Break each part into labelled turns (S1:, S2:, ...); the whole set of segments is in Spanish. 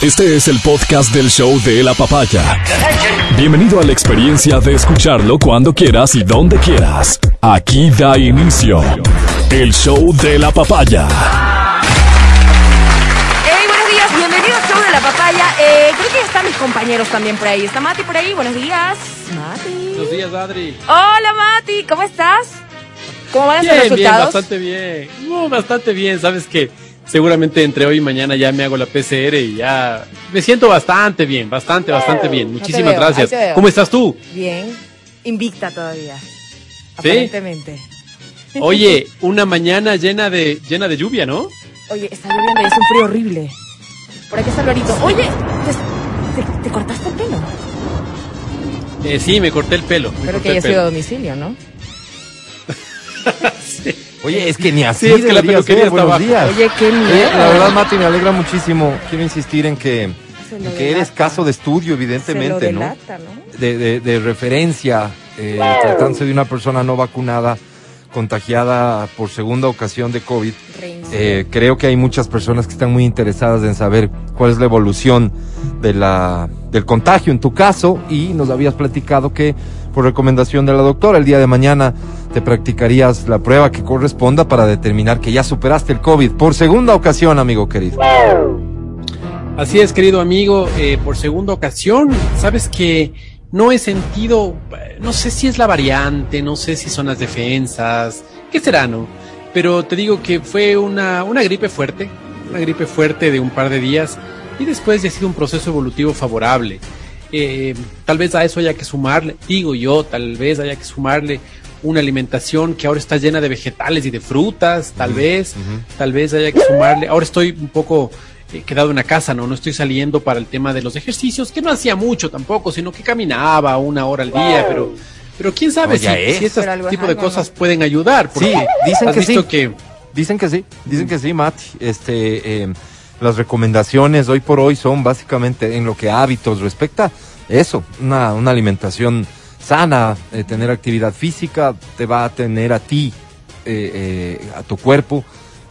S1: Este es el podcast del show de la papaya. Bienvenido a la experiencia de escucharlo cuando quieras y donde quieras. Aquí da inicio el show de la papaya.
S2: Hey, buenos días, bienvenidos al show de la papaya. Eh, creo que están mis compañeros también por ahí. ¿Está Mati por ahí? Buenos días. Mati.
S3: Buenos días, Adri.
S2: Hola, Mati, ¿cómo estás? ¿Cómo van
S3: Bien,
S2: esos
S3: bien,
S2: resultados?
S3: bastante bien. No, bastante bien. Sabes que seguramente entre hoy y mañana ya me hago la PCR y ya me siento bastante bien, bastante, bastante bien. Muchísimas
S2: veo,
S3: gracias. ¿Cómo estás tú?
S2: Bien, invicta todavía.
S3: ¿Sí?
S2: Aparentemente.
S3: Oye, una mañana llena de llena de lluvia, ¿no?
S2: Oye, está lloviendo y es un frío horrible. Por aquí está Lorito. Oye, ¿te, te- te cortaste el pelo?
S3: Eh, sí, me corté el pelo. corté
S2: que haya sido a domicilio, ¿no?
S4: Oye, es que ni así
S3: Sí, es que la peluquería
S4: ser.
S3: está
S4: días.
S2: Oye, qué
S4: Eh,
S2: miedo.
S4: la verdad, Mati, me alegra muchísimo. Quiero insistir en que, en eres caso de estudio,
S2: Se lo
S4: evidentemente, ¿no?
S2: delata, ¿no?
S4: De, de- de referencia, eh, tratándose de una persona no vacunada, contagiada por segunda ocasión de COVID. Eh, creo que hay muchas personas que están muy interesadas en saber cuál es la evolución de la, del contagio en tu caso y nos habías platicado que por recomendación de la doctora el día de mañana te practicarías la prueba que corresponda para determinar que ya superaste el COVID por segunda ocasión, amigo querido.
S3: Así es, querido amigo, eh, por segunda ocasión, sabes que no he sentido, no sé si es la variante, no sé si son las defensas, qué será, ¿no? Pero te digo que fue una, una gripe fuerte, una gripe fuerte de un par de días y después ya ha sido un proceso evolutivo favorable. Eh, tal vez a eso haya que sumarle, digo yo, tal vez haya que sumarle una alimentación que ahora está llena de vegetales y de frutas, tal vez, tal vez haya que sumarle. Ahora estoy un poco eh, quedado en la casa, ¿no? No estoy saliendo para el tema de los ejercicios, que no hacía mucho tampoco, sino que caminaba una hora al día, pero, pero quién sabe si,
S4: es.
S3: si este tipo de cosas
S2: ¿no?
S3: pueden ayudar. porque
S4: Sí, dicen
S3: has
S4: que
S3: visto
S4: sí.
S3: que
S4: Dicen que sí, dicen que sí, Mati. Este, eh, las recomendaciones hoy por hoy son básicamente en lo que a hábitos respecta eso, una, una alimentación sana, eh, tener actividad física, te va a tener a ti, eh, eh, a tu cuerpo,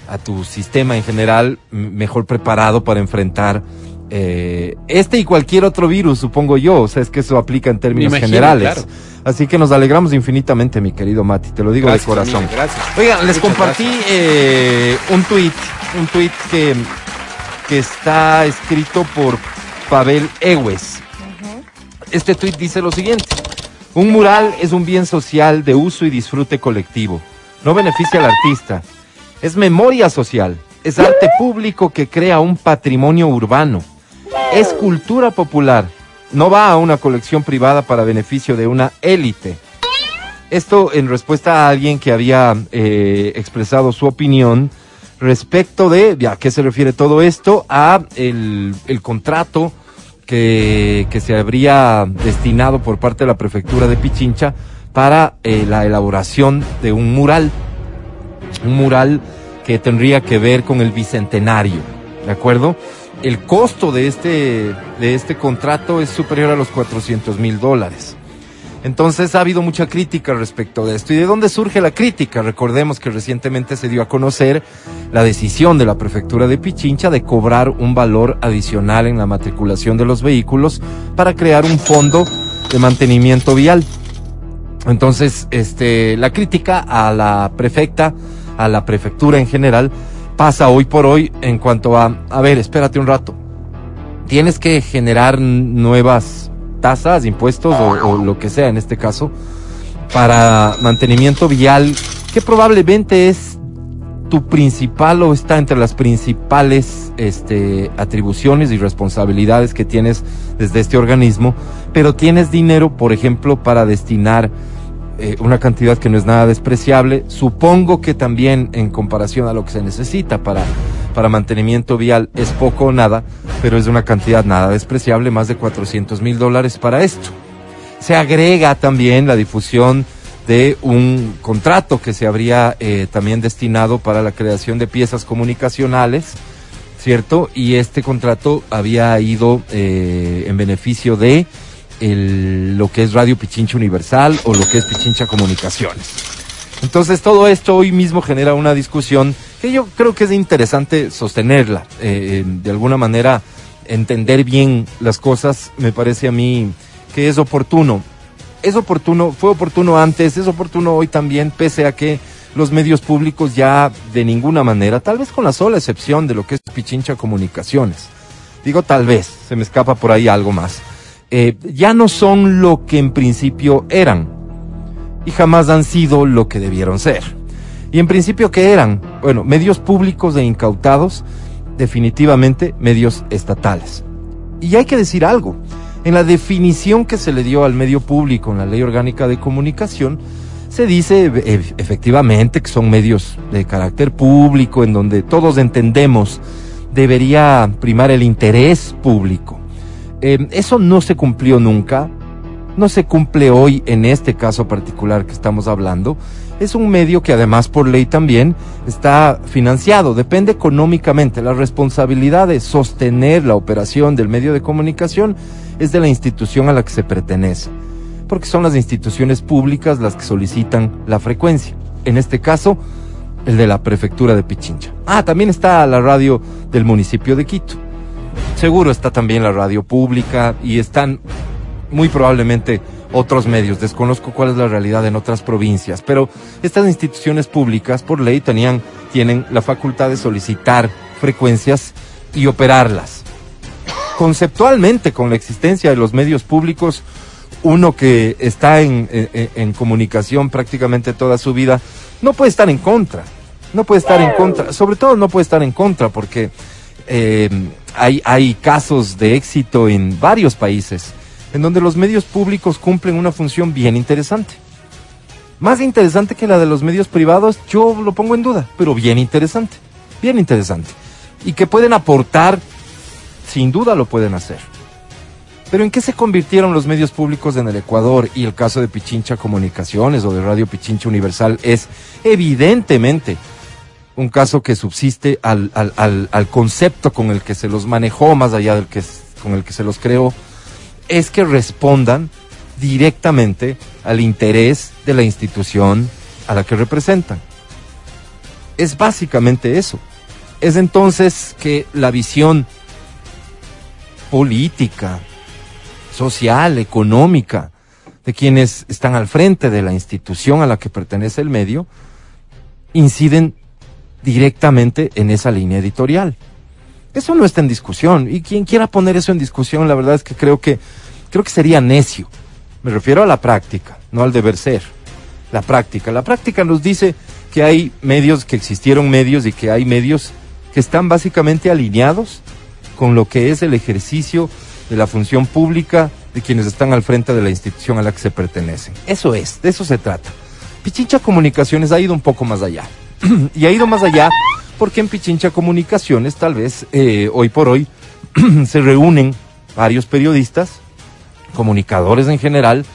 S4: a tu sistema en general mejor preparado para enfrentar eh, este y cualquier otro virus, supongo yo. O sea, es que eso aplica en términos
S3: imagino,
S4: generales.
S3: claro.
S4: Así que nos alegramos infinitamente, mi querido Mati, te lo digo
S3: Gracias,
S4: de corazón.
S3: gracias.
S4: Oigan, les
S3: Muchas
S4: compartí eh, un tuit, un tuit que, que está escrito por Pavel Ewes. Este tuit dice lo siguiente. Un mural es un bien social de uso y disfrute colectivo. No beneficia al artista. Es memoria social. Es arte público que crea un patrimonio urbano. Es cultura popular. No va a una colección privada para beneficio de una élite. Esto en respuesta a alguien que había eh, expresado su opinión respecto de, ¿a qué se refiere todo esto? A el, el contrato que, que se habría destinado por parte de la prefectura de Pichincha para eh, la elaboración de un mural. Un mural que tendría que ver con el bicentenario, ¿de acuerdo? El costo de este, de este contrato es superior a los 400 mil dólares. Entonces ha habido mucha crítica respecto de esto. ¿Y de dónde surge la crítica? Recordemos que recientemente se dio a conocer la decisión de la prefectura de Pichincha de cobrar un valor adicional en la matriculación de los vehículos para crear un fondo de mantenimiento vial. Entonces, este, la crítica a la prefecta, a la prefectura en general, pasa hoy por hoy en cuanto a, a ver, espérate un rato. Tienes que generar nuevas tasas, impuestos o, lo que sea en este caso para mantenimiento vial, que probablemente es tu principal o está entre las principales este, atribuciones y responsabilidades que tienes desde este organismo, pero tienes dinero, por ejemplo, para destinar eh, una cantidad que no es nada despreciable. Supongo que también en comparación a lo que se necesita para, para mantenimiento vial es poco o nada, pero es una cantidad nada despreciable, más de 400 mil dólares para esto. Se agrega también la difusión de un contrato que se habría eh, también destinado para la creación de piezas comunicacionales, ¿cierto? Y este contrato había ido eh, en beneficio de lo que es Radio Pichincha Universal o lo que es Pichincha Comunicaciones. Entonces todo esto hoy mismo genera una discusión que yo creo que es interesante sostenerla, eh, eh, de alguna manera entender bien las cosas, me parece a mí que es oportuno. Es oportuno, fue oportuno antes, es oportuno hoy también, pese a que los medios públicos ya de ninguna manera, tal vez con la sola excepción de lo que es Pichincha Comunicaciones, digo tal vez, se me escapa por ahí algo más, eh, ya no son lo que en principio eran y jamás han sido lo que debieron ser. Y en principio, ¿qué eran? Bueno, medios públicos e incautados, definitivamente medios estatales. Y hay que decir algo, en la definición que se le dio al medio público en la Ley Orgánica de Comunicación, se dice e, efectivamente que son medios de carácter público, en donde todos entendemos debería primar el interés público. Eh, eso no se cumplió nunca, no se cumple hoy en este caso particular que estamos hablando. Es un medio que además por ley también está financiado, depende económicamente. La responsabilidad de sostener la operación del medio de comunicación es de la institución a la que se pertenece, porque son las instituciones públicas las que solicitan la frecuencia. En este caso, el de la prefectura de Pichincha. Ah, también está la radio del municipio de Quito. Seguro está también la radio pública y están muy probablemente otros medios. Desconozco cuál es la realidad en otras provincias, pero estas instituciones públicas por ley tenían, tienen la facultad de solicitar frecuencias y operarlas. Conceptualmente, con la existencia de los medios públicos, uno que está en, en comunicación prácticamente toda su vida, no puede estar en contra. No puede estar en contra. Sobre todo no puede estar en contra porque eh, hay, hay casos de éxito en varios países en donde los medios públicos cumplen una función bien interesante. Más interesante que la de los medios privados, yo lo pongo en duda, pero bien interesante, bien interesante. Y que pueden aportar, sin duda lo pueden hacer. Pero ¿en qué se convirtieron los medios públicos en el Ecuador? Y el caso de Pichincha Comunicaciones o de Radio Pichincha Universal es evidentemente un caso que subsiste al, al, al, concepto con el que se los manejó, más allá del que con el que se los creó, es que respondan directamente al interés de la institución a la que representan. Es básicamente eso. Es entonces que la visión política, social, económica, de quienes están al frente de la institución a la que pertenece el medio, inciden directamente en esa línea editorial. Eso no está en discusión. Y quien quiera poner eso en discusión, la verdad es que creo que, creo que sería necio. Me refiero a la práctica, no al deber ser. La práctica. La práctica nos dice que hay medios, que existieron medios y que hay medios que están básicamente alineados con lo que es el ejercicio de la función pública de quienes están al frente de la institución a la que se pertenecen. Eso es, de eso se trata. Pichincha Comunicaciones ha ido un poco más allá. y ha ido más allá porque en Pichincha Comunicaciones tal vez eh, hoy por hoy se reúnen varios periodistas, comunicadores en general,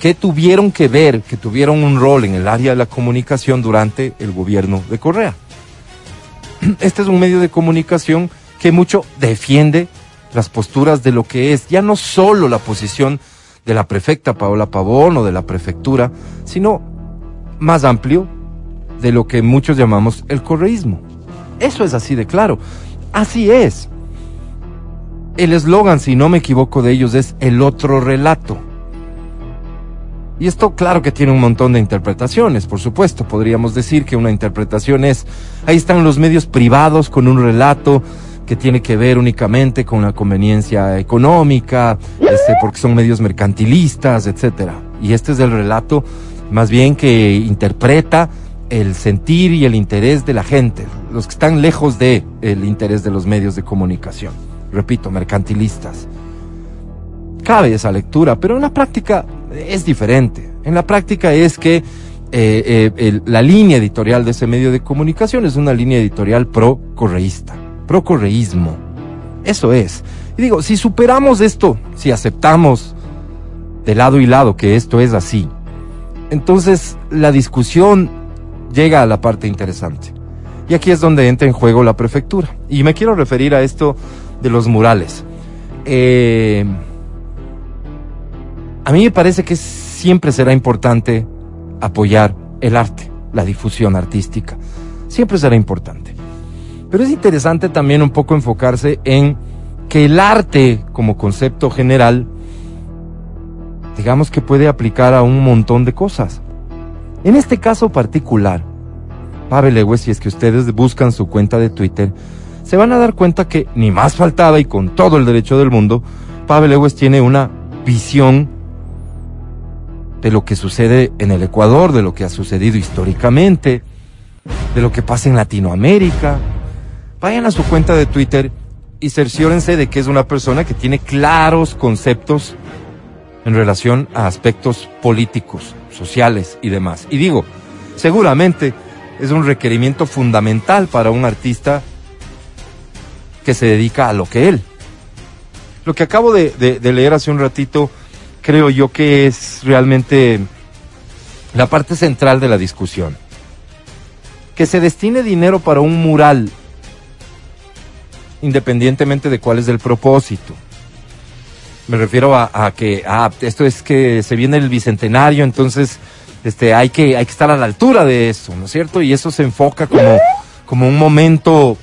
S4: que tuvieron que ver, que tuvieron un rol en el área de la comunicación durante el gobierno de Correa. Este es un medio de comunicación que mucho defiende las posturas de lo que es ya no solo la posición de la prefecta Paola Pavón o de la prefectura, sino más amplio de lo que muchos llamamos el correísmo. Eso es así de claro. Así es. El eslogan, si no me equivoco de ellos, es el otro relato. Y esto claro que tiene un montón de interpretaciones, por supuesto. Podríamos decir que una interpretación es, ahí están los medios privados con un relato que tiene que ver únicamente con la conveniencia económica, este, porque son medios mercantilistas, etcétera. Y este es el relato más bien que interpreta el sentir y el interés de la gente, los que están lejos de el interés de los medios de comunicación. Repito, mercantilistas. Cabe esa lectura, pero en la práctica es diferente. En la práctica es que eh, eh, la línea editorial de ese medio de comunicación es una línea editorial pro-correísta, pro-correísmo. Eso es. Y digo, si superamos esto, si aceptamos de lado y lado que esto es así, entonces la discusión llega a la parte interesante. Y aquí es donde entra en juego la prefectura. Y me quiero referir a esto de los murales. Eh, a mí me parece que siempre será importante apoyar el arte, la difusión artística. Siempre será importante. Pero es interesante también un poco enfocarse en que el arte como concepto general, digamos que puede aplicar a un montón de cosas. En este caso particular, Pavel Lewis, si es que ustedes buscan su cuenta de Twitter, se van a dar cuenta que ni más faltaba y con todo el derecho del mundo, Pavel Lewis tiene una visión de lo que sucede en el Ecuador, de lo que ha sucedido históricamente, de lo que pasa en Latinoamérica. Vayan a su cuenta de Twitter y cerciórense de que es una persona que tiene claros conceptos en relación a aspectos políticos, sociales y demás. Y digo, seguramente es un requerimiento fundamental para un artista que se dedica a lo que él. Lo que acabo de, leer hace un ratito creo yo que es realmente la parte central de la discusión. Que se destine dinero para un mural, independientemente de cuál es el propósito. Me refiero a, a que ah, esto es que se viene el bicentenario, entonces este, hay, que, hay que estar a la altura de eso, ¿no es cierto? Y eso se enfoca como, como un momento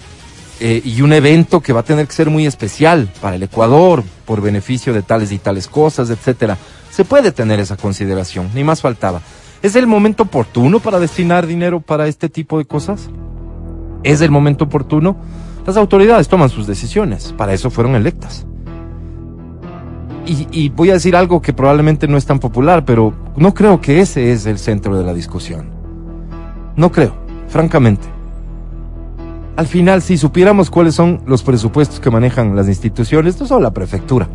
S4: eh, y un evento que va a tener que ser muy especial para el Ecuador, por beneficio de tales y tales cosas, etcétera. Se puede tener esa consideración, ni más faltaba. ¿Es el momento oportuno para destinar dinero para este tipo de cosas? ¿Es el momento oportuno? Las autoridades toman sus decisiones, para eso fueron electas. Y, y, voy a decir algo que probablemente no es tan popular, pero no creo que ese es el centro de la discusión. No creo, francamente. Al final, si supiéramos cuáles son los presupuestos que manejan las instituciones, no solo la prefectura,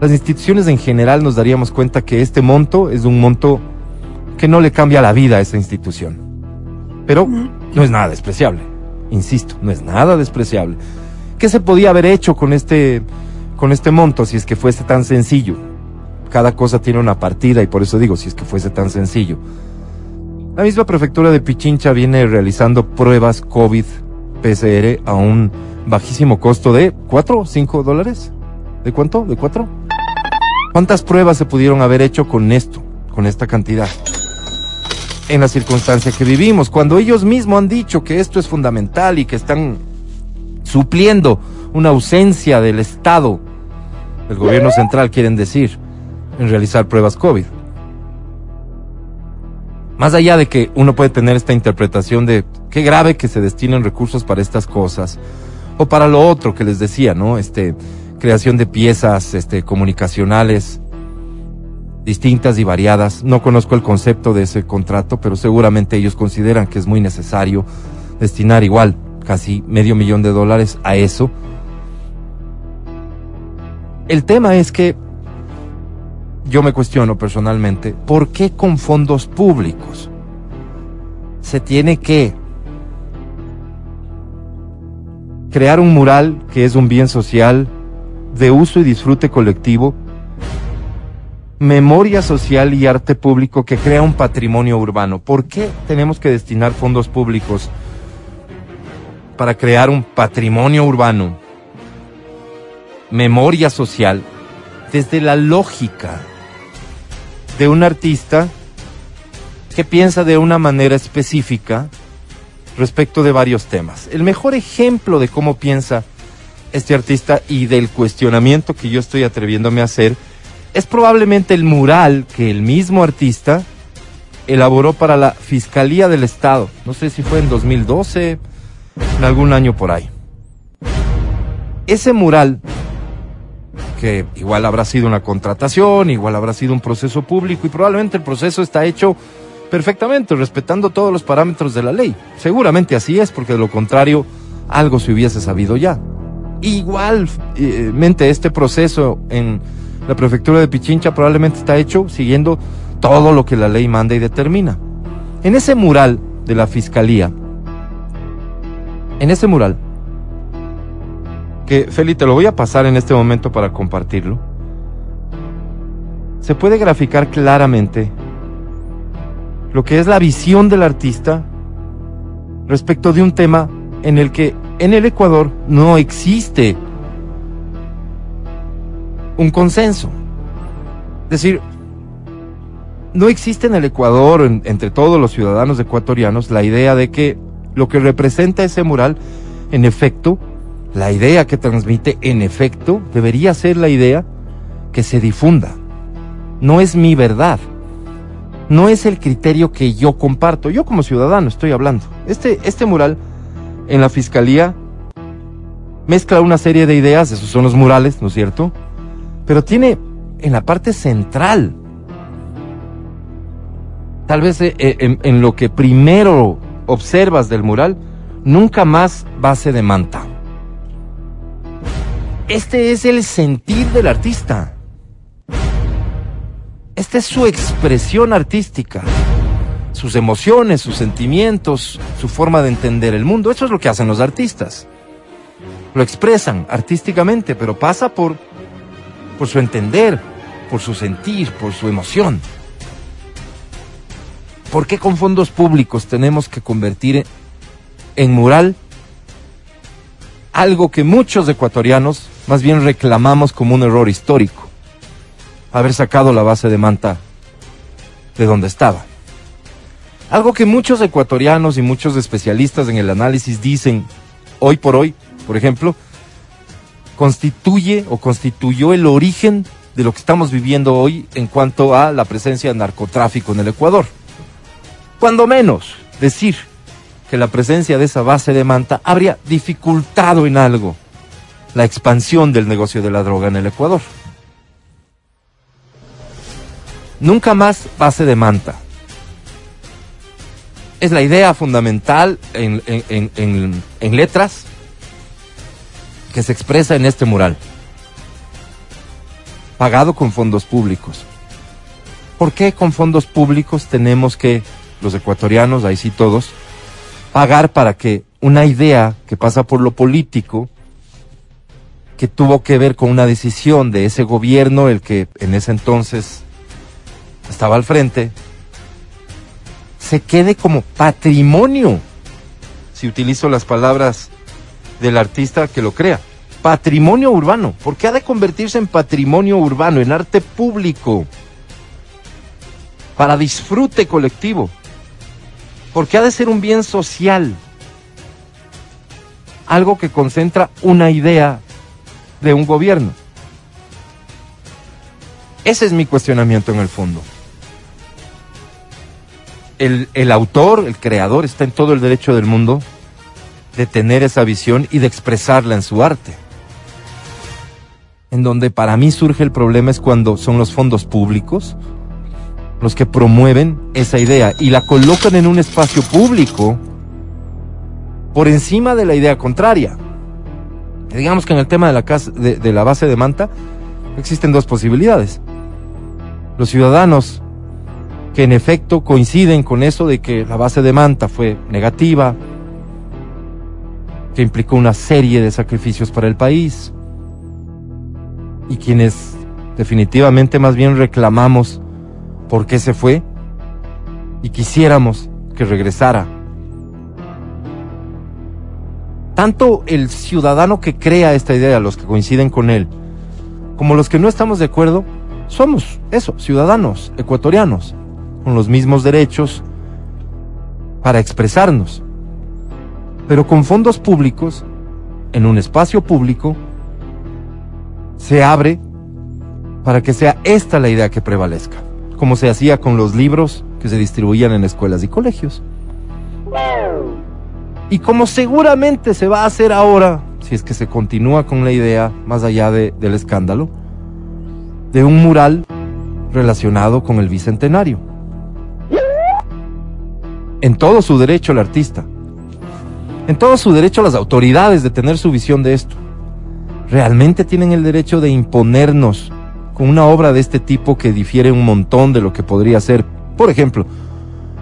S4: las instituciones en general nos daríamos cuenta que este monto es un monto que no le cambia la vida a esa institución. Pero no es nada despreciable. Insisto, no es nada despreciable. ¿Qué se podía haber hecho con este, con este monto si es que fuese tan sencillo? Cada cosa tiene una partida y por eso digo, si es que fuese tan sencillo. La misma prefectura de Pichincha viene realizando pruebas COVID PCR a un bajísimo costo de 4 o 5 dólares. ¿De cuánto? ¿De 4? ¿Cuántas pruebas se pudieron haber hecho con esto, con esta cantidad? En la circunstancia que vivimos, cuando ellos mismos han dicho que esto es fundamental y que están supliendo una ausencia del Estado, del gobierno central, quieren decir, en realizar pruebas COVID. Más allá de que uno puede tener esta interpretación de qué grave que se destinen recursos para estas cosas, o para lo otro que les decía, ¿no? Este, creación de piezas, este, comunicacionales, distintas y variadas. No conozco el concepto de ese contrato, pero seguramente ellos consideran que es muy necesario destinar igual casi medio millón de dólares a eso. El tema es que yo me cuestiono personalmente, ¿por qué con fondos públicos se tiene que crear un mural que es un bien social de uso y disfrute colectivo, memoria social y arte público que crea un patrimonio urbano? ¿Por qué tenemos que destinar fondos públicos para crear un patrimonio urbano, memoria social, desde la lógica de un artista que piensa de una manera específica respecto de varios temas. El mejor ejemplo de cómo piensa este artista y del cuestionamiento que yo estoy atreviéndome a hacer es probablemente el mural que el mismo artista elaboró para la Fiscalía del Estado. No sé si fue en 2012, en algún año por ahí. Ese mural que igual habrá sido una contratación, igual habrá sido un proceso público y probablemente el proceso está hecho perfectamente, respetando todos los parámetros de la ley. Seguramente así es, porque de lo contrario algo se hubiese sabido ya. Igualmente este proceso en la prefectura de Pichincha probablemente está hecho siguiendo todo lo que la ley manda y determina. En ese mural de la fiscalía, en ese mural, que Feli te lo voy a pasar en este momento para compartirlo, se puede graficar claramente lo que es la visión del artista respecto de un tema en el que en el Ecuador no existe un consenso. Es decir, no existe en el Ecuador, en, entre todos los ciudadanos ecuatorianos, la idea de que lo que representa ese mural, en efecto, la idea que transmite, en efecto, debería ser la idea que se difunda. No es mi verdad. No es el criterio que yo comparto. Yo como ciudadano estoy hablando. Este, este mural en la fiscalía mezcla una serie de ideas, esos son los murales, ¿no es cierto? Pero tiene en la parte central, tal vez eh, eh, en, en lo que primero observas del mural, nunca más base de manta. Este es el sentir del artista. Esta es su expresión artística, sus emociones, sus sentimientos, su forma de entender el mundo. Eso es lo que hacen los artistas. Lo expresan artísticamente, pero pasa por, por su entender, por su sentir, por su emoción. ¿Por qué con fondos públicos tenemos que convertir en mural algo que muchos ecuatorianos más bien reclamamos como un error histórico? Haber sacado la base de manta de donde estaba. Algo que muchos ecuatorianos y muchos especialistas en el análisis dicen hoy por hoy, por ejemplo, constituye o constituyó el origen de lo que estamos viviendo hoy en cuanto a la presencia de narcotráfico en el Ecuador. Cuando menos decir que la presencia de esa base de manta habría dificultado en algo la expansión del negocio de la droga en el Ecuador. Nunca más base de manta. Es la idea fundamental en, en, en, en, letras que se expresa en este mural, pagado con fondos públicos. ¿Por qué con fondos públicos tenemos que, los ecuatorianos, ahí sí todos, pagar para que una idea que pasa por lo político, que tuvo que ver con una decisión de ese gobierno, el que en ese entonces estaba al frente, se quede como patrimonio, si utilizo las palabras del artista que lo crea, patrimonio urbano. ¿Por qué ha de convertirse en patrimonio urbano, en arte público? Para disfrute colectivo. ¿Por qué ha de ser un bien social? Algo que concentra una idea de un gobierno. Ese es mi cuestionamiento en el fondo. El, el, autor, el creador, está en todo el derecho del mundo de tener esa visión y de expresarla en su arte. En donde para mí surge el problema es cuando son los fondos públicos los que promueven esa idea y la colocan en un espacio público por encima de la idea contraria. Digamos que en el tema de la, casa, de, la base de manta existen dos posibilidades. Los ciudadanos que en efecto coinciden con eso de que la base de manta fue negativa, que implicó una serie de sacrificios para el país, y quienes definitivamente más bien reclamamos por qué se fue y quisiéramos que regresara tanto el ciudadano que crea esta idea, los que coinciden con él, como los que no estamos de acuerdo, somos eso, ciudadanos ecuatorianos, con los mismos derechos para expresarnos. Pero con fondos públicos, en un espacio público, se abre para que sea esta la idea que prevalezca, como se hacía con los libros que se distribuían en escuelas y colegios. Y como seguramente se va a hacer ahora, si es que se continúa con la idea, más allá de, del escándalo, de un mural relacionado con el bicentenario. En todo su derecho el artista. En todo su derecho las autoridades de tener su visión de esto. Realmente tienen el derecho de imponernos con una obra de este tipo que difiere un montón de lo que podría ser, por ejemplo,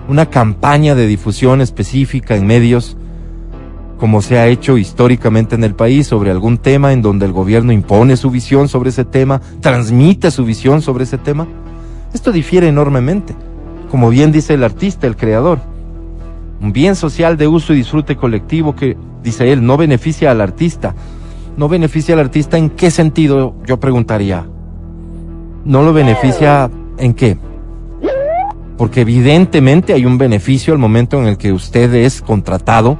S4: una campaña de difusión específica en medios como se ha hecho históricamente en el país sobre algún tema en donde el gobierno impone su visión sobre ese tema, transmite su visión sobre ese tema. Esto difiere enormemente. Como bien dice el artista, el creador, un bien social de uso y disfrute colectivo que, dice él, no beneficia al artista. ¿No beneficia al artista en qué sentido? Yo preguntaría. ¿No lo beneficia en qué? Porque evidentemente hay un beneficio al momento en el que usted es contratado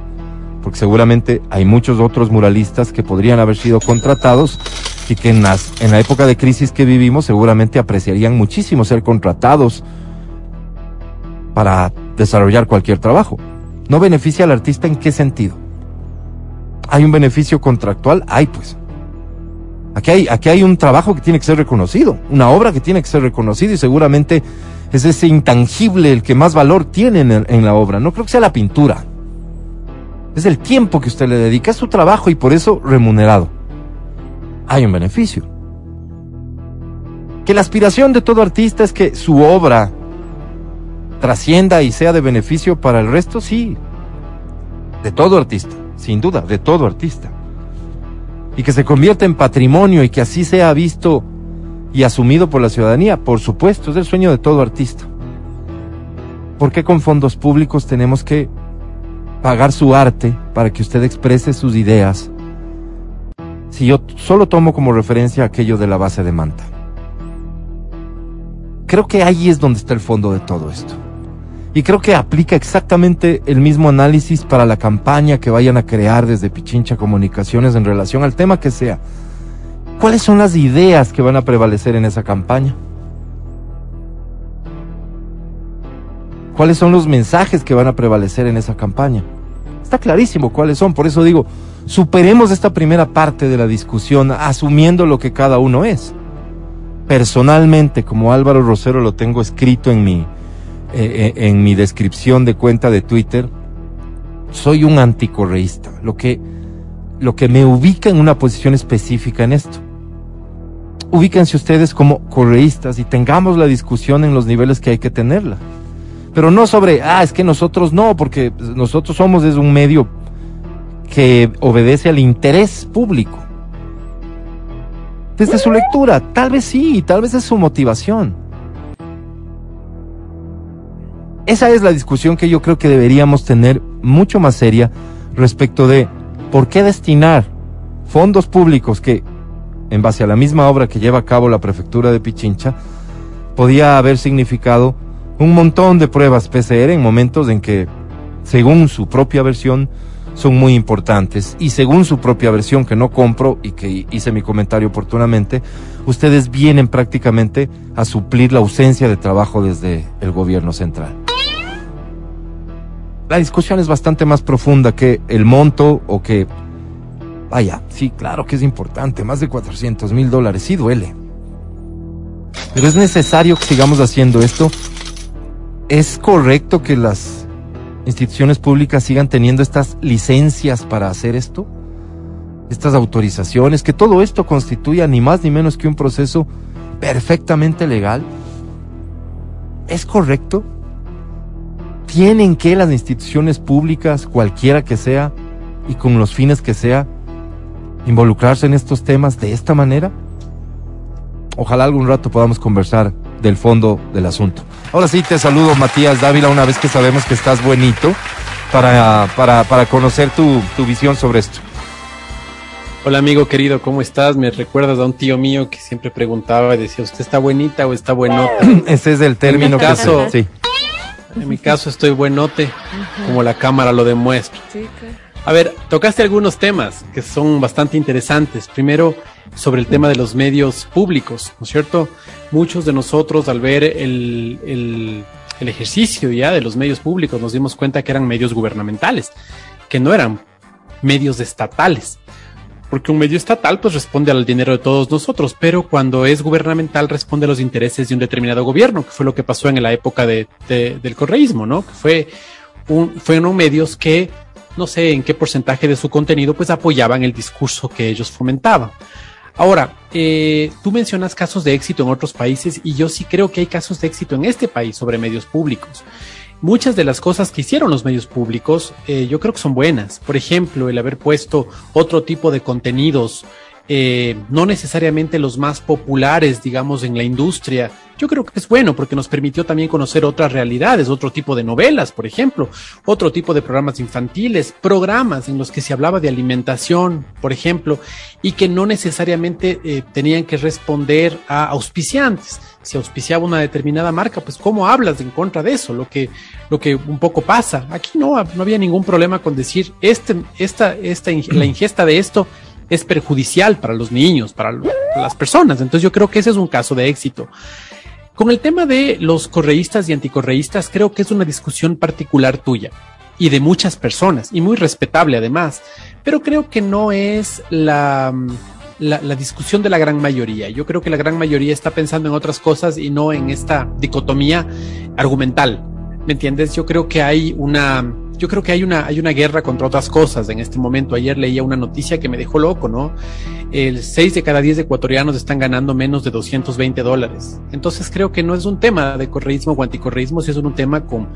S4: porque seguramente hay muchos otros muralistas que podrían haber sido contratados y que en, la época de crisis que vivimos seguramente apreciarían muchísimo ser contratados para desarrollar cualquier trabajo. ¿No beneficia al artista en qué sentido? ¿Hay un beneficio contractual? Hay pues. Aquí hay, aquí hay un trabajo que tiene que ser reconocido, una obra que tiene que ser reconocida y seguramente es ese intangible el que más valor tiene en, en la obra. No creo que sea la pintura. Es el tiempo que usted le dedica, es su trabajo y por eso remunerado. Hay un beneficio. Que la aspiración de todo artista es que su obra trascienda y sea de beneficio para el resto, sí. De todo artista, sin duda, de todo artista. Y que se convierta en patrimonio y que así sea visto y asumido por la ciudadanía, por supuesto, es el sueño de todo artista. ¿Por qué con fondos públicos tenemos que pagar su arte para que usted exprese sus ideas? Si yo solo tomo como referencia aquello de la base de manta. Creo que ahí es donde está el fondo de todo esto. Y creo que aplica exactamente el mismo análisis para la campaña que vayan a crear desde Pichincha Comunicaciones en relación al tema que sea. ¿Cuáles son las ideas que van a prevalecer en esa campaña? ¿Cuáles son los mensajes que van a prevalecer en esa campaña? Está clarísimo cuáles son, por eso digo, superemos esta primera parte de la discusión asumiendo lo que cada uno es. Personalmente, como Álvaro Rosero lo tengo escrito en mi, eh, eh, en mi descripción de cuenta de Twitter, soy un anticorreísta, lo que, lo que me ubica en una posición específica en esto. Ubíquense ustedes como correístas y tengamos la discusión en los niveles que hay que tenerla. Pero no sobre, ah, es que nosotros no, porque nosotros somos desde un medio que obedece al interés público. Desde su lectura, tal vez sí, tal vez es su motivación. Esa es la discusión que yo creo que deberíamos tener mucho más seria respecto de por qué destinar fondos públicos que, en base a la misma obra que lleva a cabo la prefectura de Pichincha, podía haber significado un montón de pruebas PCR en momentos en que, según su propia versión, son muy importantes. Y según su propia versión, que no compro y que hice mi comentario oportunamente, ustedes vienen prácticamente a suplir la ausencia de trabajo desde el gobierno central la discusión es bastante más profunda que el monto o que... Vaya, sí, claro que es importante, más de 400 mil dólares, sí duele. Pero es necesario que sigamos haciendo esto. ¿Es correcto que las instituciones públicas sigan teniendo estas licencias para hacer esto? Estas autorizaciones, que todo esto constituya ni más ni menos que un proceso perfectamente legal. ¿Es correcto? tienen que las instituciones públicas, cualquiera que sea, y con los fines que sea, involucrarse en estos temas de esta manera? Ojalá algún rato podamos conversar del fondo del asunto. Ahora sí te saludo, Matías Dávila, una vez que sabemos que estás buenito, para, para, para conocer tu, tu visión sobre esto.
S3: Hola amigo querido, ¿cómo estás? Me recuerdas a un tío mío que siempre preguntaba y decía, ¿usted está buenita o está buenota?
S4: Ese es el término
S3: caso,
S4: que se, sí.
S3: En mi caso estoy buenote, como la cámara lo demuestra.
S2: Sí, claro.
S3: A ver, tocaste algunos temas que son bastante interesantes. Primero, sobre el tema de los medios públicos, ¿no es cierto? Muchos de nosotros al ver el, el, ejercicio ya de los medios públicos nos dimos cuenta que eran medios gubernamentales, que no eran medios estatales porque un medio estatal pues responde al dinero de todos nosotros, pero cuando es gubernamental responde a los intereses de un determinado gobierno, que fue lo que pasó en la época de, de, del correísmo, ¿no? Fue un, fueron medios que no sé en qué porcentaje de su contenido pues apoyaban el discurso que ellos fomentaban. Ahora, eh, tú mencionas casos de éxito en otros países y yo sí creo que hay casos de éxito en este país sobre medios públicos muchas de las cosas que hicieron los medios públicos eh, yo creo que son buenas. Por ejemplo, el haber puesto otro tipo de contenidos, eh, no necesariamente los más populares, digamos, en la industria, yo creo que es bueno porque nos permitió también conocer otras realidades, otro tipo de novelas, por ejemplo, otro tipo de programas infantiles, programas en los que se hablaba de alimentación, por ejemplo, y que no necesariamente eh, tenían que responder a auspiciantes. Si auspiciaba una determinada marca, pues cómo hablas en contra de eso, lo que, lo que un poco pasa. Aquí no, no había ningún problema con decir este, esta, esta, la ingesta de esto es perjudicial para los niños, para las personas. Entonces yo creo que ese es un caso de éxito. Con el tema de los correístas y anticorreístas, creo que es una discusión particular tuya y de muchas personas, y muy respetable además, pero creo que no es la, la, la, discusión de la gran mayoría. Yo creo que la gran mayoría está pensando en otras cosas y no en esta dicotomía argumental. ¿Me entiendes? Yo creo que hay una, yo creo que hay una, hay una guerra contra otras cosas en este momento. Ayer leía una noticia que me dejó loco, ¿no? El 6 de cada 10 ecuatorianos están ganando menos de 220 dólares. Entonces creo que no es un tema de correísmo o anticorreísmo, si es un tema con,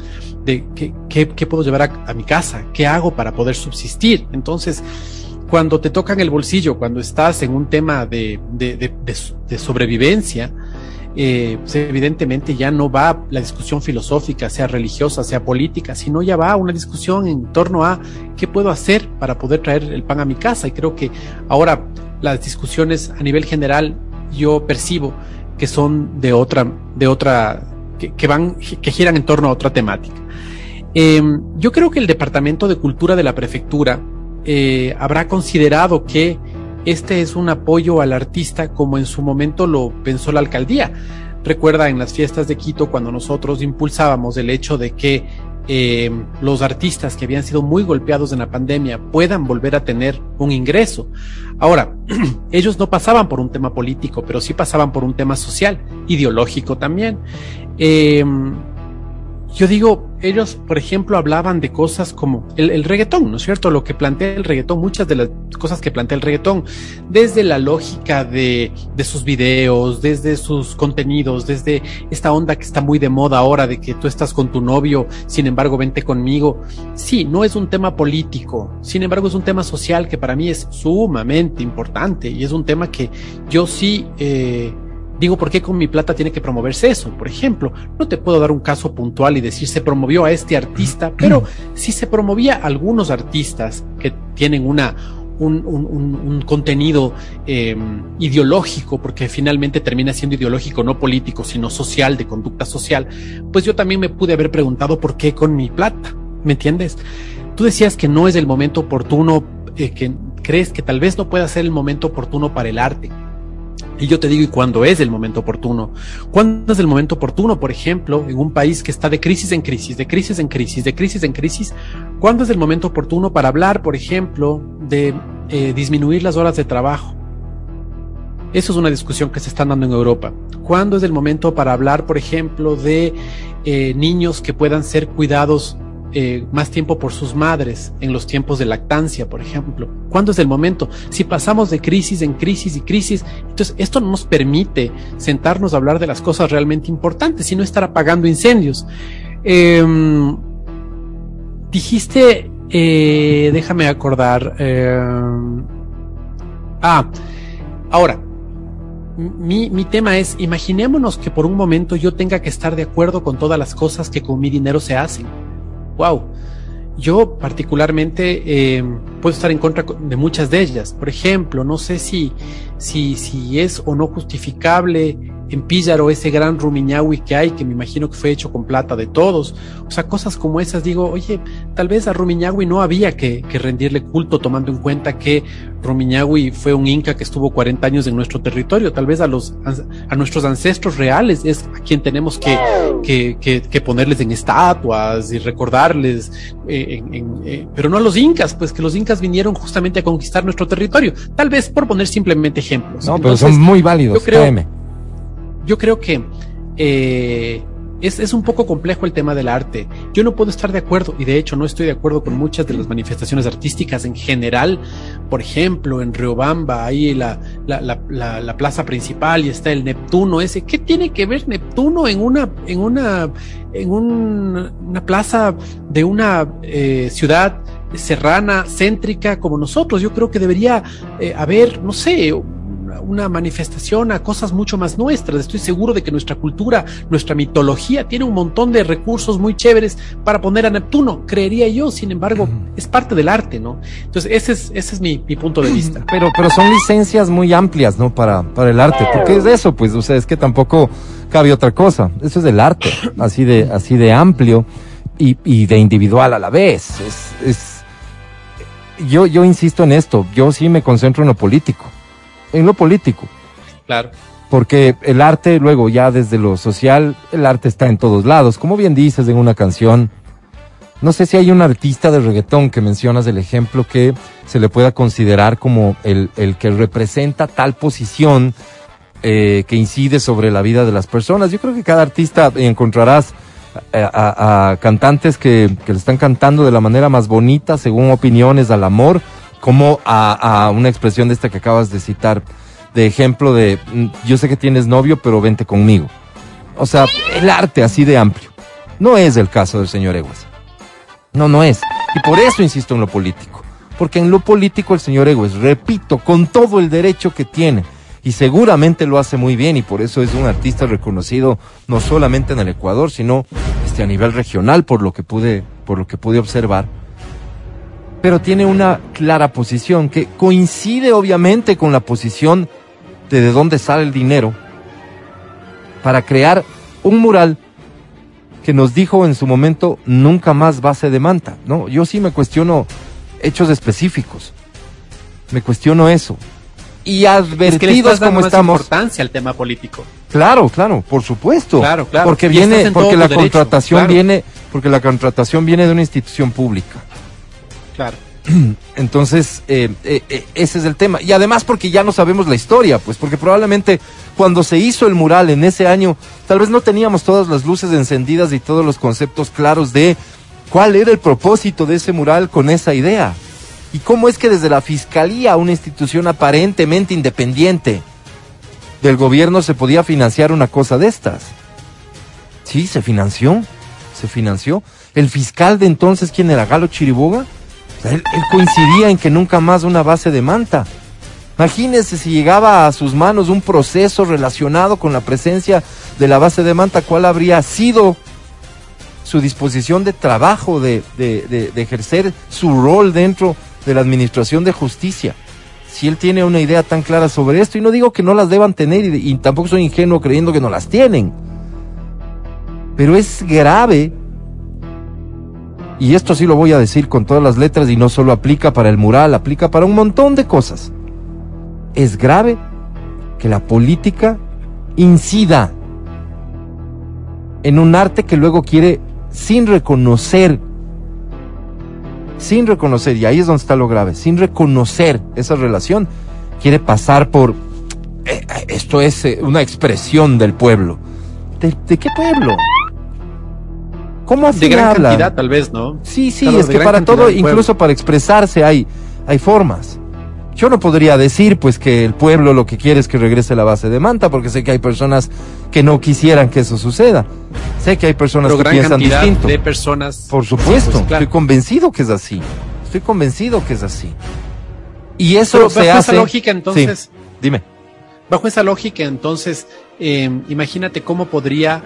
S3: de qué, qué, qué puedo llevar a, mi casa, qué hago para poder subsistir. Entonces, cuando te tocan el bolsillo, cuando estás en un tema de, de sobrevivencia, eh, pues evidentemente ya no va la discusión filosófica, sea religiosa, sea política, sino ya va una discusión en torno a qué puedo hacer para poder traer el pan a mi casa. Y creo que ahora las discusiones a nivel general yo percibo que son de otra, de otra, que, van, que giran en torno a otra temática. Eh, yo creo que el Departamento de Cultura de la Prefectura eh, habrá considerado que este es un apoyo al artista como en su momento lo pensó la alcaldía. Recuerda en las fiestas de Quito cuando nosotros impulsábamos el hecho de que eh, los artistas que habían sido muy golpeados en la pandemia puedan volver a tener un ingreso. Ahora, ellos no pasaban por un tema político, pero sí pasaban por un tema social, ideológico también. Eh, yo digo, ellos, por ejemplo, hablaban de cosas como el, el, reggaetón, ¿no es cierto? Lo que plantea el reggaetón, muchas de las cosas que plantea el reggaetón, desde la lógica de, de sus videos, desde sus contenidos, desde esta onda que está muy de moda ahora de que tú estás con tu novio, sin embargo, vente conmigo. Sí, no es un tema político, sin embargo, es un tema social que para mí es sumamente importante y es un tema que yo sí... Eh, Digo, ¿por qué con mi plata tiene que promoverse eso? Por ejemplo, no te puedo dar un caso puntual y decir se promovió a este artista, pero si se promovía a algunos artistas que tienen una, un, un, un, contenido eh, ideológico, porque finalmente termina siendo ideológico, no político, sino social, de conducta social, pues yo también me pude haber preguntado por qué con mi plata, ¿me entiendes? Tú decías que no es el momento oportuno, eh, que crees que tal vez no pueda ser el momento oportuno para el arte. Y yo te digo, ¿y cuándo es el momento oportuno? ¿Cuándo es el momento oportuno, por ejemplo, en un país que está de crisis en crisis, de crisis en crisis, de crisis en crisis? ¿Cuándo es el momento oportuno para hablar, por ejemplo, de eh, disminuir las horas de trabajo? Eso es una discusión que se está dando en Europa. ¿Cuándo es el momento para hablar, por ejemplo, de eh, niños que puedan ser cuidados eh, más tiempo por sus madres en los tiempos de lactancia, por ejemplo. ¿Cuándo es el momento? Si pasamos de crisis en crisis y crisis, entonces esto no nos permite sentarnos a hablar de las cosas realmente importantes, sino estar apagando incendios. Eh, dijiste, eh, déjame acordar. Eh, ah, ahora, mi, mi, tema es, imaginémonos que por un momento yo tenga que estar de acuerdo con todas las cosas que con mi dinero se hacen wow. Yo particularmente eh, puedo estar en contra de muchas de ellas. Por ejemplo, no sé si, si, si es o no justificable en Píllaro ese gran rumiñahui que hay, que me imagino que fue hecho con plata de todos. O sea, cosas como esas, digo, oye, tal vez a rumiñahui no había que, que rendirle culto tomando en cuenta que rumiñahui fue un inca que estuvo 40 años en nuestro territorio. Tal vez a los a nuestros ancestros reales es a quien tenemos que, que, que, que ponerles en estatuas y recordarles, eh, en, en, eh, pero no a los incas, pues que los incas vinieron justamente a conquistar nuestro territorio. Tal vez por poner simplemente ejemplos.
S4: No, Entonces, pero son muy válidos.
S3: Yo creo, yo creo que eh, es, es, un poco complejo el tema del arte. Yo no puedo estar de acuerdo, y de hecho no estoy de acuerdo con muchas de las manifestaciones artísticas en general. Por ejemplo, en Riobamba, ahí la, la, la, la, plaza principal y está el Neptuno ese. ¿Qué tiene que ver Neptuno en una, en una, en un, una plaza de una eh, ciudad serrana, céntrica como nosotros? Yo creo que debería eh, haber, no sé, una manifestación a cosas mucho más nuestras. Estoy seguro de que nuestra cultura, nuestra mitología tiene un montón de recursos muy chéveres para poner a Neptuno, creería yo, sin embargo, es parte del arte, ¿no? Entonces, ese es, ese es mi, mi punto de vista.
S4: Pero, pero son licencias muy amplias, ¿no? Para, para el arte. Porque es eso, pues, o sea, es que tampoco cabe otra cosa. Eso es del arte, así de, así de amplio y, y de individual a la vez. Es, es, yo, yo insisto en esto, yo sí me concentro en lo político. En lo político.
S3: Claro.
S4: Porque el arte, luego ya desde lo social, el arte está en todos lados. Como bien dices en una canción, no sé si hay un artista de reggaetón que mencionas el ejemplo que se le pueda considerar como el, el que representa tal posición eh, que incide sobre la vida de las personas. Yo creo que cada artista encontrarás eh, a, a cantantes que, que, le están cantando de la manera más bonita, según opiniones, al amor, como a, una expresión de esta que acabas de citar, de ejemplo de mm, yo sé que tienes novio, pero vente conmigo. O sea, el arte así de amplio. No es el caso del señor Eguas. No, no es. Y por eso insisto en lo político. Porque en lo político el señor Egues, repito, con todo el derecho que tiene, y seguramente lo hace muy bien, y por eso es un artista reconocido no solamente en el Ecuador, sino este, a nivel regional, por lo que pude, por lo que pude observar. Pero tiene una clara posición que coincide obviamente con la posición de de dónde sale el dinero para crear un mural que nos dijo en su momento nunca más base de manta, ¿no? Yo sí me cuestiono hechos específicos. Me cuestiono eso. Y advertidos
S3: es que
S4: como estamos.
S3: importancia al tema político.
S4: Claro, claro, por supuesto.
S3: Claro, claro.
S4: Porque
S3: Y
S4: viene,
S3: estás en
S4: porque la
S3: derecho,
S4: contratación
S3: claro.
S4: viene, porque la contratación viene de una institución pública.
S3: Claro.
S4: Entonces, eh, eh, eh, ese es el tema. Y además porque ya no sabemos la historia, pues porque probablemente cuando se hizo el mural en ese año, tal vez no teníamos todas las luces encendidas y todos los conceptos claros de cuál era el propósito de ese mural con esa idea. Y cómo es que desde la Fiscalía, una institución aparentemente independiente del gobierno, se podía financiar una cosa de estas. Sí, se financió, se financió. El fiscal de entonces, ¿quién era? Galo Chiriboga. Él, coincidía en que nunca más una base de manta. Imagínese si llegaba a sus manos un proceso relacionado con la presencia de la base de manta, ¿cuál habría sido su disposición de trabajo, de, de- de- de ejercer su rol dentro de la administración de justicia? Si él tiene una idea tan clara sobre esto, y no digo que no las deban tener, y, y tampoco soy ingenuo creyendo que no las tienen, pero es grave y esto sí lo voy a decir con todas las letras y no solo aplica para el mural, aplica para un montón de cosas. Es grave que la política incida en un arte que luego quiere sin reconocer, sin reconocer, y ahí es donde está lo grave, sin reconocer esa relación, quiere pasar por, eh, eh, esto es eh, una expresión del pueblo. ¿De, de qué pueblo? ¿Cómo así
S3: De gran
S4: habla?
S3: cantidad, tal vez, ¿no?
S4: Sí, sí,
S3: Claro,
S4: es que para todo, incluso para expresarse hay, hay formas. Yo no podría decir pues que el pueblo lo que quiere es que regrese la base de manta, porque sé que hay personas que no quisieran que eso suceda. Sé que hay personas
S3: Pero
S4: que
S3: gran
S4: piensan
S3: cantidad
S4: distinto.
S3: de personas.
S4: Por supuesto,
S3: Pues, claro.
S4: estoy convencido que es así. Estoy convencido que es así. Y eso
S3: Pero
S4: se
S3: bajo esa
S4: hace.
S3: lógica, entonces-
S4: Sí, dime.
S3: Bajo esa lógica, entonces, eh, imagínate cómo podría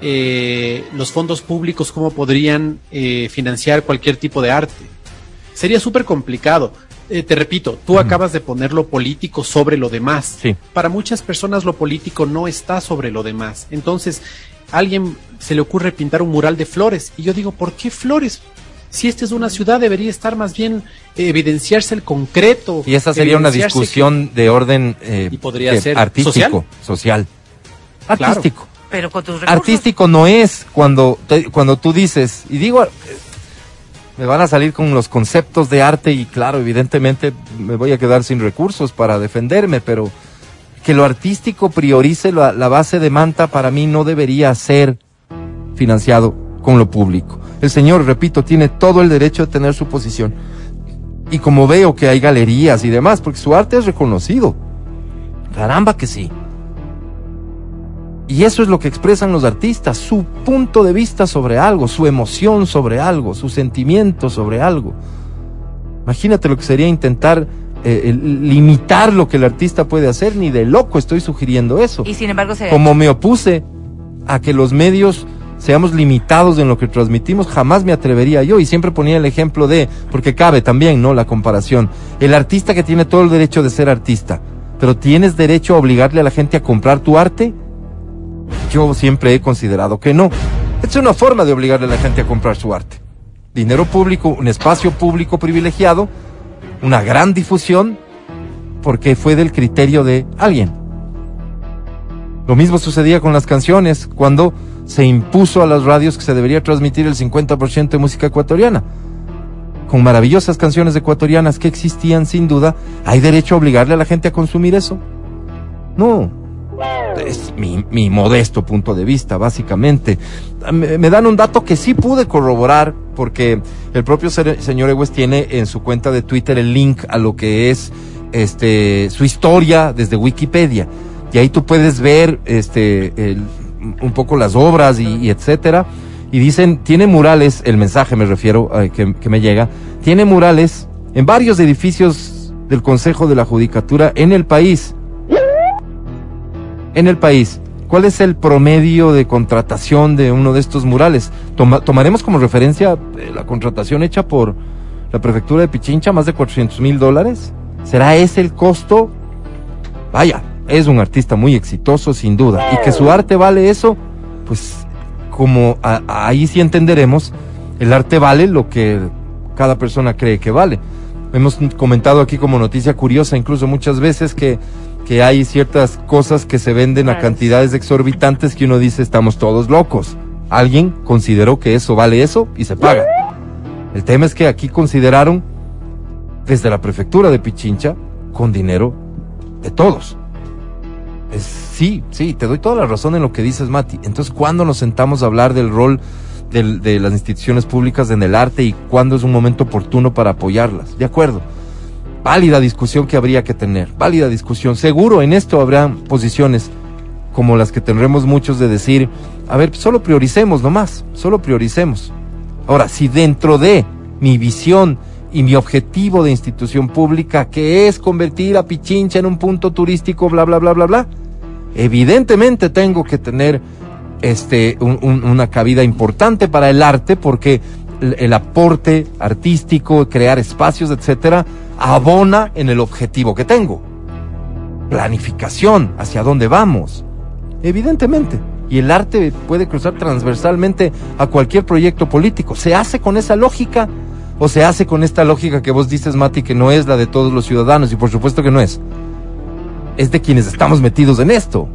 S3: eh, los fondos públicos, cómo podrían eh, financiar cualquier tipo de arte. Sería súper complicado. Eh, te repito, tú acabas de poner lo político sobre lo demás.
S4: Sí.
S3: Para muchas personas lo político no está sobre lo demás. Entonces, a alguien se le ocurre pintar un mural de flores. Y yo digo, ¿por qué flores? Si esta es una ciudad, debería estar más bien eh, evidenciarse el concreto.
S4: Y esa sería una discusión de orden eh,
S3: Y podría
S4: ¿qué?
S3: ser
S4: artístico, social. Artístico.
S2: Pero con tus recursos.
S4: Artístico no es cuando, te- cuando tú dices, y digo, me van a salir con los conceptos de arte y claro, evidentemente me voy a quedar sin recursos para defenderme, pero que lo artístico priorice la, la base de manta para mí no debería ser financiado con lo público. El señor, repito, tiene todo el derecho de tener su posición. Y como veo que hay galerías y demás, porque su arte es reconocido. Caramba que sí. Y eso es lo que expresan los artistas, su punto de vista sobre algo, su emoción sobre algo, su sentimiento sobre algo. Imagínate lo que sería intentar eh, limitar lo que el artista puede hacer, ni de loco estoy sugiriendo eso.
S2: Y sin embargo se...
S4: Como me opuse a que los medios seamos limitados en lo que transmitimos, jamás me atrevería yo. Y siempre ponía el ejemplo de, porque cabe también, ¿no? La comparación. El artista que tiene todo el derecho de ser artista, pero ¿tienes derecho a obligarle a la gente a comprar tu arte? Yo siempre he considerado que no. Es una forma de obligarle a la gente a comprar su arte. Dinero público, un espacio público privilegiado, una gran difusión, porque fue del criterio de alguien. Lo mismo sucedía con las canciones, cuando se impuso a las radios que se debería transmitir el 50% de música ecuatoriana. Con maravillosas canciones ecuatorianas que existían sin duda, ¿hay derecho a obligarle a la gente a consumir eso? No. Es mi, mi modesto punto de vista, básicamente. Me, me, dan un dato que sí pude corroborar, porque el propio señor Ewes tiene en su cuenta de Twitter el link a lo que es este su historia desde Wikipedia. Y ahí tú puedes ver este un poco las obras y, etcétera. Y dicen, tiene murales, el mensaje me refiero, eh, que, me llega, tiene murales en varios edificios del Consejo de la Judicatura en el país. En el país. ¿Cuál es el promedio de contratación de uno de estos murales? Toma, tomaremos como referencia eh, la contratación hecha por la prefectura de Pichincha, más de 400 mil dólares. ¿Será ese el costo? Vaya, es un artista muy exitoso, sin duda. Y que su arte vale eso, pues como ahí sí entenderemos, el arte vale lo que cada persona cree que vale. Hemos comentado aquí como noticia curiosa incluso muchas veces que, que hay ciertas cosas que se venden claro. a cantidades exorbitantes que uno dice estamos todos locos. Alguien consideró que eso vale eso y se paga. El tema es que aquí consideraron desde la prefectura de Pichincha con dinero de todos. Es, sí, sí, te doy toda la razón en lo que dices, Mati. Entonces, ¿cuándo nos sentamos a hablar del rol de, de las instituciones públicas en el arte y cuándo es un momento oportuno para apoyarlas? De acuerdo. Válida discusión que habría que tener. Válida discusión. Seguro en esto habrá posiciones como las que tendremos muchos de decir, a ver, solo prioricemos nomás, solo prioricemos. Ahora, si dentro de mi visión y mi objetivo de institución pública, que es convertir a Pichincha en un punto turístico, bla, bla, bla, bla, evidentemente tengo que tener este, un, un, una cabida importante para el arte porque el, aporte artístico, crear espacios, etcétera, abona en el objetivo que tengo. Planificación, hacia dónde vamos. Evidentemente. Y el arte puede cruzar transversalmente a cualquier proyecto político. Se hace con esa lógica o se hace con esta lógica que vos dices, Mati, que no es la de todos los ciudadanos, y por supuesto que no es. Es de quienes estamos metidos en esto,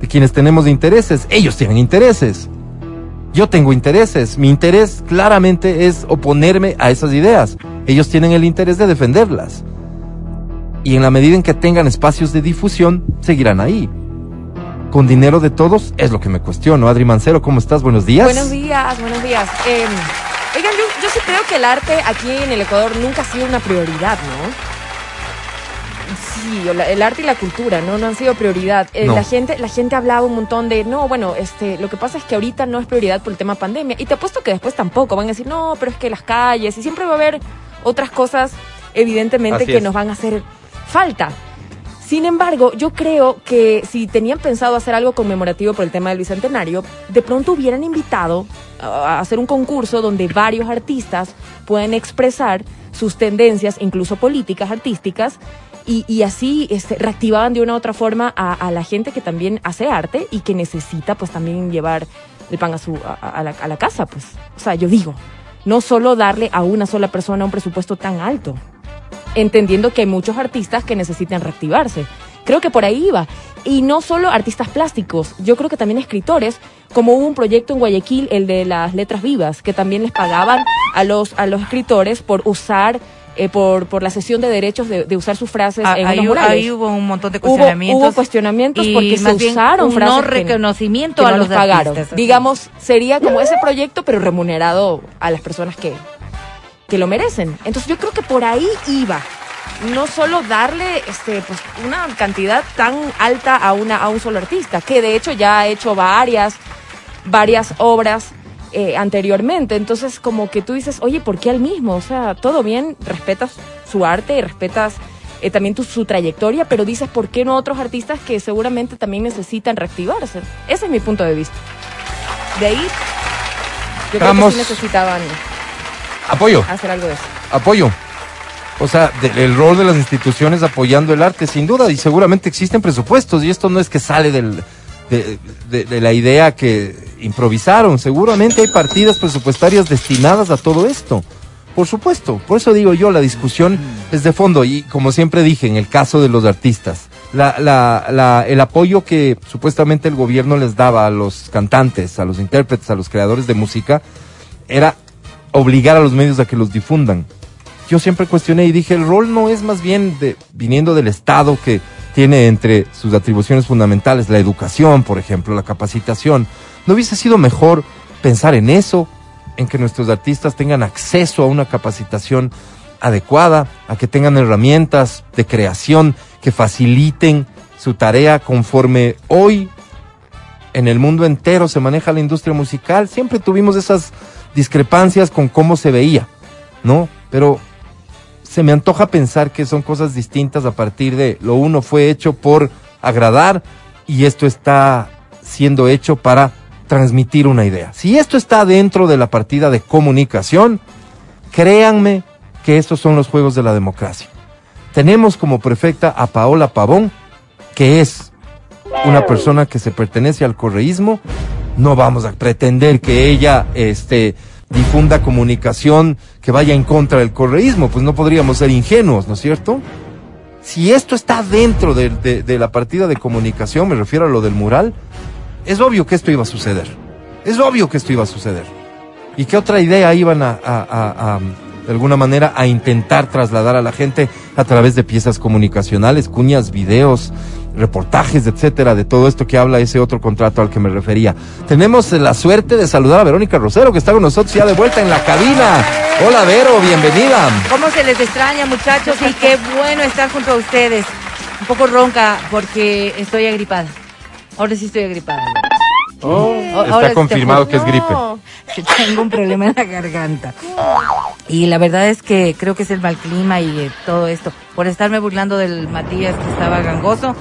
S4: de quienes tenemos intereses. Ellos tienen intereses. Yo tengo intereses. Mi interés claramente es oponerme a esas ideas. Ellos tienen el interés de defenderlas. Y en la medida en que tengan espacios de difusión, seguirán ahí. Con dinero de todos es lo que me cuestiono. Adri Mancero, ¿cómo estás? Buenos días.
S2: Buenos días, buenos días. Eh... Oigan, yo, yo, sí creo que el arte aquí en el Ecuador nunca ha sido una prioridad, ¿no? Sí, el arte y la cultura, ¿no? No han sido prioridad. Eh, no. La gente, la gente hablaba un montón de, no, bueno, este, lo que pasa es que ahorita no es prioridad por el tema pandemia. Y te apuesto que después tampoco. Van a decir, no, pero es que las calles, y siempre va a haber otras cosas, evidentemente, Así que es. nos van a hacer falta. Sin embargo, yo creo que si tenían pensado hacer algo conmemorativo por el tema del bicentenario, de pronto hubieran invitado a hacer un concurso donde varios artistas pueden expresar sus tendencias, incluso políticas, artísticas, y, así este, reactivaban de una u otra forma a, la gente que también hace arte y que necesita pues también llevar el pan a, su, la, a la casa, pues. O sea, yo digo, no solo darle a una sola persona un presupuesto tan alto, entendiendo que hay muchos artistas que necesitan reactivarse. Creo que por ahí iba. Y no solo artistas plásticos, yo creo que también escritores, como hubo un proyecto en Guayaquil, el de las letras vivas, que también les pagaban a los, a los escritores por usar eh, por, por la sesión de derechos de, de usar sus frases
S5: ah,
S2: en
S5: ahí,
S2: los murales.
S5: ahí hubo un montón de cuestionamientos.
S2: Hubo, hubo cuestionamientos
S5: y
S2: porque se usaron
S5: un
S2: frases
S5: no
S2: que-
S5: reconocimiento
S2: que
S5: a
S2: no
S5: los
S2: les pagaron.
S5: artistas.
S2: Digamos, sería como ese proyecto, pero remunerado a las personas que, que lo merecen. Entonces yo creo que por ahí iba. No solo darle este, pues, una cantidad tan alta a, una, a un solo artista, que de hecho ya ha hecho varias, varias obras eh, anteriormente. Entonces, como que tú dices, oye, ¿por qué al mismo? O sea, todo bien, respetas su arte y respetas eh, también tu, su trayectoria, pero dices, ¿por qué no otros artistas que seguramente también necesitan reactivarse? Ese es mi punto de vista. De ahí, yo creo que sí necesitaban
S4: apoyo.
S2: hacer algo de eso.
S4: Apoyo. O sea, de- el rol de las instituciones apoyando el arte, sin duda, y seguramente existen presupuestos, y esto no es que sale del, de, de- de la idea que improvisaron, seguramente hay partidas presupuestarias destinadas a todo esto. Por supuesto, por eso digo yo, la discusión es de fondo, y como siempre dije, en el caso de los artistas, la, el apoyo que supuestamente el gobierno les daba a los cantantes, a los intérpretes, a los creadores de música, era obligar a los medios a que los difundan. Yo siempre cuestioné y dije, el rol no es más bien viniendo del Estado que tiene entre sus atribuciones fundamentales la educación, por ejemplo, la capacitación. ¿No hubiese sido mejor pensar en eso, en que nuestros artistas tengan acceso a una capacitación adecuada, a que tengan herramientas de creación que faciliten su tarea conforme hoy en el mundo entero se maneja la industria musical? Siempre tuvimos esas discrepancias con cómo se veía, ¿no? Pero se me antoja pensar que son cosas distintas a partir de lo uno fue hecho por agradar y esto está siendo hecho para transmitir una idea. Si esto está dentro de la partida de comunicación, créanme que estos son los juegos de la democracia. Tenemos como prefecta a Paola Pavón, que es una persona que se pertenece al correísmo. No vamos a pretender que ella este, difunda comunicación que vaya en contra del correísmo, pues no podríamos ser ingenuos, ¿no es cierto? Si esto está dentro de, de- la partida de comunicación, me refiero a lo del mural, es obvio que esto iba a suceder. Es obvio que esto iba a suceder. ¿Y qué otra idea iban a, a- a- a, de alguna manera, a intentar trasladar a la gente a través de piezas comunicacionales, cuñas, videos, reportajes, etcétera, de todo esto que habla ese otro contrato al que me refería? Tenemos eh, la suerte de saludar a Verónica Rosero, que está con nosotros ya de vuelta en la cabina. Hola, Vero, bienvenida.
S5: ¿Cómo se les extraña, muchachos? Y qué bueno estar junto a ustedes. Un poco ronca porque estoy agripada. Ahora sí estoy agripada.
S3: Oh,
S5: ahora
S4: Está confirmado que es gripe.
S2: No.
S5: que tengo un problema en la garganta. Y la verdad es que creo que es el mal clima y eh, todo esto. Por estarme burlando del Matías que estaba gangoso,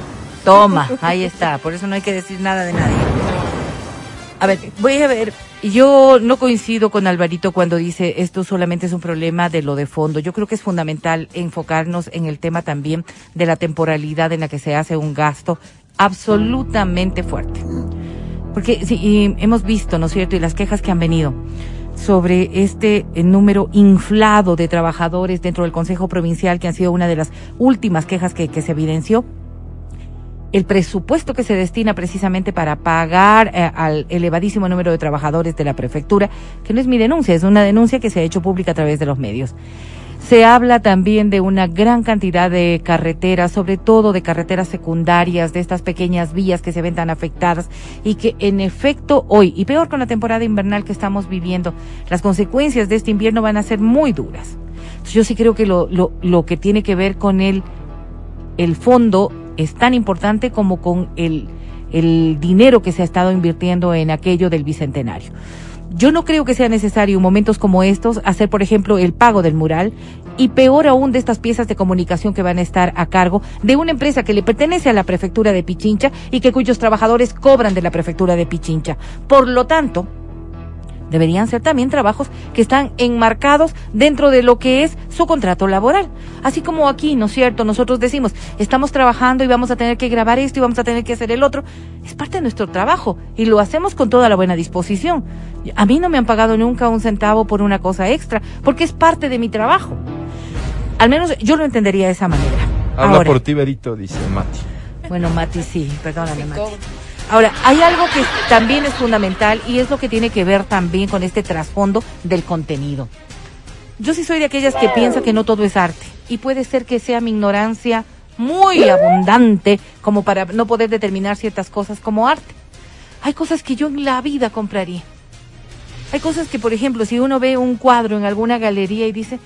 S5: toma, ahí está. Por eso no hay que decir nada de nadie. A ver, voy a ver. Yo no coincido con Alvarito cuando dice esto solamente es un problema de lo de fondo. Yo creo que es fundamental enfocarnos en el tema también de la temporalidad en la que se hace un gasto absolutamente fuerte. Porque sí, hemos visto, ¿no es cierto? Y las quejas que han venido sobre este eh, número inflado de trabajadores dentro del Consejo Provincial, que han sido una de las últimas quejas que, que se evidenció. El presupuesto que se destina precisamente para pagar eh, al elevadísimo número de trabajadores de la prefectura, que no es mi denuncia, es una denuncia que se ha hecho pública a través de los medios. Se habla también de una gran cantidad de carreteras, sobre todo de carreteras secundarias, de estas pequeñas vías que se ven tan afectadas y que en efecto hoy, y peor con la temporada invernal que estamos viviendo, las consecuencias de este invierno van a ser muy duras. Entonces, yo sí creo que lo, lo, lo que tiene que ver con el, el fondo es tan importante como con el, el dinero que se ha estado invirtiendo en aquello del bicentenario. Yo no creo que sea necesario en momentos como estos hacer, por ejemplo, el pago del mural y peor aún de estas piezas de comunicación que van a estar a cargo de una empresa que le pertenece a la prefectura de Pichincha y que cuyos trabajadores cobran de la prefectura de Pichincha. Por lo tanto, deberían ser también trabajos que están enmarcados dentro de lo que es su contrato laboral. Así como aquí, ¿no es cierto? Nosotros decimos, estamos trabajando y vamos a tener que grabar esto y vamos a tener que hacer el otro. Es parte de nuestro trabajo y lo hacemos con toda la buena disposición. A mí no me han pagado nunca un centavo por una cosa extra, porque es parte de mi trabajo. Al menos yo lo entendería de esa manera.
S4: Habla
S5: Ahora,
S4: por ti, Berito, dice Mati.
S5: bueno, Mati, sí, perdóname, Mati. Ahora, hay algo que también es fundamental y es lo que tiene que ver también con este trasfondo del contenido. Yo sí soy de aquellas que piensa que no todo es arte y puede ser que sea mi ignorancia muy abundante como para no poder determinar ciertas cosas como arte. Hay cosas que yo en la vida compraría. Hay cosas que, por ejemplo, si uno ve un cuadro en alguna galería y dice,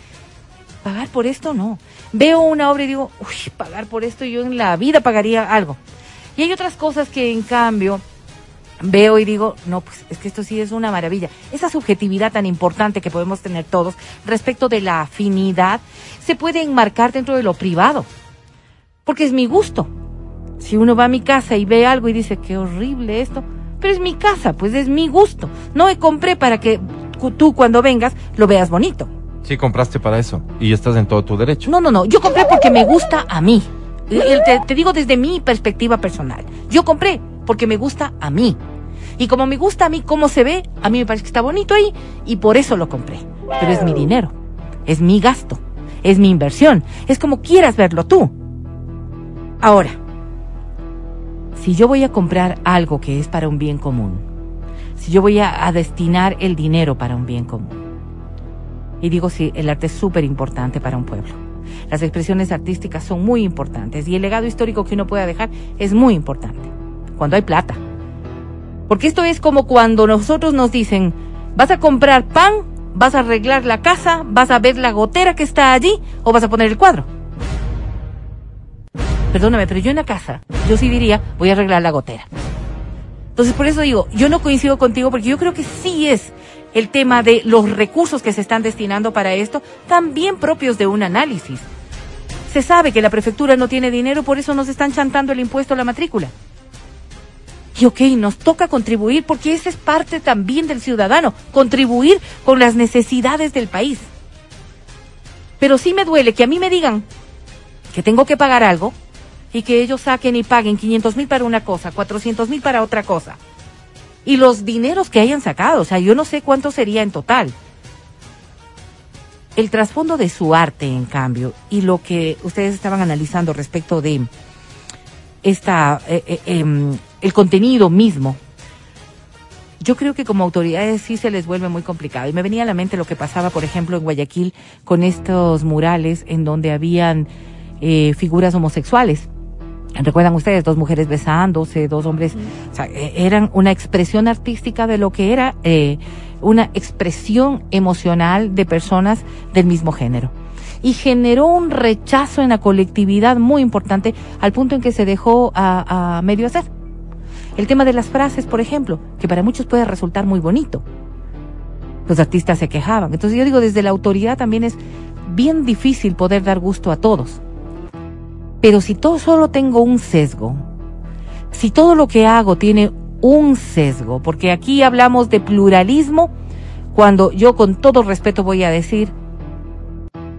S5: pagar por esto no. Veo una obra y digo, uy, pagar por esto yo en la vida pagaría algo. Y hay otras cosas que en cambio veo y digo, no, pues es que esto sí es una maravilla. Esa subjetividad tan importante que podemos tener todos respecto de la afinidad se puede enmarcar dentro de lo privado. porque es mi gusto. Si uno va a mi casa y ve algo y dice, qué horrible esto, pero es mi casa, pues es mi gusto. No me compré para que tú cuando vengas lo veas bonito.
S4: Sí, compraste para eso y estás en todo tu derecho.
S5: No, no, no, yo compré porque me gusta a mí. Te, te digo desde mi perspectiva personal. Yo compré porque me gusta a mí. Y como me gusta a mí cómo se ve, a mí me parece que está bonito ahí y por eso lo compré. Pero es mi dinero, es mi gasto, es mi inversión, es como quieras verlo tú. Ahora, si yo voy a comprar algo que es para un bien común, si yo voy a, destinar el dinero para un bien común, y digo si el arte es súper importante para un pueblo, las expresiones artísticas son muy importantes y el legado histórico que uno pueda dejar es muy importante, cuando hay plata. Porque esto es como cuando nosotros nos dicen, vas a comprar pan, vas a arreglar la casa, vas a ver la gotera que está allí o vas a poner el cuadro. Perdóname, pero yo en la casa, yo sí diría, voy a arreglar la gotera. Entonces, por eso digo, yo no coincido contigo porque yo creo que sí es el tema de los recursos que se están destinando para esto, también propios de un análisis. Se sabe que la prefectura no tiene dinero, por eso nos están chantando el impuesto a la matrícula. Y ok, nos toca contribuir porque esa es parte también del ciudadano, contribuir con las necesidades del país. Pero sí me duele que a mí me digan que tengo que pagar algo y que ellos saquen y paguen 500 mil para una cosa, 400 mil para otra cosa. Y los dineros que hayan sacado, o sea, yo no sé cuánto sería en total. El trasfondo de su arte, en cambio, y lo que ustedes estaban analizando respecto de esta, eh, eh, em, el contenido mismo, yo creo que como autoridades sí se les vuelve muy complicado. Y me venía a la mente lo que pasaba, por ejemplo, en Guayaquil con estos murales en donde habían eh, figuras homosexuales. Recuerdan ustedes, dos mujeres besándose, dos hombres, o sea, e, eran una expresión artística de lo que era eh, una expresión emocional de personas del mismo género. Y generó un rechazo en la colectividad muy importante al punto en que se dejó a, a medio hacer. El tema de las frases, por ejemplo, que para muchos puede resultar muy bonito. Los artistas se quejaban. Entonces yo digo, desde la autoridad también es bien difícil poder dar gusto a todos. Pero si todo solo tengo un sesgo, si todo lo que hago tiene un sesgo, porque aquí hablamos de pluralismo, cuando yo con todo respeto voy a decir,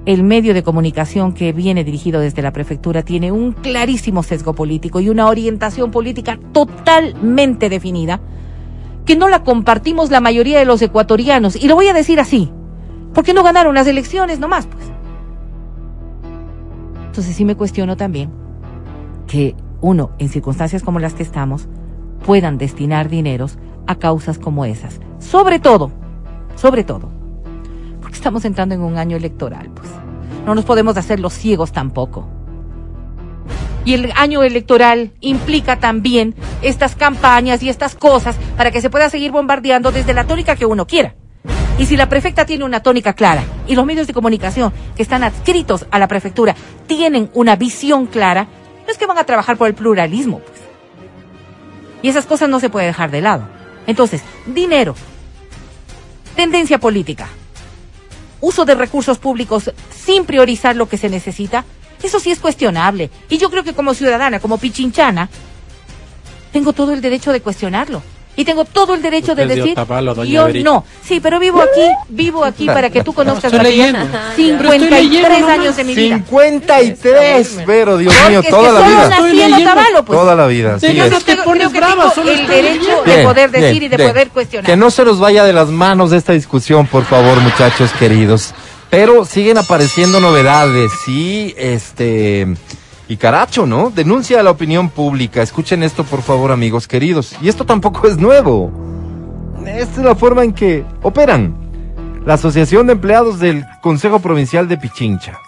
S5: el medio de comunicación que viene dirigido desde la prefectura tiene un clarísimo sesgo político y una orientación política totalmente definida, que no la compartimos la mayoría de los ecuatorianos. Y lo voy a decir así, porque no ganaron las elecciones nomás, pues. Entonces sí me cuestiono también que uno, en circunstancias como las que estamos, puedan destinar dineros a causas como esas. Sobre todo, sobre todo, estamos entrando en un año electoral, pues. No nos podemos hacer los ciegos tampoco. Y el año electoral implica también estas campañas y estas cosas para que se pueda seguir bombardeando desde la tónica que uno quiera. Y si la prefecta tiene una tónica clara y los medios de comunicación que están adscritos a la prefectura tienen una visión clara, no es que van a trabajar por el pluralismo, pues. Y esas cosas no se puede dejar de lado. Entonces, dinero, tendencia política, uso de recursos públicos sin priorizar lo que se necesita, eso sí es cuestionable. Y yo creo que como ciudadana, como pichinchana, tengo todo el derecho de cuestionarlo. Y tengo todo el derecho de decir, yo no. Sí, pero vivo aquí, vivo aquí para que tú conozcas la vida. 53 años de mi vida.
S4: 53, pero Dios mío, toda la vida.
S5: pues.
S4: Toda la vida.
S5: Sí, yo te pones brava, el derecho de poder decir y de poder cuestionar.
S4: Que no se nos vaya de las manos esta discusión, por favor, muchachos queridos. Pero siguen apareciendo novedades, sí, este... Y Caracho, ¿no? Denuncia a la opinión pública. Escuchen esto, por favor, amigos queridos. Y esto tampoco es nuevo. Esta es la forma en que operan. La Asociación de Empleados del Consejo Provincial de Pichincha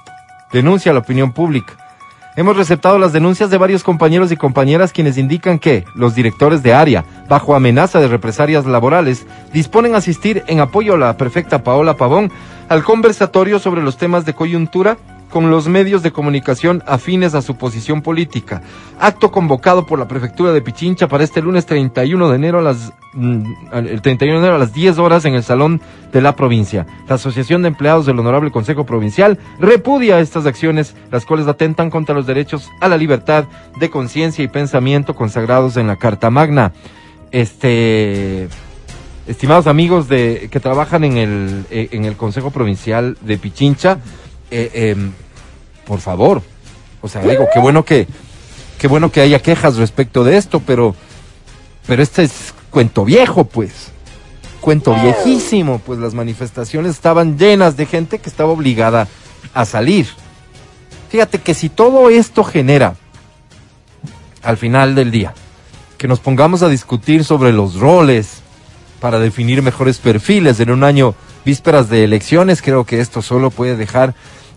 S4: denuncia a la opinión pública. Hemos receptado las denuncias de varios compañeros y compañeras quienes indican que los directores de área, bajo amenaza de represalias laborales, disponen a asistir en apoyo a la prefecta Paola Pavón al conversatorio sobre los temas de coyuntura con los medios de comunicación afines a su posición política. Acto convocado por la prefectura de Pichincha para este lunes 31 de enero a las mm, el 31 de enero a las 10 horas en el salón de la provincia. La Asociación de Empleados del Honorable Consejo Provincial repudia estas acciones, las cuales atentan contra los derechos a la libertad de conciencia y pensamiento consagrados en la Carta Magna. Este estimados amigos de que trabajan en el eh, en el Consejo Provincial de Pichincha, eh, em, por favor, o sea, digo, qué bueno que, qué bueno que haya quejas respecto de esto, pero, pero este es cuento viejo, pues, cuento viejísimo, pues las manifestaciones estaban llenas de gente que estaba obligada a salir. Fíjate que si todo esto genera, al final del día, que nos pongamos a discutir sobre los roles para definir mejores perfiles en un año vísperas de elecciones, creo que esto solo puede dejar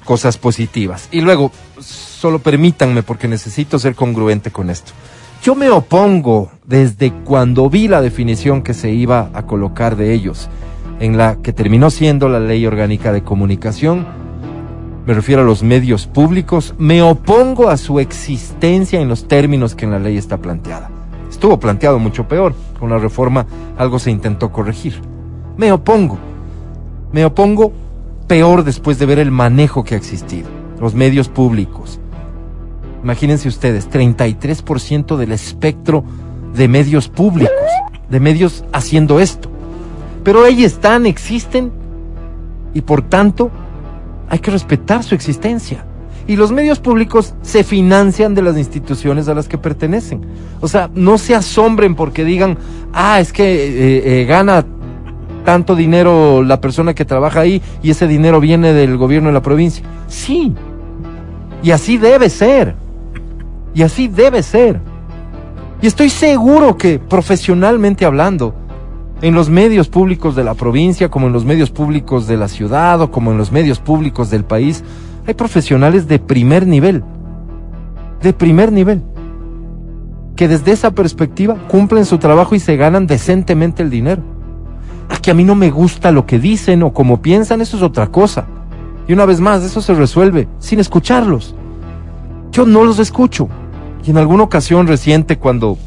S4: cosas positivas. Y luego, solo permítanme porque necesito ser congruente con esto. Yo me opongo desde cuando vi la definición que se iba a colocar de ellos, en la que terminó siendo la ley orgánica de comunicación, me refiero a los medios públicos, me opongo a su existencia en los términos que en la ley está planteada. Estuvo planteado mucho peor, con la reforma algo se intentó corregir. Me opongo, me opongo peor después de ver el manejo que ha existido. Los medios públicos. Imagínense ustedes, 33% del espectro de medios públicos, de medios haciendo esto. Pero ahí están, existen y por tanto hay que respetar su existencia. Y los medios públicos se financian de las instituciones a las que pertenecen. O sea, no se asombren porque digan, ah, es que eh, eh, gana tanto dinero la persona que trabaja ahí y ese dinero viene del gobierno de la provincia. Sí. Y así debe ser. Y así debe ser. Y estoy seguro que profesionalmente hablando, en los medios públicos de la provincia, como en los medios públicos de la ciudad o como en los medios públicos del país, hay profesionales de primer nivel. De primer nivel. Que desde esa perspectiva cumplen su trabajo y se ganan decentemente el dinero que a mí no me gusta lo que dicen o como piensan, eso es otra cosa. Y una vez más, eso se resuelve sin escucharlos. Yo no los escucho. Y en alguna ocasión reciente, cuando,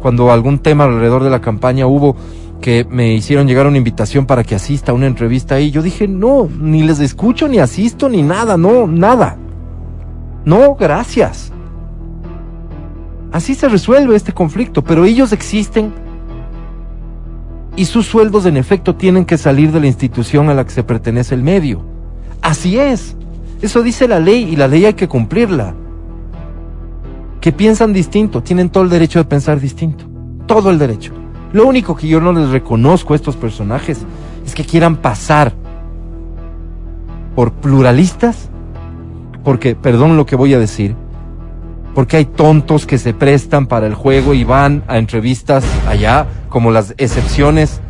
S4: cuando algún tema alrededor de la campaña hubo que me hicieron llegar una invitación para que asista a una entrevista ahí, yo dije, no, ni les escucho, ni asisto, ni nada, no, nada. No, gracias. Así se resuelve este conflicto, pero ellos existen y sus sueldos en efecto tienen que salir de la institución a la que se pertenece el medio. Así es. Eso dice la ley y la ley hay que cumplirla. Que piensan distinto, tienen todo el derecho de pensar distinto. Todo el derecho. Lo único que yo no les reconozco a estos personajes es que quieran pasar por pluralistas, porque, perdón lo que voy a decir, porque hay tontos que se prestan para el juego y van a entrevistas allá, como las excepciones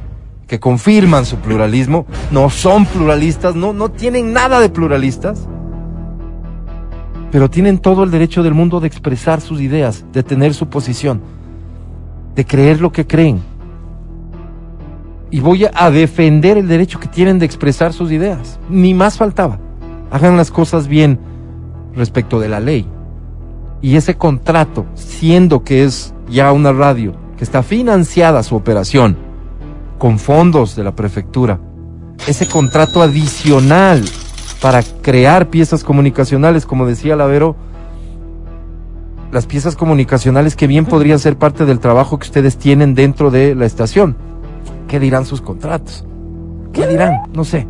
S4: que confirman su pluralismo, no son pluralistas, no, no tienen nada de pluralistas, pero tienen todo el derecho del mundo de expresar sus ideas, de tener su posición, de creer lo que creen. Y voy a defender el derecho que tienen de expresar sus ideas, ni más faltaba. Hagan las cosas bien respecto de la ley y ese contrato, siendo que es ya una radio que está financiada su operación con fondos de la prefectura, ese contrato adicional para crear piezas comunicacionales, como decía Lavero, las piezas comunicacionales que bien podrían ser parte del trabajo que ustedes tienen dentro de la estación. ¿Qué dirán sus contratos? ¿Qué dirán? No sé.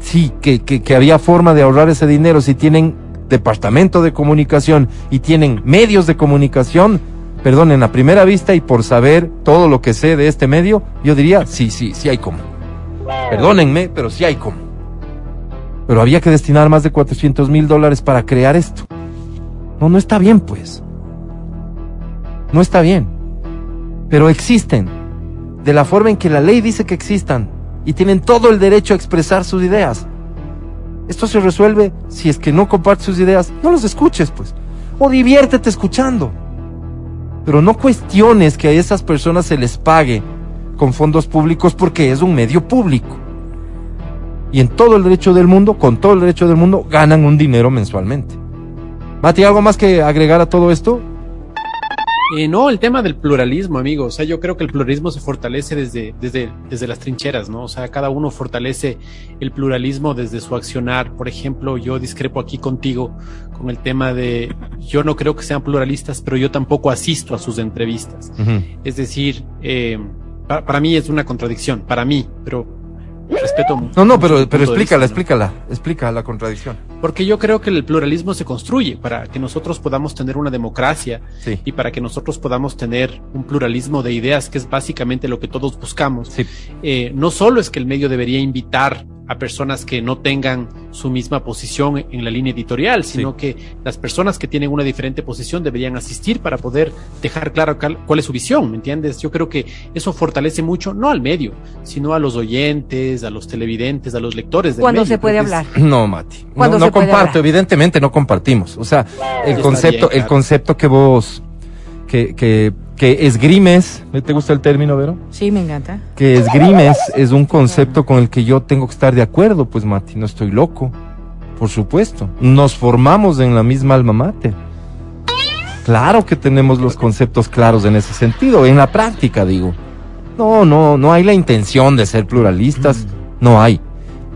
S4: Sí, que, que, que había forma de ahorrar ese dinero si tienen departamento de comunicación y tienen medios de comunicación, perdonen, a primera vista y por saber todo lo que sé de este medio, yo diría, sí, sí, sí hay como. Perdónenme, pero sí hay como. Pero había que destinar más de 400 mil dólares para crear esto. No, no está bien, pues. No está bien. Pero existen. De la forma en que la ley dice que existan. Y tienen todo el derecho a expresar sus ideas. Esto se resuelve si es que no compartes sus ideas, no los escuches, pues. O diviértete escuchando. Pero no cuestiones que a esas personas se les pague con fondos públicos porque es un medio público. y en todo el derecho del mundo, con todo el derecho del mundo, ganan un dinero mensualmente. Mati, ¿algo más que agregar a todo esto?
S3: Eh, no, el tema del pluralismo, amigo. O sea, yo creo que el pluralismo se fortalece desde, desde, desde las trincheras, ¿no? O sea, cada uno fortalece el pluralismo desde su accionar. Por ejemplo, yo discrepo aquí contigo con el tema de yo no creo que sean pluralistas, pero yo tampoco asisto a sus entrevistas. Es decir, eh, para mí es una contradicción, para mí, pero respeto mucho.
S4: No, no, pero, pero explícala, explícala, explica la contradicción.
S3: Porque yo creo que el pluralismo se construye para que nosotros podamos tener una democracia y para que nosotros podamos tener un pluralismo de ideas, que es básicamente lo que todos buscamos. Eh, no solo es que el medio debería invitar a personas que no tengan su misma posición en la línea editorial, sino que las personas que tienen una diferente posición deberían asistir para poder dejar claro cuál es su visión, ¿me entiendes? Yo creo que eso fortalece mucho, no al medio, sino a los oyentes, a los televidentes, a los lectores.
S5: ¿Cuándo se puede hablar?
S4: No, Mati. No, no comparto, evidentemente no compartimos. O sea, el concepto, el concepto que vos, que, que que esgrimes, ¿te gusta el término, Vero?
S5: Sí, me encanta.
S4: Que esgrimes es un concepto con el que yo tengo que estar de acuerdo, pues Mati, no estoy loco. Por supuesto, nos formamos en la misma alma mater. Claro que tenemos los conceptos claros en ese sentido, en la práctica digo. No, no, no hay la intención de ser pluralistas, no hay.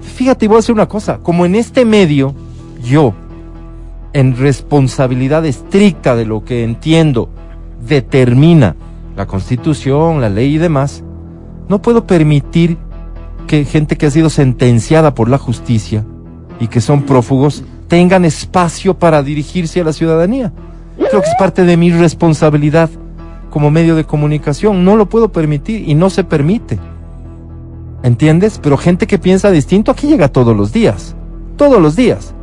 S4: Fíjate, voy a decir una cosa, como en este medio, yo, en responsabilidad estricta de lo que entiendo, determina la constitución, la ley y demás, no puedo permitir que gente que ha sido sentenciada por la justicia y que son prófugos tengan espacio para dirigirse a la ciudadanía. Creo que es parte de mi responsabilidad como medio de comunicación. No lo puedo permitir y no se permite. ¿Entiendes? Pero gente que piensa distinto aquí llega todos los días. Todos los días.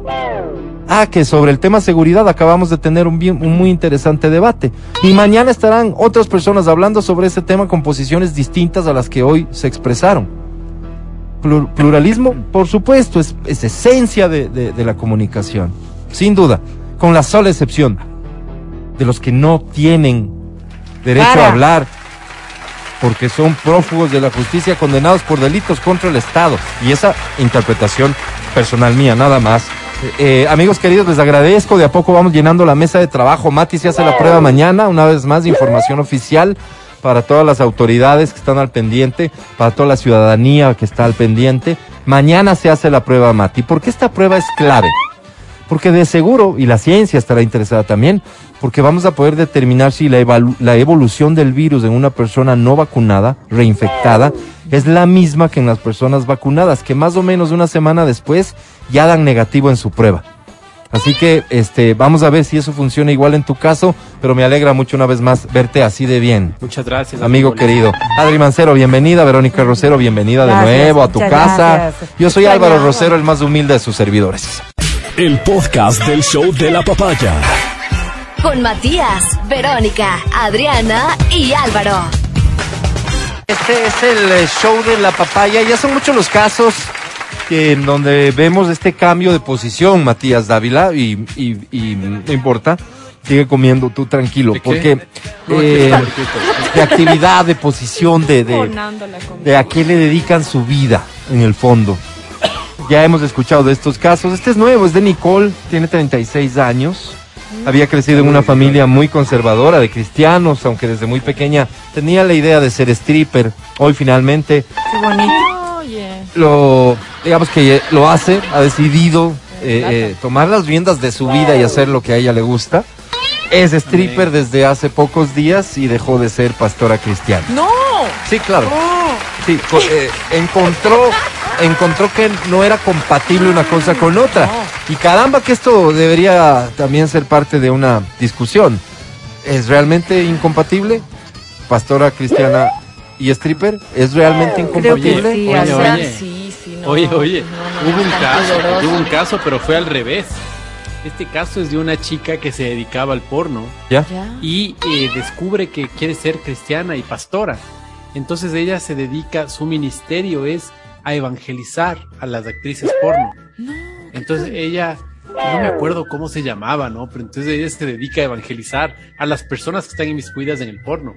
S4: Ah, que sobre el tema seguridad acabamos de tener un, un, muy interesante debate. Y mañana estarán otras personas hablando sobre ese tema con posiciones distintas a las que hoy se expresaron. pluralismo, por supuesto, es, esencia de, la comunicación. Sin duda, con la sola excepción de los que no tienen derecho a hablar porque son prófugos de la justicia condenados por delitos contra el Estado. Y esa interpretación personal mía, nada más eh, amigos queridos, les agradezco. De a poco vamos llenando la mesa de trabajo. Mati se hace la prueba mañana, una vez más, información oficial para todas las autoridades que están al pendiente, para toda la ciudadanía que está al pendiente. Mañana se hace la prueba Mati. porque esta prueba es clave? Porque de seguro, y la ciencia estará interesada también, porque vamos a poder determinar si la, la evolución del virus en una persona no vacunada, reinfectada, es la misma que en las personas vacunadas, que más o menos una semana después ya dan negativo en su prueba. Así que este, vamos a ver si eso funciona igual en tu caso, pero me alegra mucho una vez más verte así de bien.
S3: Muchas gracias.
S4: Amigo, querido. Adri Mancero, bienvenida. Verónica Rosero, bienvenida de nuevo a tu casa. Yo soy Álvaro Rosero, el más humilde de sus servidores.
S1: El podcast del show de la papaya.
S6: Con Matías, Verónica, Adriana y Álvaro.
S4: Este es el eh, show de la papaya. Ya son muchos los casos que en donde vemos este cambio de posición, Matías Dávila, y, no importa, sigue comiendo tú tranquilo, porque eh, de actividad, de posición, de, de, de a qué le dedican su vida en el fondo. Ya hemos escuchado de estos casos. Este es nuevo, es de Nicole, tiene 36 años. Había crecido en una familia muy conservadora de cristianos, aunque desde muy pequeña tenía la idea de ser stripper. Hoy finalmente lo, digamos que lo hace, ha decidido eh, eh, tomar las riendas de su vida y hacer lo que a ella le gusta. Es stripper desde hace pocos días y dejó de ser pastora cristiana.
S2: No.
S4: Sí, claro. Sí, eh, encontró encontró que no era compatible una cosa con otra. Y caramba que esto debería también ser parte de una discusión. ¿Es realmente incompatible? Pastora cristiana y stripper, ¿es realmente incompatible?
S3: Sí, oye, oye, sí, sí, oye, oye, hubo un caso, hubo un caso, pero fue al revés. Este caso es de una chica que se dedicaba al porno
S4: ¿Ya?
S3: y eh, descubre que quiere ser cristiana y pastora. Entonces ella se dedica, su ministerio es a evangelizar a las actrices porno. Entonces ella no me acuerdo cómo se llamaba, ¿no? Pero entonces ella se dedica a evangelizar a las personas que están inmiscuidas en el porno.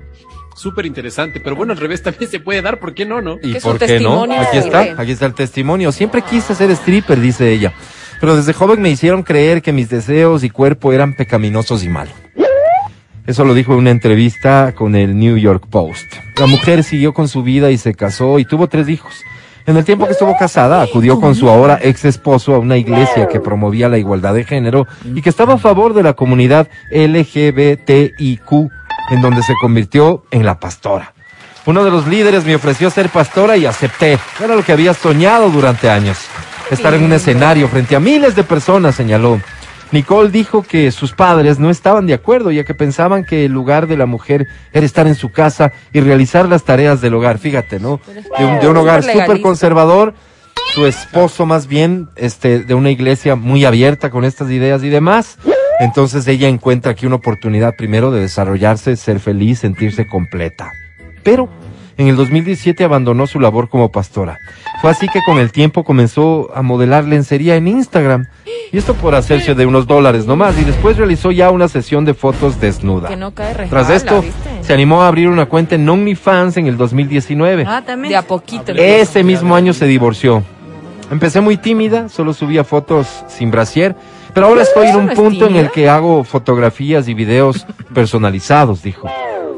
S3: Súper interesante, pero bueno, al revés también se puede dar, ¿por qué no, no?
S4: ¿Y por
S2: un
S4: qué no?
S2: testimonio
S4: Aquí está, aquí está el testimonio. Siempre quise ser stripper, dice ella. Pero desde joven me hicieron creer que mis deseos y cuerpo eran pecaminosos y malos. Eso lo dijo en una entrevista con el New York Post. La mujer siguió con su vida y se casó y tuvo tres hijos. En el tiempo que estuvo casada, acudió con su ahora ex esposo a una iglesia que promovía la igualdad de género y que estaba a favor de la comunidad LGBTIQ, en donde se convirtió en la pastora. Uno de los líderes me ofreció ser pastora y acepté. Era lo que había soñado durante años. Estar en un escenario frente a miles de personas, señaló. Nicole dijo que sus padres no estaban de acuerdo, ya que pensaban que el lugar de la mujer era estar en su casa y realizar las tareas del hogar. Fíjate, ¿no? De un, de un hogar
S2: Súper
S4: conservador, su esposo más bien, este, de una iglesia muy abierta con estas ideas y demás. Entonces ella encuentra aquí una oportunidad primero de desarrollarse, ser feliz, sentirse completa. Pero en el 2017 abandonó su labor como pastora. Fue así que con el tiempo comenzó a modelar lencería en Instagram. Y esto por hacerse de unos dólares nomás. Y después realizó ya una sesión de fotos desnuda.
S2: Que no cae resbala,
S4: Tras esto,
S2: ¿viste?
S4: se animó a abrir una cuenta en OnlyFans en el 2019.
S5: Ah, también.
S2: De a poquito.
S4: Ese mismo año se divorció. Empecé muy tímida, solo subía fotos sin brasier, pero ahora estoy en
S2: ¿Eso
S4: un punto en el que hago fotografías y videos personalizados, dijo.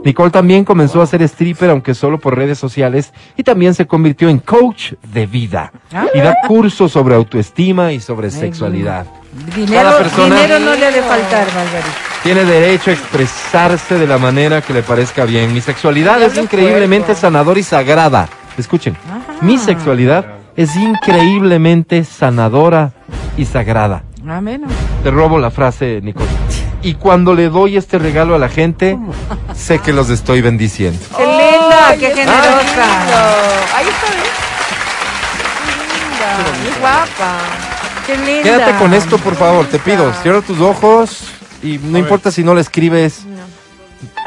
S4: Nicole también comenzó a ser stripper, aunque solo por redes sociales, y también se convirtió en coach de vida. Y da cursos sobre autoestima y sobre sexualidad.
S5: Dinero, dinero no le ha de faltar, Margarita.
S4: Tiene derecho a expresarse de la manera que le parezca bien. Mi sexualidad es increíblemente sanadora y sagrada. Escuchen, mi sexualidad es increíblemente sanadora y sagrada.
S5: Ah, menos.
S4: Te robo la frase, Nicole. Y cuando le doy este regalo a la gente, sé que los estoy bendiciendo.
S5: ¡Qué linda! ¡Qué generosa!
S2: lindo. Ahí está, ¿ves? Qué linda, muy guapa.
S5: ¡Qué linda!
S4: Quédate con esto, por favor, te pido. Cierra tus ojos y no importa si no le escribes.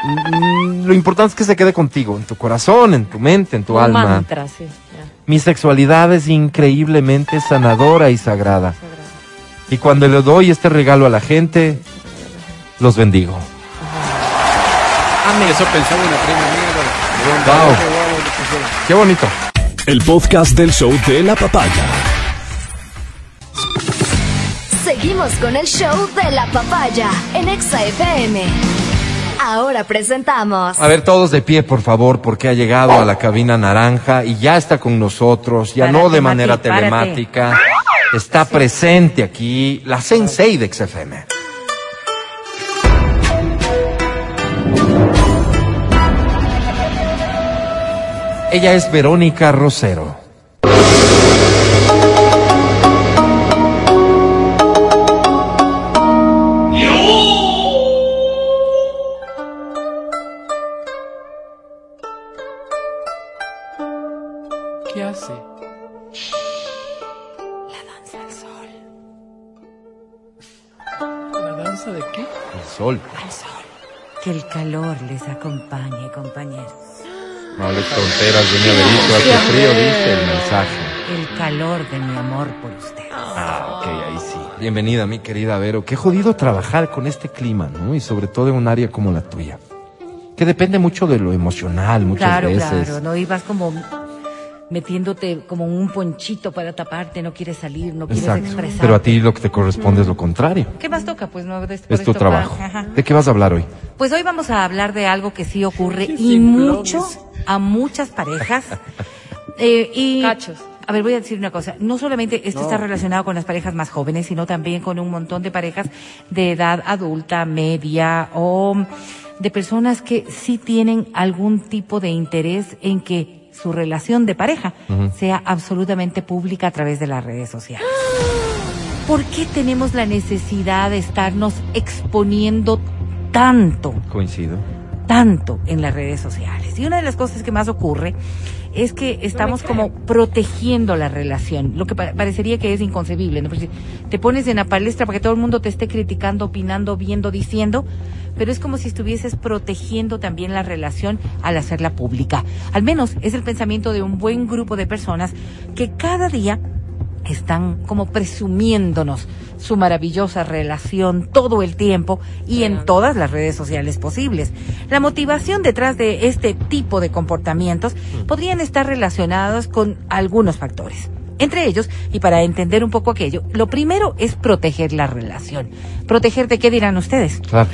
S4: Mm, Lo importante es que se quede contigo, en tu corazón, en tu mente, en tu
S2: Un
S4: alma.
S2: mantra, sí. ya,
S4: Mi sexualidad es increíblemente sanadora y sagrada. Y cuando le doy este regalo a la gente, los bendigo.
S2: Amén.
S3: Eso pensaba una prima mía.
S4: Wow.
S3: Wow. Qué
S4: bonito.
S1: El podcast del show de la papaya.
S6: Seguimos con el show de la papaya en Exa FM. Ahora presentamos.
S4: A ver, todos de pie, por favor, porque ha llegado a la cabina naranja y ya está con nosotros, ya no de manera
S5: Mati, párate.
S4: Está presente aquí la Sensei de XFM. Ella es Verónica Rosero.
S3: Qué?
S4: El sol.
S5: Que el calor les acompañe, compañeros.
S4: No le fronteras, doña Verito, hace frío, dice el mensaje.
S5: El calor de mi amor por usted.
S4: Ah, ok, ahí sí. Bienvenida, mi querida Vero. Qué jodido trabajar con este clima, ¿no? Y sobre todo en un área como la tuya. Que depende mucho de lo emocional muchas
S5: Claro,
S4: veces.
S5: claro, ¿no? Y vas como metiéndote como un ponchito para taparte, no quieres salir, no quieres
S4: Exacto.
S5: expresar.
S4: Pero a ti lo que te corresponde es lo contrario.
S5: ¿Qué más toca? Pues no, de- por
S4: Es tu trabajo.
S5: ajá.
S4: ¿De qué vas a hablar hoy?
S5: Pues hoy vamos a hablar de algo que sí ocurre y mucho
S3: blogs.
S5: a muchas parejas. Eh, y
S2: Cachos.
S5: A ver, voy a decir una cosa. No solamente esto está relacionado con las parejas más jóvenes, sino también con un montón de parejas de edad adulta, media o de personas que sí tienen algún tipo de interés en que su relación de pareja sea absolutamente pública a través de las redes sociales. ¿Por qué tenemos la necesidad de estarnos exponiendo tanto?
S4: Coincido.
S5: tanto en las redes sociales. Y una de las cosas que más ocurre es que estamos como protegiendo la relación, lo que pa- parecería que es inconcebible, ¿no? Porque te pones en la palestra para que todo el mundo te esté criticando, opinando, viendo, diciendo, pero es como si estuvieses protegiendo también la relación al hacerla pública. Al menos es el pensamiento de un buen grupo de personas que cada día están como presumiéndonos su maravillosa relación todo el tiempo y en todas las redes sociales posibles. La motivación detrás de este tipo de comportamientos podrían estar relacionados con algunos factores. Entre ellos, y para entender un poco aquello, lo primero es proteger la relación. ¿Proteger de qué dirán ustedes?
S4: Claro.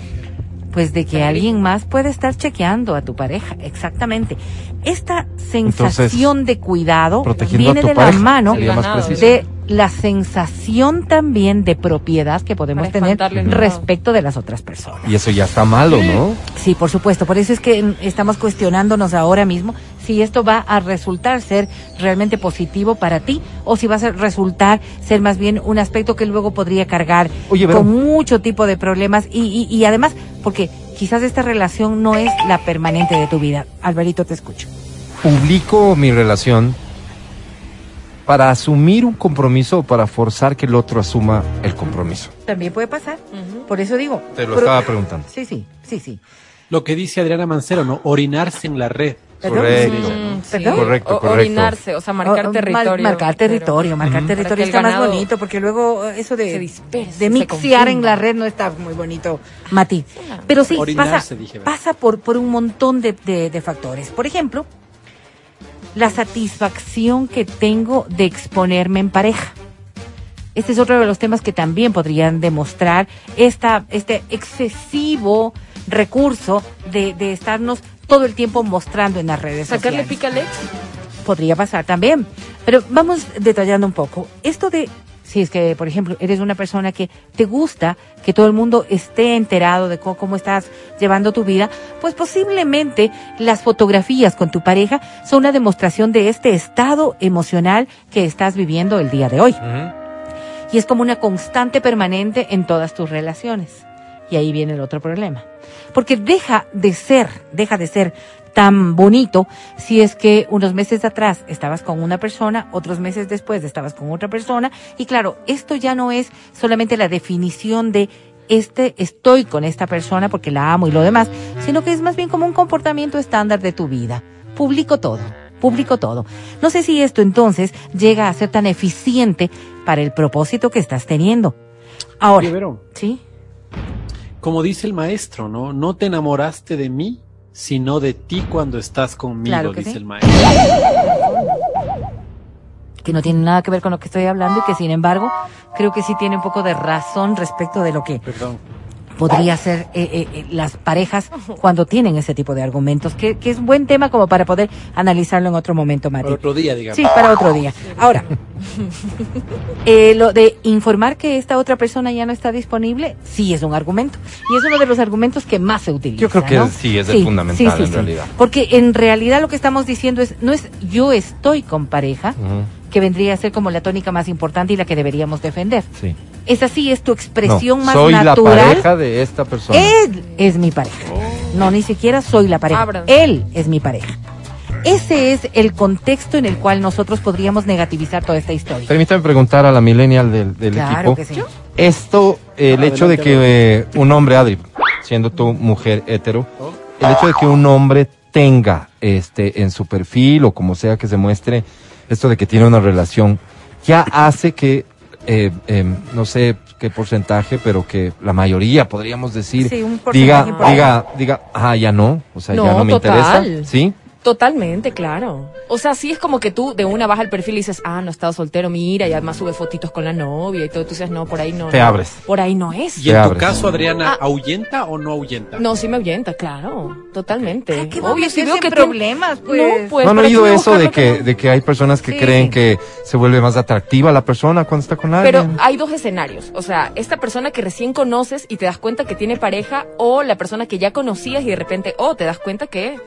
S5: Pues de que alguien más puede estar chequeando a tu pareja, exactamente. Esta sensación de cuidado viene de
S4: pareja,
S5: la mano de la sensación también de propiedad que podemos
S2: Para
S5: tener respecto de las otras personas.
S4: Y eso ya está malo, ¿no?
S5: Sí, por supuesto. Por eso es que estamos cuestionándonos ahora mismo si esto va a resultar ser realmente positivo para ti o si va a ser- resultar ser más bien un aspecto que luego podría cargar
S4: Oye, pero-
S5: con mucho tipo de problemas y, y, y además porque quizás esta relación no es la permanente de tu vida. Alvarito, te escucho.
S4: Publico mi relación para asumir un compromiso o para forzar que el otro asuma el compromiso.
S5: También puede pasar. Por eso digo.
S4: Te lo
S5: pero-
S4: estaba preguntando.
S5: Sí, sí, sí, sí.
S3: Lo que dice Adriana Mancero, ¿no? Orinarse en la red.
S5: ¿Perdón?
S4: Correcto.
S2: Mm, sí.
S4: Correcto,
S2: O-
S4: correcto.
S2: Orinarse, o sea, marcar
S5: O-
S2: territorio.
S5: mar- marcar
S2: pero-
S5: territorio, marcar territorio está más bonito, porque luego eso de, de mixear en la red no está muy bonito, Mati. Pero sí,
S3: Orinarse,
S5: pasa, pasa por, por un montón de, de- de factores. Por ejemplo, la satisfacción que tengo de exponerme en pareja. Este es otro de los temas que también podrían demostrar esta, este excesivo recurso de, de estarnos todo el tiempo mostrando en las redes
S2: Sacarle
S5: sociales.
S2: pica al ex.
S5: Podría pasar también. Pero vamos detallando un poco. Esto de, si es que, por ejemplo, eres una persona que te gusta que todo el mundo esté enterado de cómo, cómo estás llevando tu vida, pues posiblemente las fotografías con tu pareja son una demostración de este estado emocional que estás viviendo el día de hoy. Y es como una constante permanente en todas tus relaciones. Y ahí viene el otro problema. Porque deja de ser, deja de ser tan bonito si es que unos meses atrás estabas con una persona, otros meses después estabas con otra persona. Y claro, esto ya no es solamente la definición de este estoy con esta persona porque la amo y lo demás, sino que es más bien como un comportamiento estándar de tu vida. Publico todo, publico todo. No sé si esto entonces llega a ser tan eficiente para el propósito que estás teniendo. Ahora,
S3: Oye, Vero,
S5: ¿sí?
S3: como dice el maestro, ¿no? No te enamoraste de mí, sino de ti cuando estás conmigo,
S5: Claro
S3: dice
S5: sí.
S3: el maestro.
S5: que no tiene nada que ver con lo que estoy hablando y que sin embargo creo que sí tiene un poco de razón respecto de lo que
S3: Perdón.
S5: Podría ser eh, eh, eh, las parejas cuando tienen ese tipo de argumentos, que, que es un buen tema como para poder analizarlo en otro momento, Mati.
S3: Para otro día, digamos.
S5: Sí, para otro día. Ahora, eh, lo de informar que esta otra persona ya no está disponible, sí es un argumento. Y es uno de los argumentos que más se utiliza.
S4: Yo creo que
S5: ¿no?
S4: sí, es el fundamental, en realidad.
S5: Porque en realidad lo que estamos diciendo es, no es yo estoy con pareja, que vendría a ser como la tónica más importante y la que deberíamos defender.
S4: Sí.
S5: Es así, es tu expresión
S4: No,
S5: más
S4: soy
S5: natural.
S4: la pareja de esta persona.
S5: Él es mi pareja. No, ni siquiera soy la pareja. Él es mi pareja. Ese es el contexto en el cual nosotros podríamos negativizar toda esta historia.
S4: Permítame preguntar a la millennial del, del
S5: Claro
S4: equipo.
S5: que sí.
S4: Esto, eh, el
S3: Ah,
S4: hecho de que eh, un hombre, Adri, siendo tú mujer hetero,
S3: Oh.
S4: el hecho de que un hombre tenga este en su perfil o como sea que se muestre esto de que tiene una relación, ya hace que, eh, em, no sé qué porcentaje, pero que la mayoría, podríamos decir,
S5: Sí, un
S4: diga,
S5: importante.
S4: diga, diga, ah, ya no, o sea, ya
S2: No,
S4: no me
S2: total.
S4: interesa, ¿sí?
S2: Totalmente, claro. O sea, sí es como que tú de una vas al perfil y dices, ah, no he estado soltero, mira, y además sube fotitos con la novia y todo. Tú dices, no, por ahí no.
S4: Te
S2: no.
S4: abres.
S2: Por ahí no es.
S3: Y en
S4: Te
S3: tu
S4: abres.
S3: caso, Adriana,
S2: Ah.
S3: ¿ahuyenta o no ahuyenta?
S2: No, sí me ahuyenta, claro. Totalmente.
S5: Ay, ¿qué
S2: Obvio, si veo que
S5: problemas,
S2: tiene-
S5: pues?
S2: No, pues.
S4: ¿No han
S2: ¿para qué
S4: oído eso de que, de que hay personas que
S5: Sí.
S4: creen que se vuelve más atractiva la persona cuando está con
S2: Pero
S4: alguien?
S2: hay dos escenarios. O sea, esta persona que recién conoces y te das cuenta que tiene pareja, o la persona que ya conocías y de repente, oh, te das cuenta que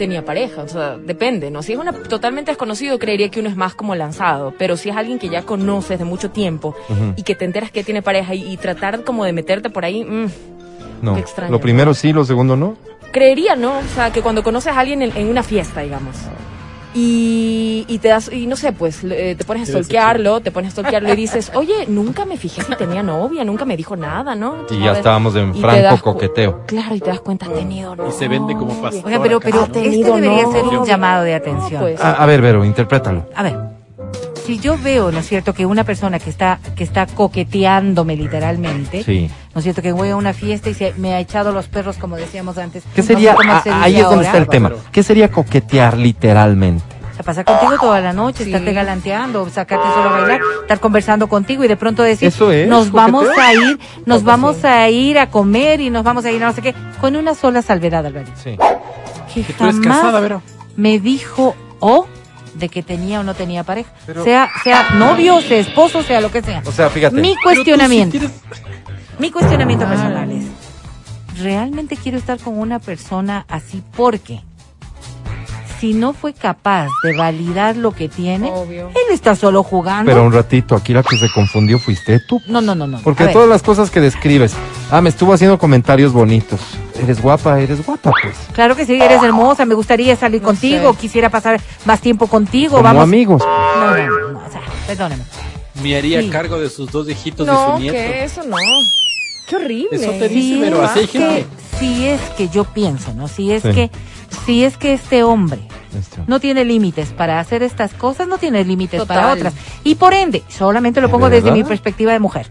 S2: tenía pareja. O sea, depende, ¿no? Si es una totalmente desconocido, creería que uno es más como lanzado. Pero si es alguien que ya conoces de mucho tiempo y que te enteras que tiene pareja y, y tratar como de meterte por ahí, mm,
S4: no.
S2: qué extraño.
S4: Lo primero sí, lo segundo no.
S2: creería, ¿no? O sea, que cuando conoces a alguien en, en una fiesta, digamos. Y, y te das, y no sé, pues le- te pones a stalkearlo, te pones a stalkearlo y dices, oye, nunca me fijé si tenía novia, nunca me dijo nada, ¿no?
S4: Y ya
S2: ver.
S4: estábamos en franco coqueteo.
S2: Claro, y te das cuenta, ha tenido novia.
S3: Y se vende como pastor.
S5: Oiga, pero, pero
S2: Ha
S5: este debería ser un llamado de
S2: No,
S5: atención.
S2: pues.
S4: A, a ver, Vero, interprétalo.
S5: A ver, si yo veo, ¿no es cierto, que una persona que está, que está coqueteándome literalmente,
S4: Sí.
S5: ¿no es cierto, que voy a una fiesta y se me ha echado los perros, como decíamos antes.
S4: ¿Qué
S5: no sé
S4: sería?
S5: cómo
S4: ah,
S5: se
S4: ahí es donde está el tema. ¿Qué sería coquetear literalmente?
S5: O sea, pasar contigo toda la noche,
S2: Sí.
S5: estarte galanteando, sacarte solo a bailar, estar conversando contigo y de pronto decir,
S4: Eso es,
S5: nos vamos a ir, nos vamos a ir a comer y nos vamos a ir a no sé qué, con una sola salvedad, Alvarito.
S4: Sí.
S5: Que
S3: Que tú eres
S5: jamás
S3: casada, Vero.
S5: me dijo o de que tenía o no tenía pareja.
S4: Pero-
S5: sea, sea novio, sea esposo, sea lo que sea.
S4: O sea, fíjate.
S5: Mi cuestionamiento,
S3: sí
S5: mi cuestionamiento
S2: Ah.
S5: personal es, ¿realmente quiero estar con una persona así? Porque si no fue capaz de validar lo que tiene,
S2: Obvio.
S5: él está solo jugando.
S4: Pero un ratito, aquí la que se confundió fuiste tú.
S5: No, no, no, no.
S4: Porque todas las cosas que describes, ah, me estuvo haciendo comentarios bonitos. Eres guapa, eres guapa, pues.
S5: Claro que sí, eres hermosa, me gustaría salir
S2: No
S5: contigo,
S2: sé.
S5: quisiera pasar más tiempo contigo,
S4: Como
S5: vamos.
S4: amigos.
S5: No, no, no, no, o sea, perdóname.
S3: Me haría
S5: Sí.
S3: cargo de sus dos hijitos y
S2: No,
S3: su nieto.
S2: que eso no. Qué horrible.
S3: Eso te dice,
S5: Si
S3: pero
S5: es
S3: así gente.
S5: si es que yo pienso, ¿no? Si es
S4: Sí.
S5: que, si es que este hombre no tiene límites para hacer estas cosas, no tiene límites
S2: Total.
S5: para otras. Y por ende, solamente lo
S4: ¿De
S5: pongo desde
S4: verdad?
S5: mi perspectiva de mujer.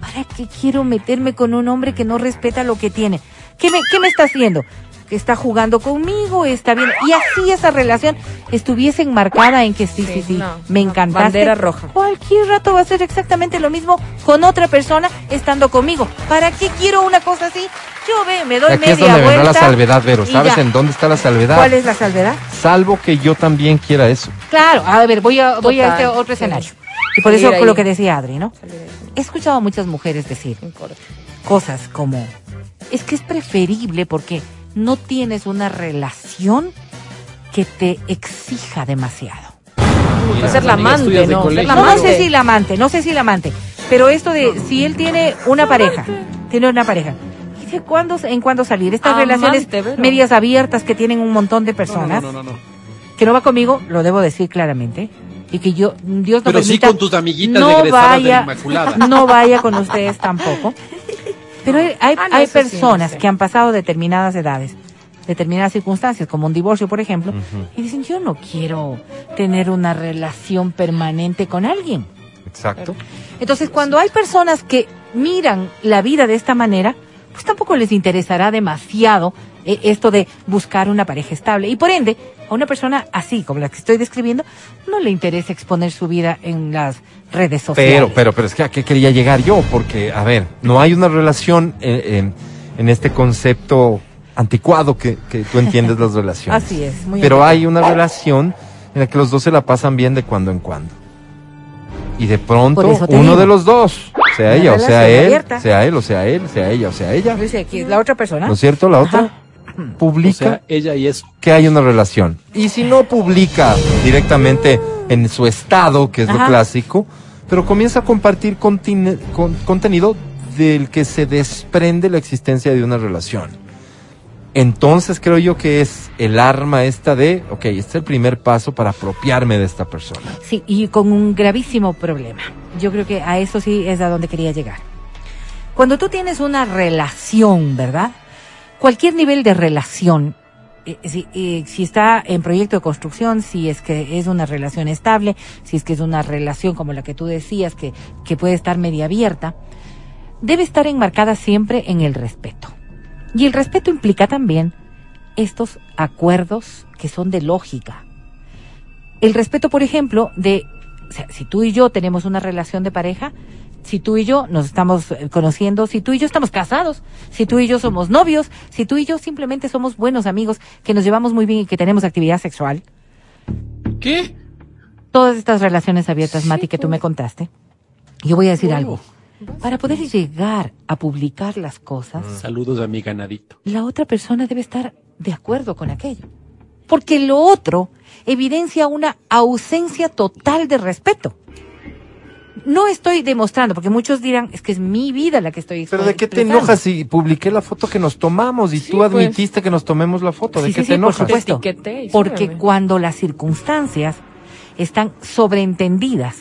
S5: ¿Para qué quiero meterme con un hombre que no respeta lo que tiene? ¿Qué me, qué me está haciendo? Que está jugando conmigo, está bien. Y así esa relación estuviese enmarcada en que sí, sí,
S2: Sí,
S5: sí,
S2: no,
S5: me encantaste.
S2: bandera roja.
S5: Cualquier rato va a ser exactamente lo mismo con otra persona estando conmigo. ¿Para qué quiero una cosa así? Yo ve, me doy
S4: Aquí es
S5: media
S4: donde vendrá la
S5: vuelta
S4: salvedad, Vero. ¿Sabes
S5: ya.
S4: en dónde está la salvedad?
S5: ¿Cuál es la salvedad?
S4: Salvo que yo también quiera eso.
S5: Claro, a ver, voy a, voy a este otro escenario. Y por eso
S2: ahí.
S5: lo que decía Adri, ¿no? He escuchado a muchas mujeres decir cosas como, es que es preferible porque no tienes una relación que te exija demasiado.
S3: Mira,
S2: ser la amante, ¿no? Ser la
S5: No, no
S2: amante.
S5: sé si la amante, no sé si la amante, pero esto de si él tiene una pareja, tiene una pareja, ¿y de cuándo en cuándo salir? Estas
S2: Amante,
S5: relaciones medias abiertas que tienen un montón de personas,
S3: no, no, no, no.
S5: que no va conmigo, lo debo decir claramente, y que yo, Dios no
S3: Pero sí
S5: permita,
S3: con tus amiguitas
S5: no
S3: egresadas de
S5: vaya,
S3: la Inmaculada.
S5: no vaya con ustedes tampoco. Pero hay, hay,
S2: Ah, no,
S5: hay
S2: eso sí, no
S5: personas
S2: sé.
S5: que han pasado determinadas edades, determinadas circunstancias, como un divorcio, por ejemplo, y dicen, yo no quiero tener una relación permanente con alguien.
S4: Exacto.
S5: Entonces, cuando hay personas que miran la vida de esta manera, pues tampoco les interesará demasiado eh, esto de buscar una pareja estable. Y por ende, a una persona así, como la que estoy describiendo, no le interesa exponer su vida en las redes sociales.
S4: Pero, pero, pero es que a qué quería llegar yo, porque, a ver, no hay una relación eh, en, en este concepto anticuado que, que tú entiendes las relaciones.
S5: Así es, muy
S4: Pero hay una relación en la que los dos se la pasan bien de cuando en cuando. Y de pronto, uno
S5: digo.
S4: de los dos, sea
S5: Una
S4: ella o sea él,
S5: abierta.
S4: sea él o sea él, sea ella o sea ella,
S5: la otra persona.
S4: ¿no es cierto? La otra
S5: Ajá.
S3: O
S4: publica
S3: sea, ella y eso.
S4: que hay una relación. Y si no publica directamente en su estado, que es lo clásico, pero comienza a compartir con- contenido del que se desprende la existencia de una relación. Entonces creo yo que es el arma esta de, ok, este es el primer paso para apropiarme de esta persona.
S5: Sí, y con un gravísimo problema. Yo creo que a eso sí es a donde quería llegar. Cuando tú tienes una relación, ¿verdad? Cualquier nivel de relación, eh, si, eh, si está en proyecto de construcción, si es que es una relación estable, si es que es una relación como la que tú decías, que, que puede estar media abierta, debe estar enmarcada siempre en el respeto. Y el respeto implica también estos acuerdos que son de lógica. El respeto, por ejemplo, de, si tú y yo tenemos una relación de pareja, si tú y yo nos estamos eh, conociendo, si tú y yo estamos casados, si tú y yo somos novios, si tú y yo simplemente somos buenos amigos, que nos llevamos muy bien y que tenemos actividad sexual,
S3: ¿Qué?
S5: todas estas relaciones abiertas, Mati, que tú me contaste, yo voy a decir algo. Para poder llegar a publicar las cosas,
S3: Saludos a mi ganadito.
S5: la otra persona debe estar de acuerdo con aquello. Porque lo otro evidencia una ausencia total de respeto. No estoy demostrando, porque muchos dirán, es que es mi vida la que estoy
S4: Pero ¿de qué te
S5: expresando".
S4: enojas si publiqué la foto que nos tomamos y
S2: Sí,
S4: tú
S2: pues.
S4: admitiste que nos tomemos la foto? ¿De
S5: Sí,
S4: qué
S5: sí,
S4: te
S5: sí, por
S4: enojas?
S5: supuesto. Porque
S2: súbeme.
S5: cuando las circunstancias están sobreentendidas,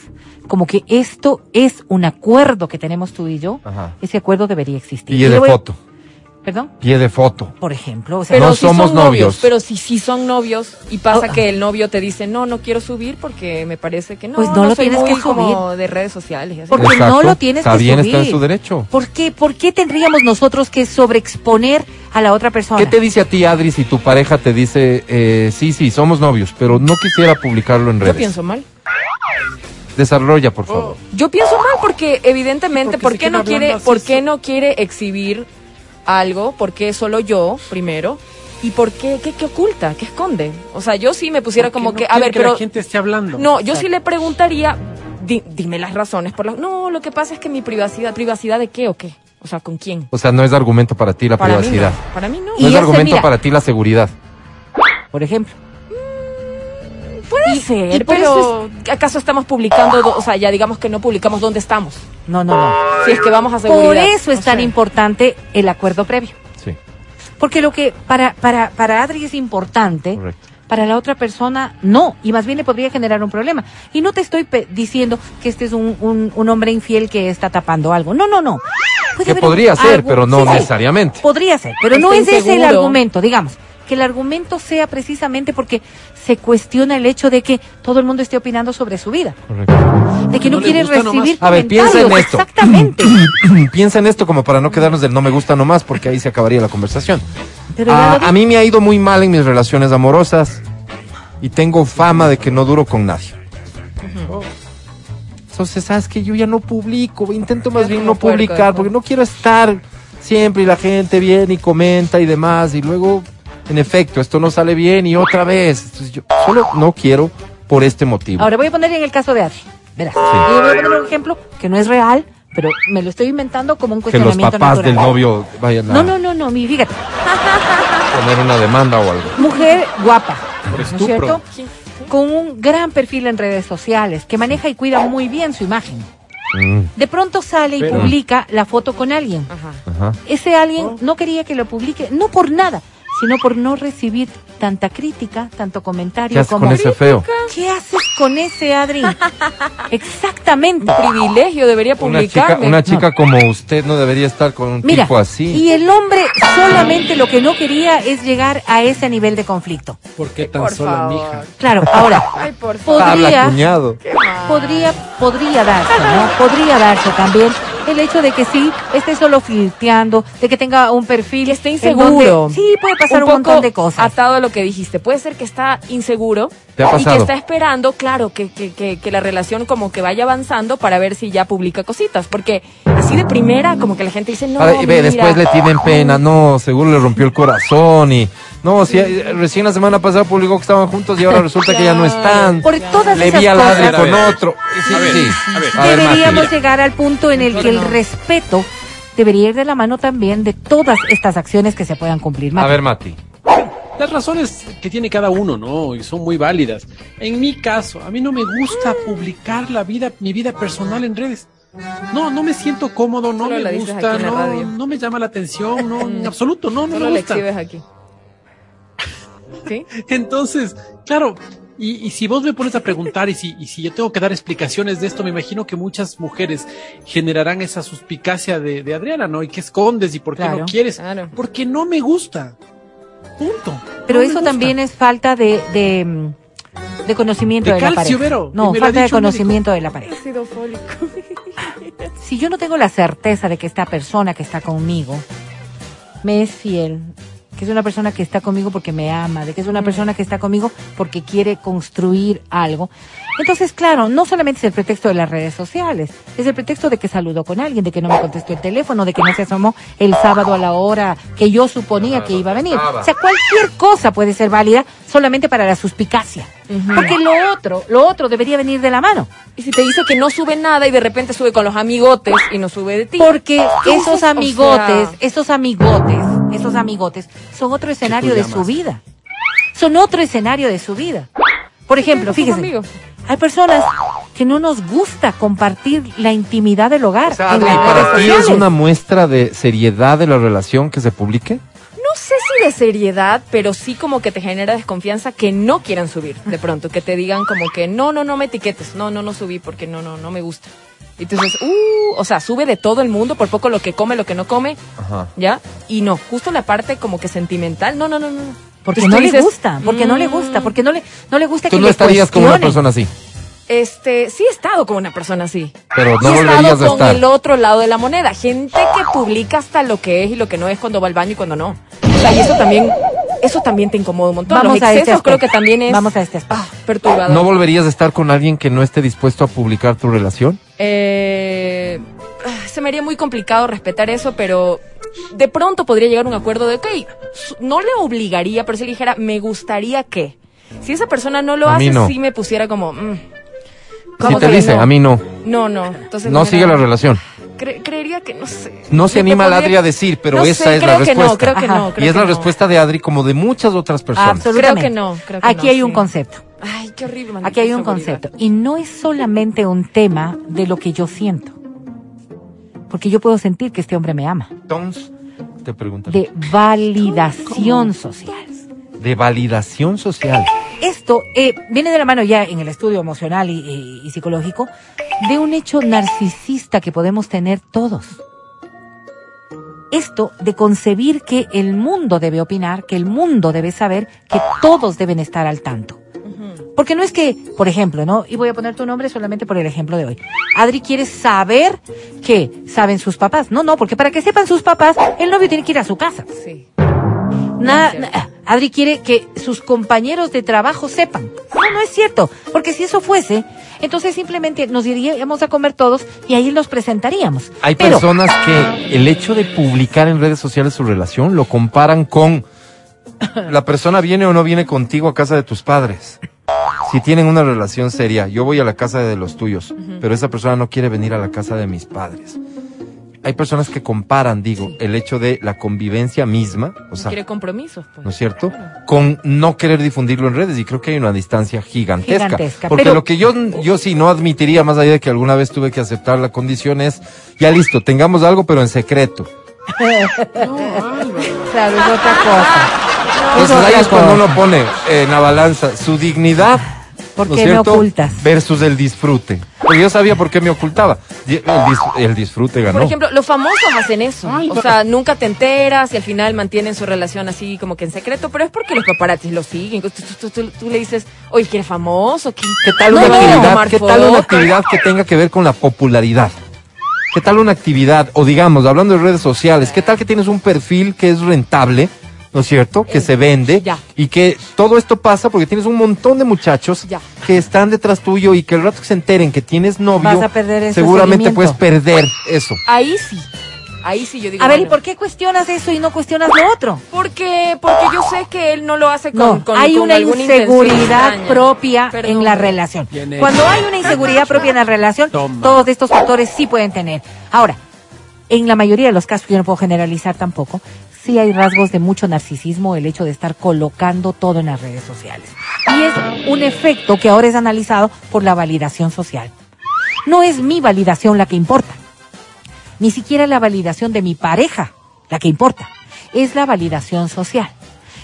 S5: como que esto es un acuerdo que tenemos tú y yo,
S4: Ajá.
S5: ese acuerdo debería existir.
S4: Y es de
S5: voy
S4: foto.
S5: ¿Perdón?
S4: Pie de foto.
S5: Por ejemplo, o sea,
S2: Pero
S4: No
S2: si
S4: somos
S2: son
S4: novios.
S2: Pero si sí son novios y pasa
S5: Oh.
S2: que el novio te dice, no, no quiero subir porque me parece que no,
S5: Pues no lo
S2: soy
S5: tienes
S2: muy
S5: que subir.
S2: como de redes sociales. así.
S5: Porque no lo tienes
S4: está
S5: que
S4: bien,
S5: subir.
S4: está en su derecho.
S5: ¿por qué, ¿por qué tendríamos nosotros que sobreexponer a la otra persona?
S4: ¿Qué te dice a ti, Adri, si tu pareja te dice, eh, sí, sí, somos novios, pero no quisiera publicarlo en
S2: Yo
S4: redes?
S2: pienso mal.
S4: Desarrolla, por favor.
S2: Yo pienso mal porque evidentemente,
S3: Porque
S2: ¿por qué no quiere,
S3: así,
S2: por qué no quiere exhibir algo? ¿Por qué solo yo primero? ¿Y por qué, qué, qué oculta? ¿Qué esconde? O sea, yo sí me pusiera
S3: Porque
S2: como
S3: no
S2: que, a ver,
S3: que
S2: pero
S3: la gente esté hablando.
S2: no, yo
S3: O sea,
S2: sí le preguntaría, di- dime las razones por las. No, lo que pasa es que mi privacidad, privacidad de qué o qué, o sea, con quién.
S4: O sea, no es argumento para ti la
S2: Para mí
S4: privacidad.
S2: no. Para mí no.
S5: Y
S4: No es
S5: ese,
S4: argumento
S5: mira-
S4: para ti la seguridad.
S5: Por ejemplo.
S2: Puede
S5: Y-
S2: ser,
S5: y
S2: pero ¿acaso estamos publicando, do- o sea, ya digamos que no publicamos dónde estamos?
S5: No, no, no.
S2: Si es que vamos a seguridad.
S5: Por eso es tan importante el acuerdo previo.
S4: Sí,
S5: Porque lo que para, para, para Adri es importante,
S4: correcto.
S5: para la otra persona no. Y más bien le podría generar un problema. Y no te estoy pe- diciendo que este es un, un, un hombre infiel que está tapando algo. No, no, no. Puede
S4: Que podría ser, pero no
S5: sí, sí.
S4: necesariamente.
S5: Podría ser, pero no es ese el argumento, digamos. Que el argumento sea precisamente porque se cuestiona el hecho de que todo el mundo esté opinando sobre su vida.
S4: Correcto.
S5: De que no, quiere
S3: gusta nomás.
S5: recibir
S4: A ver, piensa en esto.
S5: Exactamente.
S4: Piensa en esto como para no quedarnos del no me gusta nomás, porque ahí se acabaría la conversación.
S5: Pero ya
S4: A, mí me ha ido muy mal en mis relaciones amorosas y tengo fama de que no duro con nadie. Entonces, sabes que yo ya no publico, intento más bien no publicar, porque no quiero estar siempre y la gente viene y comenta y demás, y luego, en efecto, esto no sale bien y otra vez. Entonces, yo solo no quiero por este motivo.
S5: Ahora voy a poner en el caso de Adri. Verás.
S4: Sí.
S5: Y voy a poner un ejemplo que no es real, pero me lo estoy inventando como un
S4: que los
S5: cuestionamiento
S4: papás
S5: natural.
S4: del novio vayan a
S5: No, no, no, no, mi fíjate.
S4: poner una demanda o algo.
S5: Mujer guapa,
S3: Por
S5: ¿no es cierto? Con un gran perfil en redes sociales, que maneja y cuida muy bien su imagen.
S4: Mm,
S5: De pronto sale y
S3: Pero-
S5: publica la foto con alguien.
S2: Ajá.
S4: ajá.
S5: Ese alguien no quería que lo publique, no por nada, sino por no recibir tanta crítica, tanto
S4: ¿Qué
S5: comentario
S4: haces
S5: como...
S4: con ese feo?
S5: ¿Qué haces con ese, Adri? Exactamente.
S2: Privilegio debería
S4: Una chica,
S2: publicarme.
S4: una chica como usted no debería estar con un
S5: Mira,
S4: tipo así.
S5: y el hombre solamente lo que no quería es llegar a ese nivel de conflicto.
S3: ¿Por qué tan
S2: Por
S3: sola,
S2: favor.
S3: mija?
S5: Claro, ahora,
S2: Ay, por favor.
S4: Habla,
S5: podría,
S4: cuñado.
S5: podría, podría darse, ¿no? Podría darse también el hecho de que sí, esté solo filteando, de que tenga un perfil.
S2: Que esté inseguro.
S5: donde- sí, puede pasar un,
S2: poco
S5: montón de cosas.
S2: Atado a lo que dijiste. Puede ser que está inseguro
S4: ¿Te ha
S2: y que está esperando, claro, que, que, que, que la relación como que vaya avanzando para ver si ya publica cositas. Porque así de primera, como que la gente dice, no,
S4: Ahora, y ve,
S2: mira.
S4: después le tienen pena, no, seguro le rompió el corazón y no, si recién la semana pasada publicó que estaban juntos y ahora resulta que ya no están.
S5: Por todas
S4: Le
S5: esas
S4: vi al
S3: A
S4: con otro. Sí,
S3: a ver,
S4: sí.
S3: a ver.
S4: A ver,
S5: Deberíamos
S4: Mati.
S5: llegar al punto en el que el
S2: No.
S5: respeto debería ir de la mano también de todas estas acciones que se puedan cumplir.
S4: A ver, Mati.
S3: Las razones que tiene cada uno, ¿no? Y son muy válidas. En mi caso, a mí no me gusta publicar la vida, mi vida personal en redes. No, no me siento cómodo, no
S2: Solo
S3: me gusta, no, me llama la atención, no, en absoluto, no, no
S2: Solo
S3: me gusta.
S2: aquí. ¿Sí?
S3: Entonces, claro, y, y si vos me pones a preguntar y si, y si yo tengo que dar explicaciones de esto, me imagino que muchas mujeres generarán esa suspicacia de, de Adriana, ¿no? ¿Y qué escondes y por qué
S5: Claro.
S3: no quieres?
S2: Claro.
S3: Porque no me gusta. Punto.
S5: Pero
S3: No
S5: eso también es falta de, de, mm, de conocimiento
S3: De
S5: de, la pareja.
S3: Vero,
S5: no, falta de conocimiento de la pareja.
S2: Ácido fólico.
S5: Si yo no tengo la certeza de que esta persona que está conmigo me es fiel, que es una persona que está conmigo porque me ama, de que es una persona que está conmigo porque quiere construir algo. Entonces, claro, no solamente es el pretexto de las redes sociales, es el pretexto de que saludó con alguien, de que no me contestó el teléfono, de que no se asomó el sábado a la hora que yo suponía que iba a venir. O sea, cualquier cosa puede ser válida solamente para la suspicacia. Porque lo otro, lo otro debería venir de la mano.
S2: Y si te dice que no sube nada y de repente sube con los amigotes y no sube de ti.
S5: Porque
S2: ¿Qué
S5: esos?
S2: O
S5: amigotes,
S2: sea-
S5: esos amigotes, esos amigotes son otro escenario de su vida. Son otro escenario de su vida. Por ejemplo, fíjese, hay personas que no nos gusta compartir la intimidad del hogar.
S4: O sea,
S5: en redes
S4: ¿para ti es una muestra de seriedad de la relación que se publique?
S2: No sé si de seriedad, pero sí como que te genera desconfianza que no quieran subir de pronto, que te digan como que no, no, no me etiquetes, no, no, no subí porque no, no, no me gusta. Y tú dices, uh, o sea, sube de todo el mundo, por poco lo que come, lo que no come,
S4: Ajá.
S2: ¿ya? Y no, justo la parte como que sentimental, no, no, no, no.
S5: Porque no le
S2: dices,
S5: gusta, porque no le gusta,
S2: mm,
S5: porque no le, no le gusta
S4: Tú
S5: que
S4: no
S5: le
S4: estarías como una
S5: cuestionen.
S4: persona así,
S2: Este, sí he estado con una persona así.
S4: pero no
S2: he
S4: volverías
S2: estado
S4: a
S2: con
S4: estar.
S2: el otro lado de la moneda. Gente que publica hasta lo que es y lo que no es cuando va al baño y cuando no. O sea, y eso también, eso también te incomoda un montón.
S5: Vamos
S2: Los
S5: a este
S2: excesos creo que también es
S5: Vamos a este aspecto.
S2: ah, perturbador.
S4: ¿No volverías a estar con alguien que no esté dispuesto a publicar tu relación?
S2: Eh, se me haría muy complicado respetar eso, pero de pronto podría llegar a un acuerdo de, ok, no le obligaría, pero si le dijera, me gustaría que. Si esa persona no lo
S4: A
S2: hace,
S4: no.
S2: sí me pusiera como... mm,
S4: Si
S2: ¿cómo
S4: te dice,
S2: no?
S4: a mí no.
S2: No, no. Entonces
S4: No sigue la relación.
S2: Cre- creería que, no sé.
S4: No se anima
S2: pondría-
S4: Adri a decir, pero
S2: No
S4: esa
S2: sé,
S4: es
S2: creo
S4: la
S2: que no,
S4: respuesta.
S2: creo que
S5: Ajá.
S2: no, creo
S4: y es
S2: que
S4: la
S2: no.
S4: respuesta de Adri como de muchas otras personas.
S5: Absolutamente.
S2: Creo que no, creo que
S5: Aquí
S2: no,
S5: hay un concepto.
S2: Ay, qué horrible.
S5: Aquí hay un
S2: seguridad.
S5: concepto. Y no es solamente un tema de lo que yo siento. Porque yo puedo sentir que este hombre me ama.
S4: Entonces, te pregunto.
S5: De validación social.
S4: De validación social.
S5: Esto eh, viene de la mano ya en el estudio emocional y, y- y psicológico de un hecho narcisista que podemos tener todos. Esto de concebir que el mundo debe opinar, que el mundo debe saber, que todos deben estar al tanto. Porque no es que, por ejemplo, ¿no? Y voy a poner tu nombre solamente por el ejemplo de hoy. Adri quiere saber que saben sus papás. No, no, porque para que sepan sus papás, el novio tiene que ir a su casa.
S2: Sí.
S5: Nada,
S2: cierto.
S5: na- Adri quiere que sus compañeros de trabajo sepan. No, no es cierto. Porque si eso fuese, entonces simplemente nos iríamos a comer todos y ahí nos presentaríamos.
S4: Hay
S5: Pero,
S4: personas que el hecho de publicar en redes sociales su relación lo comparan con la persona viene o no viene contigo a casa de tus padres. Si tienen una relación seria, yo voy a la casa de los tuyos, pero esa persona no quiere venir a la casa de mis padres. Hay personas que comparan, digo, el hecho de la convivencia misma, o sea,
S2: Quiere compromisos, pues.
S4: ¿no es cierto? Con no querer difundirlo en redes y creo que hay una distancia gigantesca.
S5: Gigantesca,
S4: porque
S5: pero-
S4: lo que yo, yo sí no admitiría, más allá de que alguna vez tuve que aceptar la condición, es, ya listo, tengamos algo pero en secreto.
S5: claro, es otra cosa. Es
S4: Entonces ahí
S5: otra
S4: es cuando uno pone eh, en la balanza su dignidad
S5: ¿Por
S4: ¿no es
S5: qué me
S4: cierto?
S5: ocultas?
S4: versus el disfrute. Porque yo sabía por qué me ocultaba. El, dis- el disfrute ganó.
S2: Por ejemplo, los famosos hacen eso. o sea, nunca te enteras y al final mantienen su relación así como que en secreto, pero es porque los paparazzis lo siguen. Tú, tú- tú- tú- tú le dices, oye, ¿que eres famoso? ¿Qué,
S4: ¿Qué tal
S2: No,
S4: una
S2: no,
S4: actividad? ¿Qué tal una actividad que tenga que ver con la popularidad? ¿Qué tal una actividad, o digamos, hablando de redes sociales, qué tal que tienes un perfil que es rentable, ¿no es cierto? Que se vende
S2: ya.
S4: y que todo esto pasa porque tienes un montón de muchachos
S2: Ya.
S4: que están detrás tuyo y que el rato que se enteren que tienes novio,
S5: Vas a perder ese
S4: seguramente puedes perder eso.
S2: Ahí sí. Ahí sí yo digo.
S5: A ver, ¿y por qué cuestionas eso y no cuestionas lo otro?
S2: Porque, porque yo sé que él no lo hace con,
S5: No,
S2: con-
S5: hay
S2: con
S5: una inseguridad propia
S2: Perdón,
S5: en la relación. Cuando hay una inseguridad propia en la relación,
S3: Toma.
S5: todos estos factores sí pueden tener. Ahora, en la mayoría de los casos, yo no puedo generalizar tampoco, sí hay rasgos de mucho narcisismo el hecho de estar colocando todo en las redes sociales. Y es un efecto que ahora es analizado por la validación social. No es mi validación la que importa ni siquiera la validación de mi pareja, la que importa, es la validación social.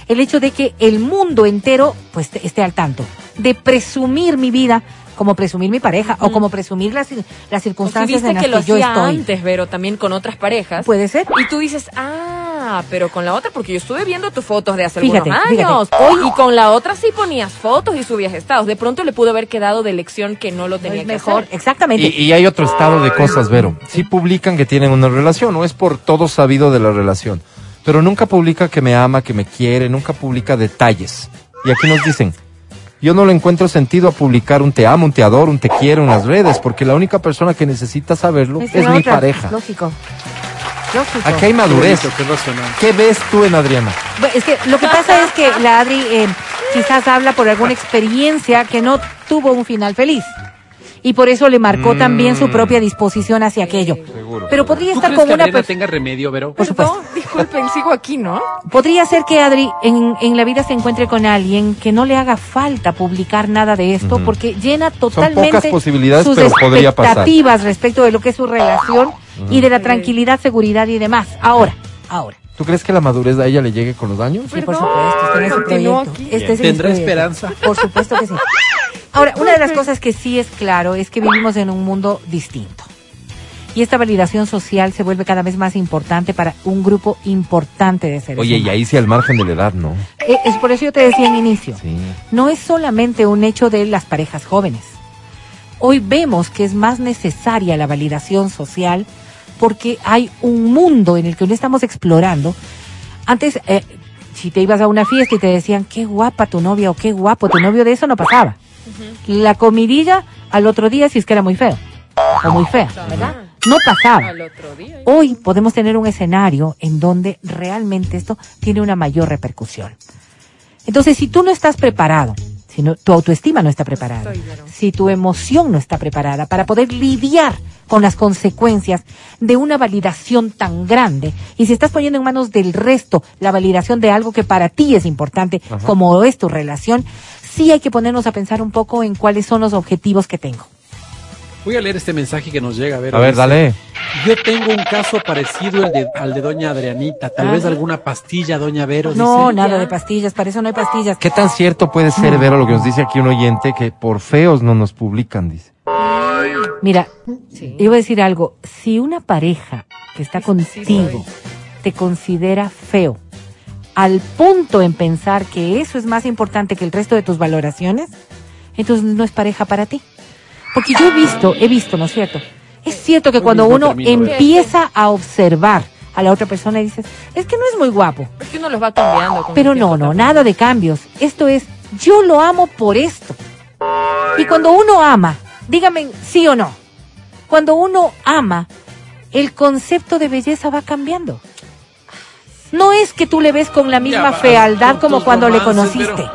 S5: El hecho de que el mundo entero pues esté al tanto, de presumir mi vida como presumir mi pareja o como presumir las, las
S2: O si
S5: circunstancias
S2: viste
S5: en las
S2: que
S5: que,
S2: lo
S5: yo
S2: hacía
S5: estoy.
S2: antes, Vero, también con otras parejas.
S5: Puede ser.
S2: Y tú dices, ah, pero con la otra, porque yo estuve viendo tus fotos de hace
S5: Fíjate,
S2: algunos
S5: fíjate.
S2: años. Y con la otra sí ponías fotos y subías estados. De pronto le pudo haber quedado de lección que no lo tenía
S5: Es
S2: que
S5: mejor,
S2: hacer.
S5: exactamente.
S4: Y, y hay otro estado de cosas, Vero. Sí publican que tienen una relación, no es por todo sabido de la relación. Pero nunca publica que me ama, que me quiere, nunca publica detalles. Y aquí nos dicen, yo no le encuentro sentido a publicar un te amo, un te adoro, un te quiero en las redes, porque la única persona que necesita saberlo
S5: Esa
S4: es mi
S5: otra,
S4: pareja.
S5: Lógico.
S4: Aquí hay
S3: Qué
S4: madurez.
S3: bonito, qué racional.
S4: ¿Qué ves tú en Adriana?
S5: Es que lo que pasa es que la Adri eh, quizás habla por alguna experiencia que no tuvo un final feliz. Y por eso le marcó también su propia disposición hacia aquello.
S4: Seguro.
S5: Pero podría
S3: ¿Tú
S5: estar
S3: crees
S5: con
S3: que
S5: una persona.
S3: tenga remedio, Vero?
S5: Por supuesto.
S2: Perdón, disculpen, sigo aquí, ¿no?
S5: Podría ser que Adri en, en la vida se encuentre con alguien que no le haga falta publicar nada de esto porque llena totalmente
S4: pocas posibilidades,
S5: sus
S4: pero podría pasar.
S5: expectativas respecto de lo que es su relación y de la tranquilidad, seguridad y demás. Ahora, ahora.
S4: ¿Tú crees que la madurez a ella le llegue con los años?
S5: Sí, por supuesto, este no es. Este es
S3: ¿Tendrá
S5: proyecto.
S3: esperanza?
S5: Por supuesto que sí. Ahora, una de las cosas que sí es claro es que vivimos en un mundo distinto. Y esta validación social se vuelve cada vez más importante para un grupo importante de seres
S4: Oye, y ahí sí al margen de la edad, ¿no?
S5: Eh, es por eso yo te decía en inicio.
S4: Sí.
S5: No es solamente un hecho de las parejas jóvenes. Hoy vemos que es más necesaria la validación social porque hay un mundo en el que no estamos explorando. Antes, eh, si te ibas a una fiesta y te decían, qué guapa tu novia o qué guapo tu novio, de eso no pasaba. La comidilla al otro día si es que era muy feo o muy fea, ¿verdad? No pasaba. Hoy podemos tener un escenario en donde realmente esto tiene una mayor repercusión. Entonces, si tú no estás preparado, si no- tu autoestima no está preparada, si tu emoción no está preparada para poder lidiar con las consecuencias de una validación tan grande, y si estás poniendo en manos del resto la validación de algo que para ti es importante, como es tu relación, sí hay que ponernos a pensar un poco en cuáles son los objetivos que tengo.
S3: Voy a leer este mensaje que nos llega. A ver,
S4: A ver,
S3: dice,
S4: dale.
S3: Yo tengo un caso parecido al de, al de doña Adrianita. Tal vez
S5: Ajá.
S3: alguna pastilla, doña Vero.
S5: No,
S3: dice.
S5: nada de pastillas, para eso no hay pastillas.
S4: ¿Qué tan cierto puede ser, Vero, lo que nos dice aquí un oyente, que por feos no nos publican, dice?
S5: Mira,
S2: Sí.
S5: yo voy a decir algo. Si una pareja que está contigo te considera feo, al punto en pensar que eso es más importante que el resto de tus valoraciones, entonces no es pareja para ti. Porque yo he visto, he visto, ¿no es cierto? Es cierto que cuando uno empieza a observar a la otra persona y dices, es que no es muy guapo.
S2: Es que uno los va cambiando. con
S5: Pero no, no,
S2: también.
S5: nada de cambios. Esto es, yo lo amo por esto. Y cuando uno ama, dígame sí o no, cuando uno ama, el concepto de belleza va cambiando. No es que tú le ves con la misma fealdad como cuando le conociste.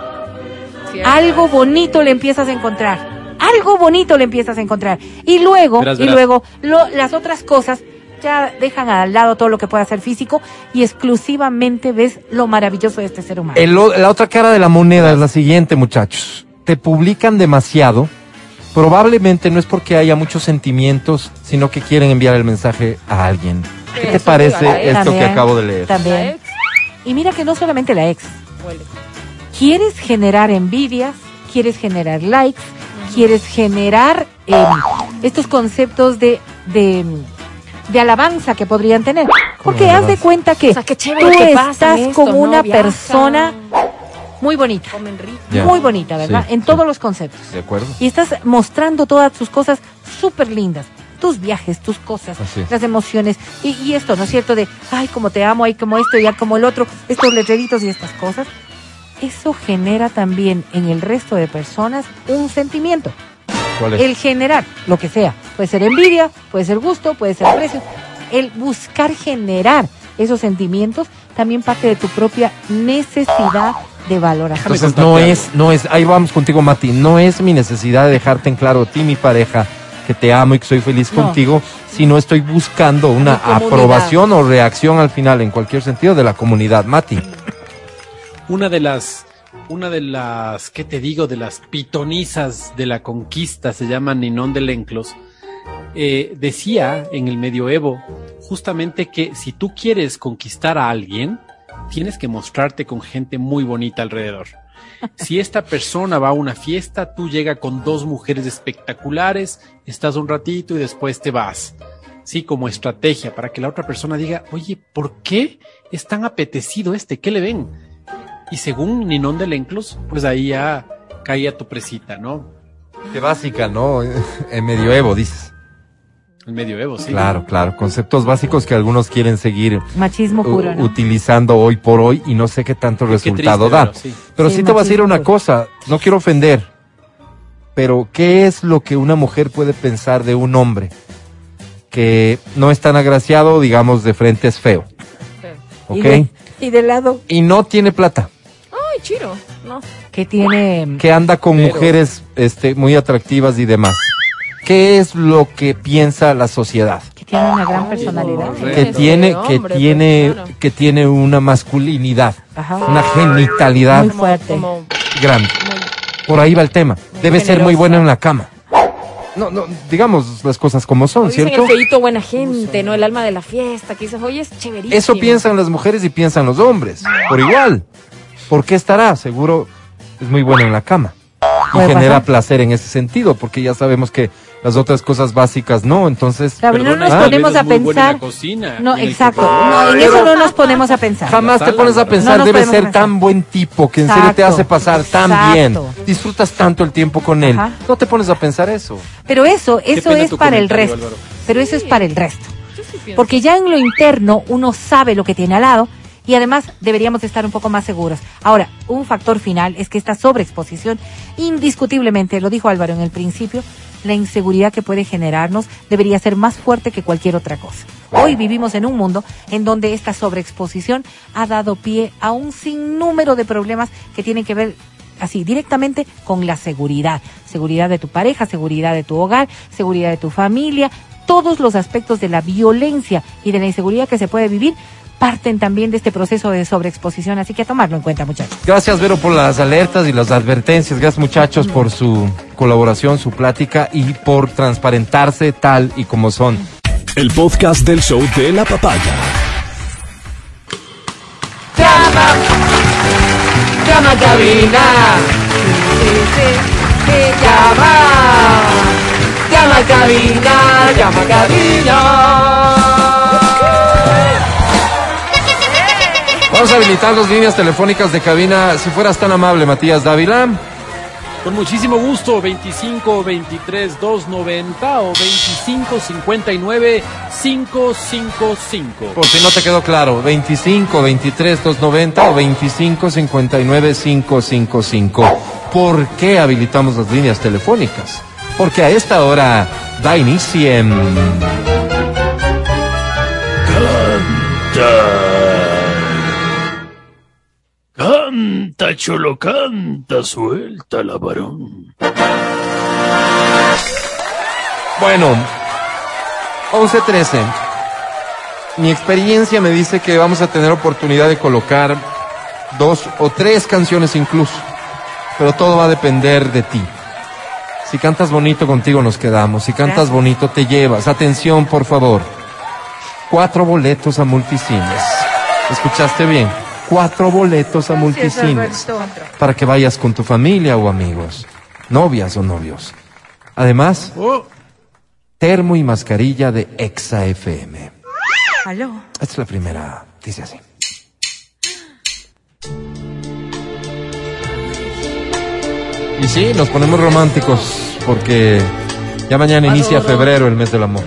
S5: Algo bonito le empiezas a encontrar. Algo bonito le empiezas a encontrar. Y luego,
S3: Verás,
S5: y luego, lo- las otras cosas ya dejan al lado todo lo que pueda ser físico y exclusivamente ves lo maravilloso de este ser humano.
S4: El la otra cara de la moneda es la siguiente, muchachos. Te publican demasiado. Probablemente no es porque haya muchos sentimientos, sino que quieren enviar el mensaje a alguien. ¿Qué te parece
S2: dígale.
S4: esto que acabo de leer?
S5: También. Y mira que no solamente la ex. Quieres generar envidias, quieres generar likes, quieres generar eh, estos conceptos de, de, de alabanza que podrían tener. Porque haz de cuenta que
S2: O sea, qué chévere
S5: tú
S2: que
S5: estás como
S2: ¿no?
S5: una
S2: Viajan,
S5: persona muy bonita, muy bonita, ¿verdad?
S4: Sí,
S5: en
S4: sí.
S5: todos los conceptos.
S4: ¿De acuerdo?
S5: Y estás mostrando todas tus cosas súper lindas. Tus viajes, tus cosas, las emociones. Y, y esto, ¿no es cierto? De, ay, como te amo, ay, como esto, ya como el otro, estos letreritos y estas cosas. Eso genera también en el resto de personas un sentimiento.
S4: ¿Cuál es?
S5: El generar, lo que sea. Puede ser envidia, puede ser gusto, puede ser aprecio. El buscar generar esos sentimientos también parte de tu propia necesidad de valoración.
S4: Entonces no es, no es, ahí vamos contigo, Mati, no es mi necesidad de dejarte en claro a ti, mi pareja, que te amo y que soy feliz
S5: No.
S4: contigo, sino estoy buscando una aprobación o reacción al final, en cualquier sentido, de la comunidad. Mati,
S3: Una de las, una de las, ¿qué te digo? De las pitonizas de la conquista, se llama Ninón de Lenclos, eh, decía en el medioevo justamente que si tú quieres conquistar a alguien, tienes que mostrarte con gente muy bonita alrededor. Si esta persona va a una fiesta, tú llega con dos mujeres espectaculares, estás un ratito y después te vas. Sí, como estrategia para que la otra persona diga, oye, ¿por qué es tan apetecido este? ¿Qué le ven? Y según Ninón de Lenclos, pues ahí ya caía tu presita, ¿no?
S4: qué básica, ¿no? En medioevo, dices.
S3: El medioevo, sí.
S4: Claro, claro, conceptos básicos que algunos quieren seguir
S5: Machismo
S4: u-
S5: puro, ¿no?
S4: utilizando hoy por hoy y no sé qué tanto
S3: Qué
S4: resultado
S3: triste,
S4: da.
S3: pero sí.
S4: Pero
S5: Sí,
S4: sí te voy a decir una cosa, no quiero ofender, pero ¿qué es lo que una mujer puede pensar de un hombre que no es tan agraciado, digamos, de frente es feo,
S5: Y,
S4: ¿ok?
S5: de, y de lado,
S4: Y no tiene plata,
S2: chiro. No.
S5: que tiene...
S4: que anda con
S3: Pero-
S4: mujeres este, muy atractivas y demás. ¿Qué es lo que piensa la sociedad?
S5: que tiene una gran personalidad.
S4: Que
S2: Ese
S4: tiene, que
S2: hombre, pues,
S4: tiene,
S2: claro.
S4: que tiene una masculinidad,
S5: Ajá.
S4: una genitalidad
S5: Muy fuerte.
S4: Grande.
S2: muy-
S4: Por ahí va el tema. Debe ser muy bueno en la cama. No, no, digamos las cosas como son,
S2: dicen
S4: ¿cierto?
S2: el feito buena gente, ¿no? El alma de la fiesta, que dices, oye, es chéverísimo.
S4: Eso piensan las mujeres y piensan los hombres, por igual. ¿Por qué estará? Seguro es muy bueno en la cama. Y genera
S5: pasar.
S4: placer en ese sentido, porque ya sabemos que las otras cosas básicas no. Entonces,
S5: Claro, no nos ponemos a
S3: en
S5: pensar.
S3: la cocina,
S5: no,
S3: en
S5: exacto. No, en eso no nos ponemos a pensar.
S4: jamás te pones a pensar,
S5: No
S4: debe ser
S5: pensar.
S4: tan buen tipo, que en serio te hace pasar tan
S5: Exacto.
S4: bien. Disfrutas tanto el tiempo con él.
S5: Ajá.
S4: No te pones a pensar eso.
S5: Pero eso, eso es para el resto.
S3: Álvaro.
S5: Pero eso es para el resto. Porque ya en lo interno uno sabe lo que tiene al lado y además deberíamos estar un poco más seguros. Ahora, un factor final es que esta sobreexposición, indiscutiblemente, lo dijo Álvaro en el principio, la inseguridad que puede generarnos debería ser más fuerte que cualquier otra cosa. Hoy vivimos en un mundo en donde esta sobreexposición ha dado pie a un sinnúmero de problemas que tienen que ver así directamente con la seguridad, seguridad de tu pareja, seguridad de tu hogar, seguridad de tu familia, todos los aspectos de la violencia y de la inseguridad que se puede vivir parten también de este proceso de sobreexposición, así que a tomarlo en cuenta, muchachos.
S4: Gracias, Vero, por las alertas y las advertencias. Gracias, muchachos, por su colaboración, su plática y por transparentarse tal y como son.
S1: El podcast del show de la papaya.
S4: Llama a cabina. Llama. Llama a cabina. Llama cabina. Vamos a habilitar las líneas telefónicas de cabina. Si fueras tan amable, Matías Dávila.
S3: Con muchísimo gusto, 25 23 290 o 25 59 555.
S4: Por si no te quedó claro, 25 23 290 o 25 59 555. ¿Por qué habilitamos las líneas telefónicas? Porque a esta hora da inicio en...
S7: Canta, cholo, canta, suelta la varón.
S4: Bueno, 11-13. Mi experiencia me dice que vamos a tener oportunidad de colocar dos o tres canciones incluso, pero todo va a depender de ti. Si cantas bonito contigo nos quedamos, si cantas bonito te llevas. Atención, por favor. Cuatro boletos a multicines. ¿Escuchaste bien? Cuatro boletos a multicines para que vayas con tu familia o amigos, novias o novios. Además,
S3: Oh,
S4: termo y mascarilla de Exa FM.
S5: Aló.
S4: Esta es la primera, dice así. Y sí, nos ponemos románticos porque ya mañana inicia febrero, el mes del amor.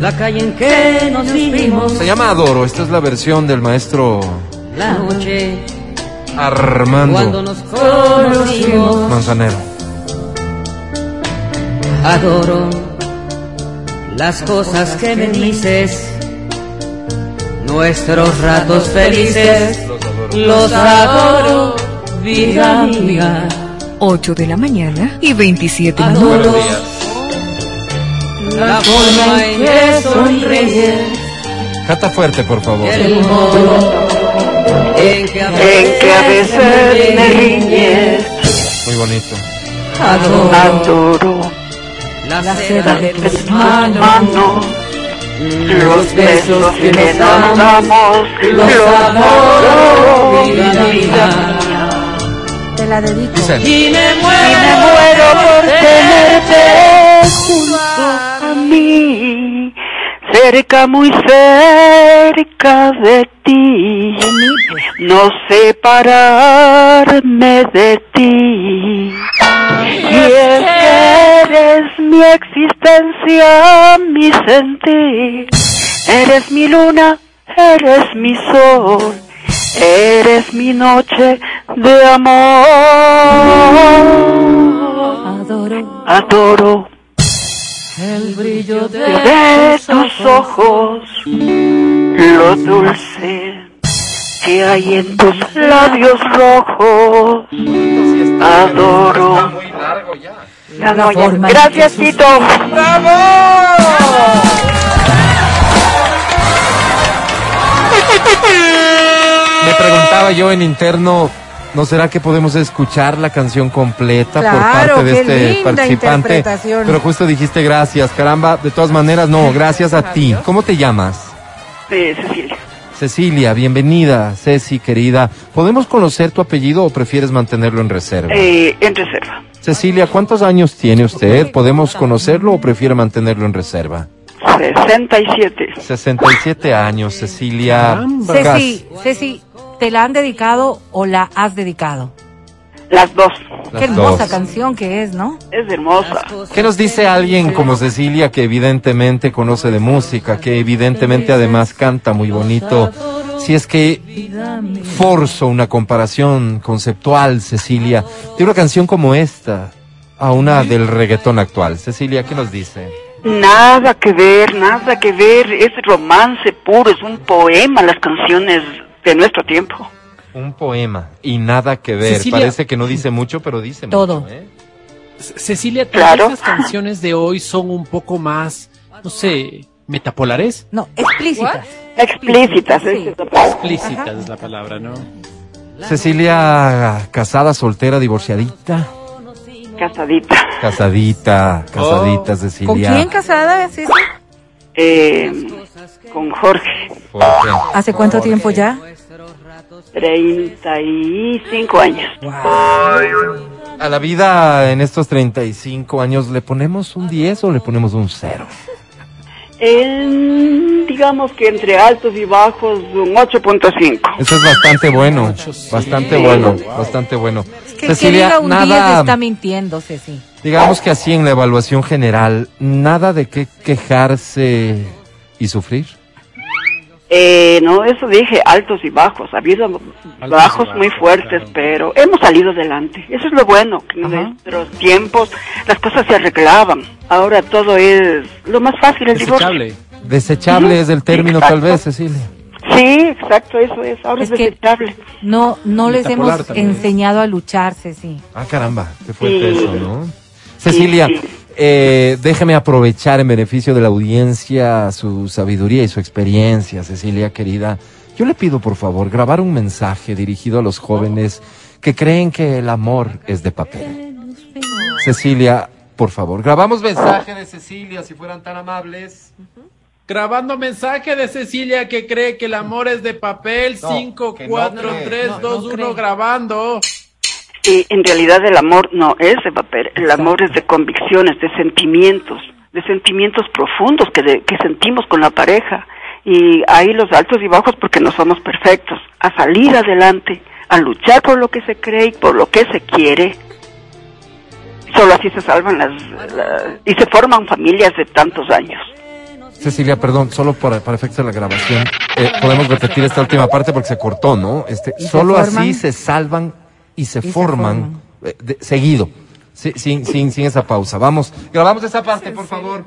S8: La calle en que nos vivimos,
S4: Se llama Adoro, esta es la versión del maestro
S8: la noche cuando
S4: Armando
S8: nos conocimos.
S4: Manzanero.
S8: Adoro las cosas que me dices, nuestros ratos felices, los adoro, vida mía.
S9: 8 de la mañana y 27
S8: Adoro
S9: minutos.
S8: la forma en que sonríes,
S4: Canta fuerte, por favor.
S8: el modo en que a veces me riñes.
S4: Muy bonito.
S8: Adoro la seda de tus manos, los besos que nos damos, los adoro, vida mía.
S5: Te la dedico.
S4: Dice,
S8: Y me muero, por tenerte junto a mí, cerca, muy cerca de ti. No separarme de ti. Y es que eres mi existencia, mi sentir. Eres mi luna, eres mi sol. Eres mi noche de amor.
S5: Adoro.
S8: Adoro el brillo de tus ojos, lo dulce que hay en tus labios rojos. Adoro.
S5: Forma en
S8: Gracias, Tito.
S4: Me preguntaba yo en interno, ¿no será que podemos escuchar la canción completa por parte de este
S5: linda
S4: participante?
S5: interpretación.
S4: Pero justo dijiste gracias, caramba. De todas maneras, no, gracias a ti. ¿Cómo te llamas?
S8: Cecilia.
S4: Cecilia, bienvenida, Ceci, querida. ¿Podemos conocer tu apellido o prefieres mantenerlo en reserva?
S8: Eh, en reserva.
S4: Cecilia, ¿cuántos años tiene usted? ¿Podemos conocerlo o prefiere mantenerlo en reserva?
S8: 67.
S4: 67 años, Cecilia.
S3: Caramba.
S5: Ceci, Ceci, ¿te la han dedicado o la has dedicado?
S8: Las dos.
S4: Las
S5: Qué hermosa
S4: dos.
S5: canción que es, ¿no?
S8: Es hermosa.
S4: ¿Qué nos dice alguien como Cecilia que evidentemente conoce de música, que evidentemente además canta muy bonito? Si es que forzo una comparación conceptual, Cecilia, de una canción como esta a una del reggaetón actual. Cecilia, ¿qué nos dice?
S8: Nada que ver, nada que ver. Es romance puro, es un poema las canciones de nuestro tiempo.
S4: Un poema y nada que ver.
S3: Cecilia.
S4: Parece que no dice mucho, pero dice
S5: Todo.
S4: mucho. ¿eh?
S3: Cecilia, tal
S8: Claro.
S3: las canciones de hoy son un poco más, no sé, metapolares.
S5: No, explícitas.
S8: Explícitas.
S5: Sí.
S8: esa es la palabra.
S3: Explícitas es la palabra, ¿no?
S4: Cecilia, casada, soltera, divorciadita.
S8: Casadita.
S4: Casadita, casadita, Cecilia.
S5: ¿Con quién casada, Ceci?
S8: Eh, con Jorge.
S5: ¿Hace cuánto tiempo ya?
S8: 35 años.
S4: A la vida en estos 35 años, ¿le ponemos un 10 o le ponemos un 0?
S8: El, digamos que entre altos y bajos, un 8.5.
S4: Eso es bastante bueno, bastante bueno, bastante bueno.
S5: Es que el que diga un 10 está mintiendo, Ceci.
S4: digamos que así en la evaluación general, nada de qué quejarse y sufrir.
S8: Eh, no, eso dije, altos y bajos. Ha habido bajos muy fuertes,
S3: claro.
S8: pero hemos salido adelante. Eso es lo bueno, que en
S5: Ajá.
S8: nuestros tiempos las cosas se arreglaban. Ahora todo es lo más fácil, el divorcio.
S3: Desechable.
S4: Desechable es el término tal vez, Cecilia.
S8: Sí, exacto, eso es. Ahora es,
S5: Es que-
S8: desechable.
S5: No, no les hemos
S3: también.
S5: enseñado a luchar, Ceci.
S4: Ah, caramba, qué fuerte
S8: Sí.
S4: eso, ¿no? Cecilia,
S8: sí.
S4: Eh, déjeme aprovechar en beneficio de la audiencia su sabiduría y su experiencia, Cecilia querida. Yo le pido, por favor, grabar un mensaje dirigido a los jóvenes que creen que el amor es de papel. Cecilia, por favor, grabamos mensaje de Cecilia, si fueran tan amables.
S3: Grabando mensaje de Cecilia que cree que el amor es de papel.
S4: No,
S3: 5,
S4: que no
S3: 4,
S4: cree.
S3: 3,
S5: No,
S3: 2,
S5: no
S3: 1,
S5: cree.
S3: grabando.
S8: Y en realidad el amor no es de papel, el amor es de convicciones, de sentimientos, de sentimientos profundos que, de- que sentimos con la pareja. Y hay los altos y bajos porque no somos perfectos. A salir adelante, a luchar por lo que se cree y por lo que se quiere. Solo así se salvan las, la- y se forman familias de tantos años.
S4: Cecilia, perdón, solo para, para efectos de la grabación, eh, podemos repetir esta última parte porque se cortó, ¿no? Este,
S5: ¿Y se
S4: solo así se salvan y se
S5: Y se
S4: forman, eh, de- seguido, sin, sin, sin esa pausa. Vamos, grabamos esa parte, por favor.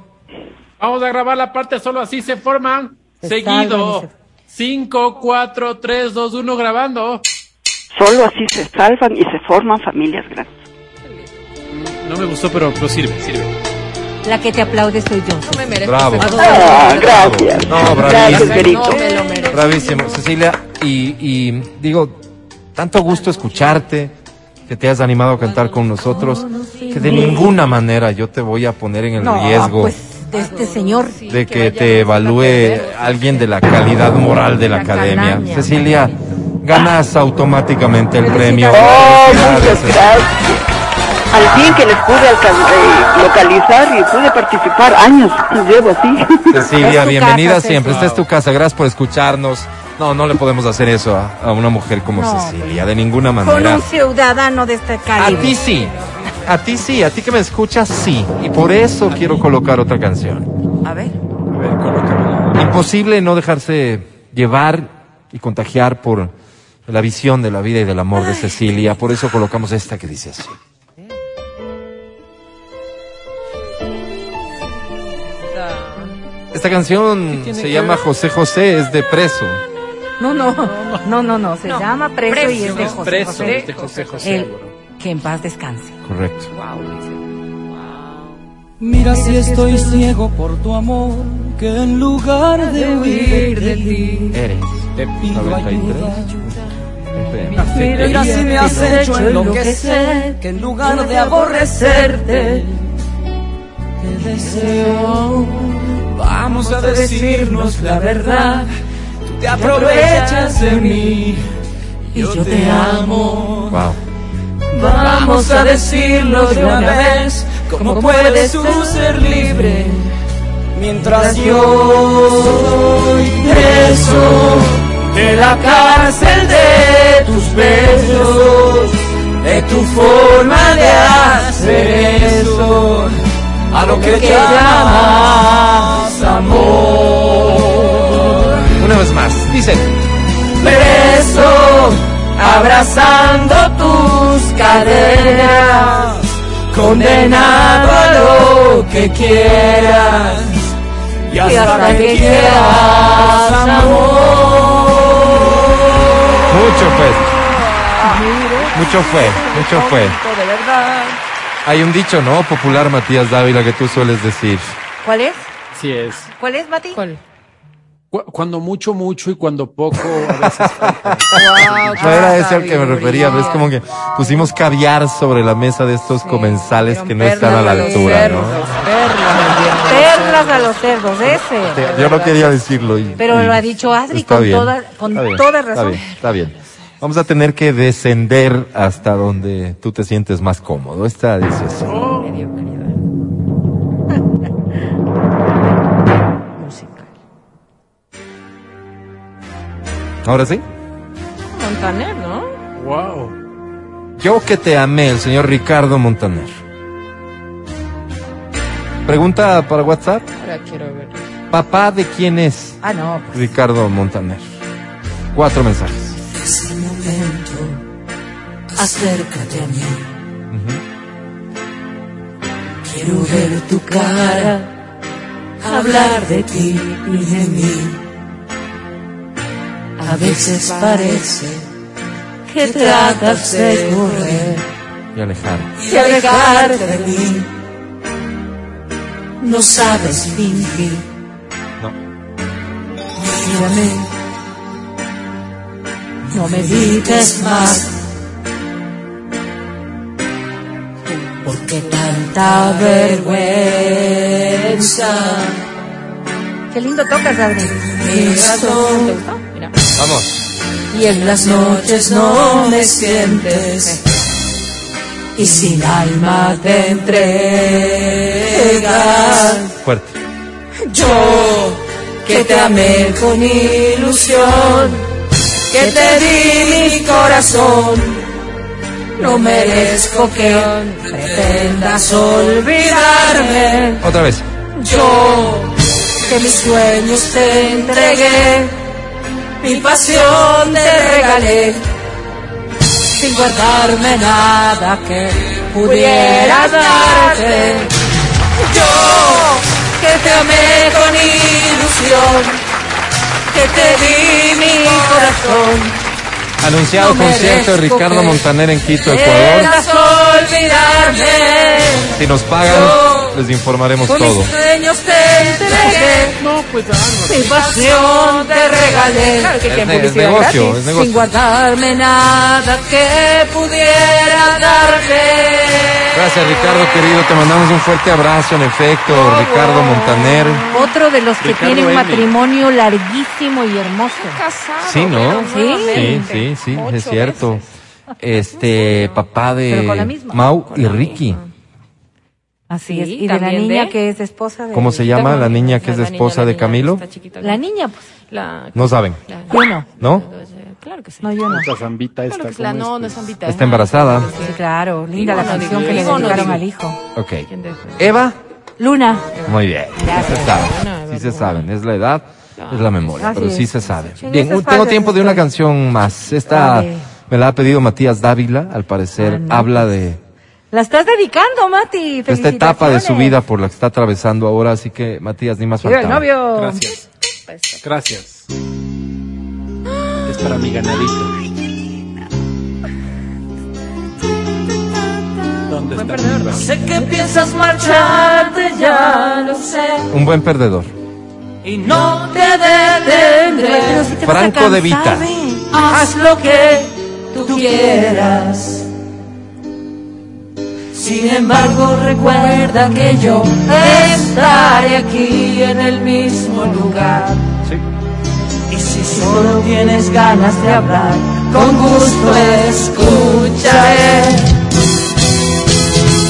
S3: Vamos a grabar la parte solo así se forman.
S5: Se
S3: Seguido.
S5: salvan
S3: 5, 4, 3, 2, 1, grabando.
S8: Solo así se salvan y se forman familias grandes.
S3: No me gustó, pero, pero sirve, sirve.
S5: La que te aplaude soy yo.
S2: No me merezco
S4: Bravo.
S8: Ah, gracias.
S4: No,
S8: Gracias,
S4: bravísimo.
S8: Berito.
S2: No me lo merezco.
S4: Bravísimo. Cecilia, y, y digo, tanto gusto escucharte, que te has animado a cantar con nosotros, que de ninguna manera yo te voy a poner en el
S5: No,
S4: riesgo.
S5: pues de este señor.
S4: de que te evalúe alguien de la calidad moral de la
S5: La
S4: academia. Cecilia, ganas automáticamente el premio.
S8: Oh, muchas gracias. Al fin que les pude eh, localizar y pude participar. Años llevo así.
S4: Cecilia, bienvenida
S5: casa,
S4: siempre. Esta es tu casa. Gracias por escucharnos. No, no le podemos hacer eso a, a una mujer como
S5: No,
S4: Cecilia, de ninguna
S5: Con
S4: manera.
S5: un ciudadano de este
S4: A
S5: calibre.
S4: ti sí. A ti sí, a ti que me escuchas sí. Y por eso quiero colocar otra canción.
S5: A ver.
S3: A ver, colócamela.
S4: Imposible no dejarse llevar y contagiar por la visión de la vida y del amor de Cecilia. Por eso colocamos esta que dice así. Esta canción se llama? José José, es de preso.
S5: No, no, no, no, no. Se
S2: No,
S5: llama preso, y es de José
S3: preso,
S5: José.
S3: es de José José.
S5: El- que en paz descanse.
S4: Correcto.
S10: Mira si estoy ciego por tu amor, que en lugar de huir de ti,
S4: Eres.
S3: Te
S10: pido
S4: 93.
S10: ayuda. Mira si me has hecho enloquecer, que en lugar de aborrecerte, te deseo. Vamos a decirnos la verdad, te aprovechas de mí y yo te amo.
S4: Wow.
S10: Vamos a decirlo de una vez, ¿cómo puedes tú ser libre? Mientras yo soy preso de la cárcel de tus besos, de tu forma de hacer eso, a lo que llamas amor.
S4: Una vez más, dice.
S10: Preso, abrazando tus caderas, condenado a lo que quieras y hasta que quieras amor.
S4: Mucho fue. Mucho fue, mucho fue.
S2: De verdad.
S4: Hay un dicho, ¿no? Popular, Matías Dávila, que tú sueles decir.
S5: ¿Cuál es?
S3: Sí es.
S5: ¿Cuál es, Mati?
S2: ¿Cuál?
S3: Cu- Cuando mucho, mucho y cuando poco, a veces falta.
S2: Wow,
S4: No era ese al que me refería, pero es como que pusimos caviar sobre la mesa de estos comensales que no están a la altura, ¿no?
S5: Perlas a los cerdos, ese.
S4: Yo no quería decirlo. y-
S5: Pero
S4: y
S5: lo ha dicho Adri
S4: está
S5: con
S4: bien,
S5: toda- con
S4: está bien,
S5: toda
S4: está
S5: razón.
S4: bien, Está bien. Vamos a tener que descender hasta donde tú te sientes más cómodo. Esta dice así. Ahora sí.
S2: Montaner, ¿no?
S3: Wow.
S4: Yo que te amé, el señor Ricardo Montaner. Pregunta para WhatsApp.
S2: Ahora quiero ver.
S4: ¿Papá de quién es
S5: Ah, no. pues,
S4: Ricardo Montaner? Cuatro mensajes.
S10: Ese momento, acércate a mí. Quiero ver tu cara, hablar de ti y de mí. A veces parece que tratas de correr
S4: Y alejar.
S10: y alejarte de mí. No sabes fingir.
S4: No.
S10: Mírame. No me digas más. Porque tanta vergüenza.
S5: Qué lindo tocas, Adri.
S10: Mi razón.
S4: Vamos.
S10: Y en las noches no me sientes. Y sin alma te entregas.
S4: Fuerte.
S10: Yo que te amé con ilusión, que te di mi corazón, no merezco que pretendas olvidarme.
S4: Otra vez.
S10: Yo que mis sueños te entregué, mi pasión te regalé, sin guardarme nada que pudiera darte. Yo que te amé con ilusión, que te di mi corazón.
S4: Anunciado
S10: No
S4: concierto de Ricardo Montaner en Quito, Ecuador.
S10: Olvidarme.
S4: Si nos pagan, les informaremos
S10: Con
S4: todo.
S10: mis sueños te entregué,
S3: No, pues
S10: mi pasión te regalé.
S2: Claro que
S4: Es, es
S2: publicidad
S4: negocio,
S2: gratis.
S4: es negocio.
S10: Sin guardarme nada que pudiera darte.
S4: Gracias, Ricardo, querido. Te mandamos un fuerte abrazo, en efecto. Ricardo Montaner.
S5: Otro de los que
S3: Ricardo
S5: tiene un matrimonio larguísimo y hermoso.
S2: Casado.
S4: Sí, ¿no?
S5: Sí.
S4: Sí, sí, sí, es cierto.
S2: veces.
S4: Este, papá de. Mau y Ricky.
S2: misma.
S5: Así
S2: Sí,
S5: es. Y de la niña
S2: de-
S5: que es esposa de...
S4: ¿Cómo se llama la niña que es
S2: La
S4: esposa de Camilo?
S2: esta chiquita.
S5: La niña, pues.
S2: La-
S4: No saben,
S2: la-
S5: Yo no.
S4: ¿no?
S2: Claro que sí.
S5: No, yo no.
S3: La zambita
S2: Claro
S3: esta.
S2: que sí. La,
S3: ¿cómo
S2: no, no es Zambita.
S4: Está
S2: ajá.
S4: embarazada.
S5: Sí, claro. Linda la canción
S2: digo,
S5: que le dedicaron al hijo.
S4: Ok. Eva,
S5: Luna.
S4: muy bien. Sí
S5: Gracias.
S4: se saben, sí se saben. Es la edad, es la memoria,
S5: Así
S4: pero sí se sabe.
S5: En
S4: Bien, tengo
S5: fases
S4: tiempo de una
S5: estoy.
S4: canción más. Esta me la ha pedido Matías Dávila, al parecer.
S5: Ah, no,
S4: Habla de
S5: La estás dedicando, Mati.
S4: esta etapa de su vida por la que está atravesando ahora, así que Matías, ni más
S5: Viva el novio.
S3: Gracias. Gracias. Es para mi ganadito. ¿Dónde está mi ganadito?
S10: Sé que piensas marcharte, ya lo sé.
S4: Un buen perdedor.
S10: Y no te detendré.
S5: Pero si te vas a
S4: Franco de Vita.
S5: ve.
S10: Haz lo que tú quieras. Sin embargo, recuerda que yo estaré aquí en el mismo lugar. Sí. Y si solo tienes ganas de hablar, con gusto escucharé.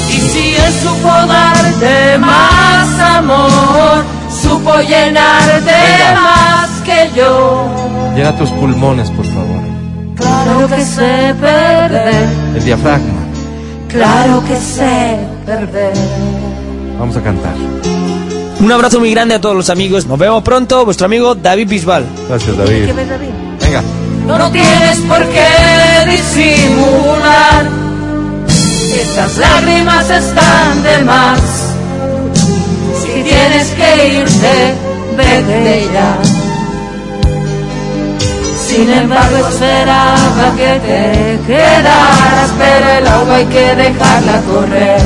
S10: Y si él supo darte más amor, supo llenarte
S4: Venga.
S10: más que yo.
S4: Llena tus pulmones, por favor.
S10: Claro que sé perder.
S4: El diafragma
S10: claro que sé perder.
S4: Vamos a cantar.
S11: Un abrazo muy grande a todos los amigos. Nos vemos pronto. Vuestro amigo David Bisbal.
S4: Gracias, David.
S5: ¿Qué ves, David?
S4: Venga.
S10: No tienes por qué disimular. Estas lágrimas están de más. Si tienes que irte, vete ya. Sin embargo, esperaba que te quedaras, pero el agua hay que dejarla correr.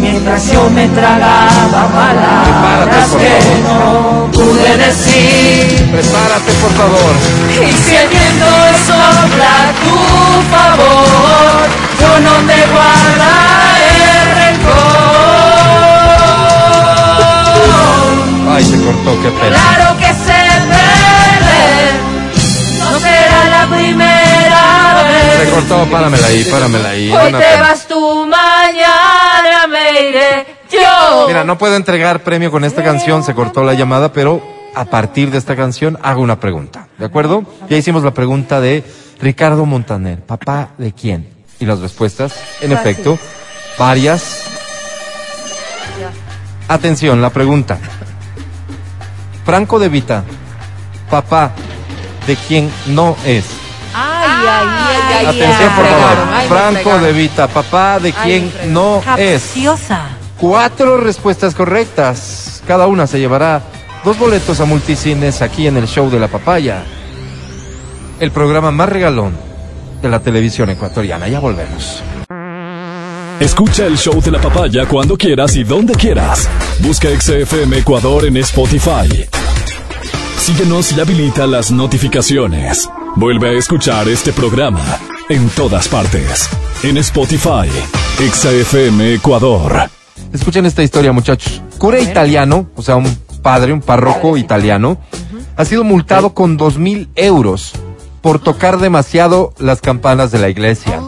S10: Mientras yo me tragaba palabras que no pude decir.
S4: Prepárate, por favor.
S10: Y si el viento sopla a tu favor, yo no te guardaré rencor.
S4: Ay, se cortó, qué pena.
S10: Claro que primera vez.
S4: Se cortó, páramela ahí, páramela ahí.
S10: Hoy te vas tú, mañana me iré yo.
S4: Mira, no puedo entregar premio con esta canción, se cortó la llamada, pero a partir de esta canción hago una pregunta, ¿de acuerdo? Ya hicimos la pregunta de Ricardo Montaner, papá de quién? Y las respuestas, en
S5: Fácil.
S4: efecto, varias. Atención, la pregunta. Franco de Vita, papá de quién no es.
S2: Ay, ay, ay, ay.
S4: Atención,
S2: ay,
S4: por favor. Franco de Vita, papá de
S2: fregaron.
S4: no es.
S5: Capciosa.
S4: Cuatro respuestas correctas. Cada una se llevará dos boletos a multicines aquí en el show de la papaya. El programa más regalón de la televisión ecuatoriana. Ya volvemos.
S1: Escucha el show de la papaya cuando quieras y donde quieras. Busca XFM Ecuador en Spotify. Síguenos y habilita las notificaciones. Vuelve a escuchar este programa en todas partes. En Spotify, XFM Ecuador.
S4: Escuchen esta historia, muchachos. Cura italiano, o sea, un padre, un párroco italiano, ha sido multado con dos mil euros por tocar demasiado las campanas de la iglesia.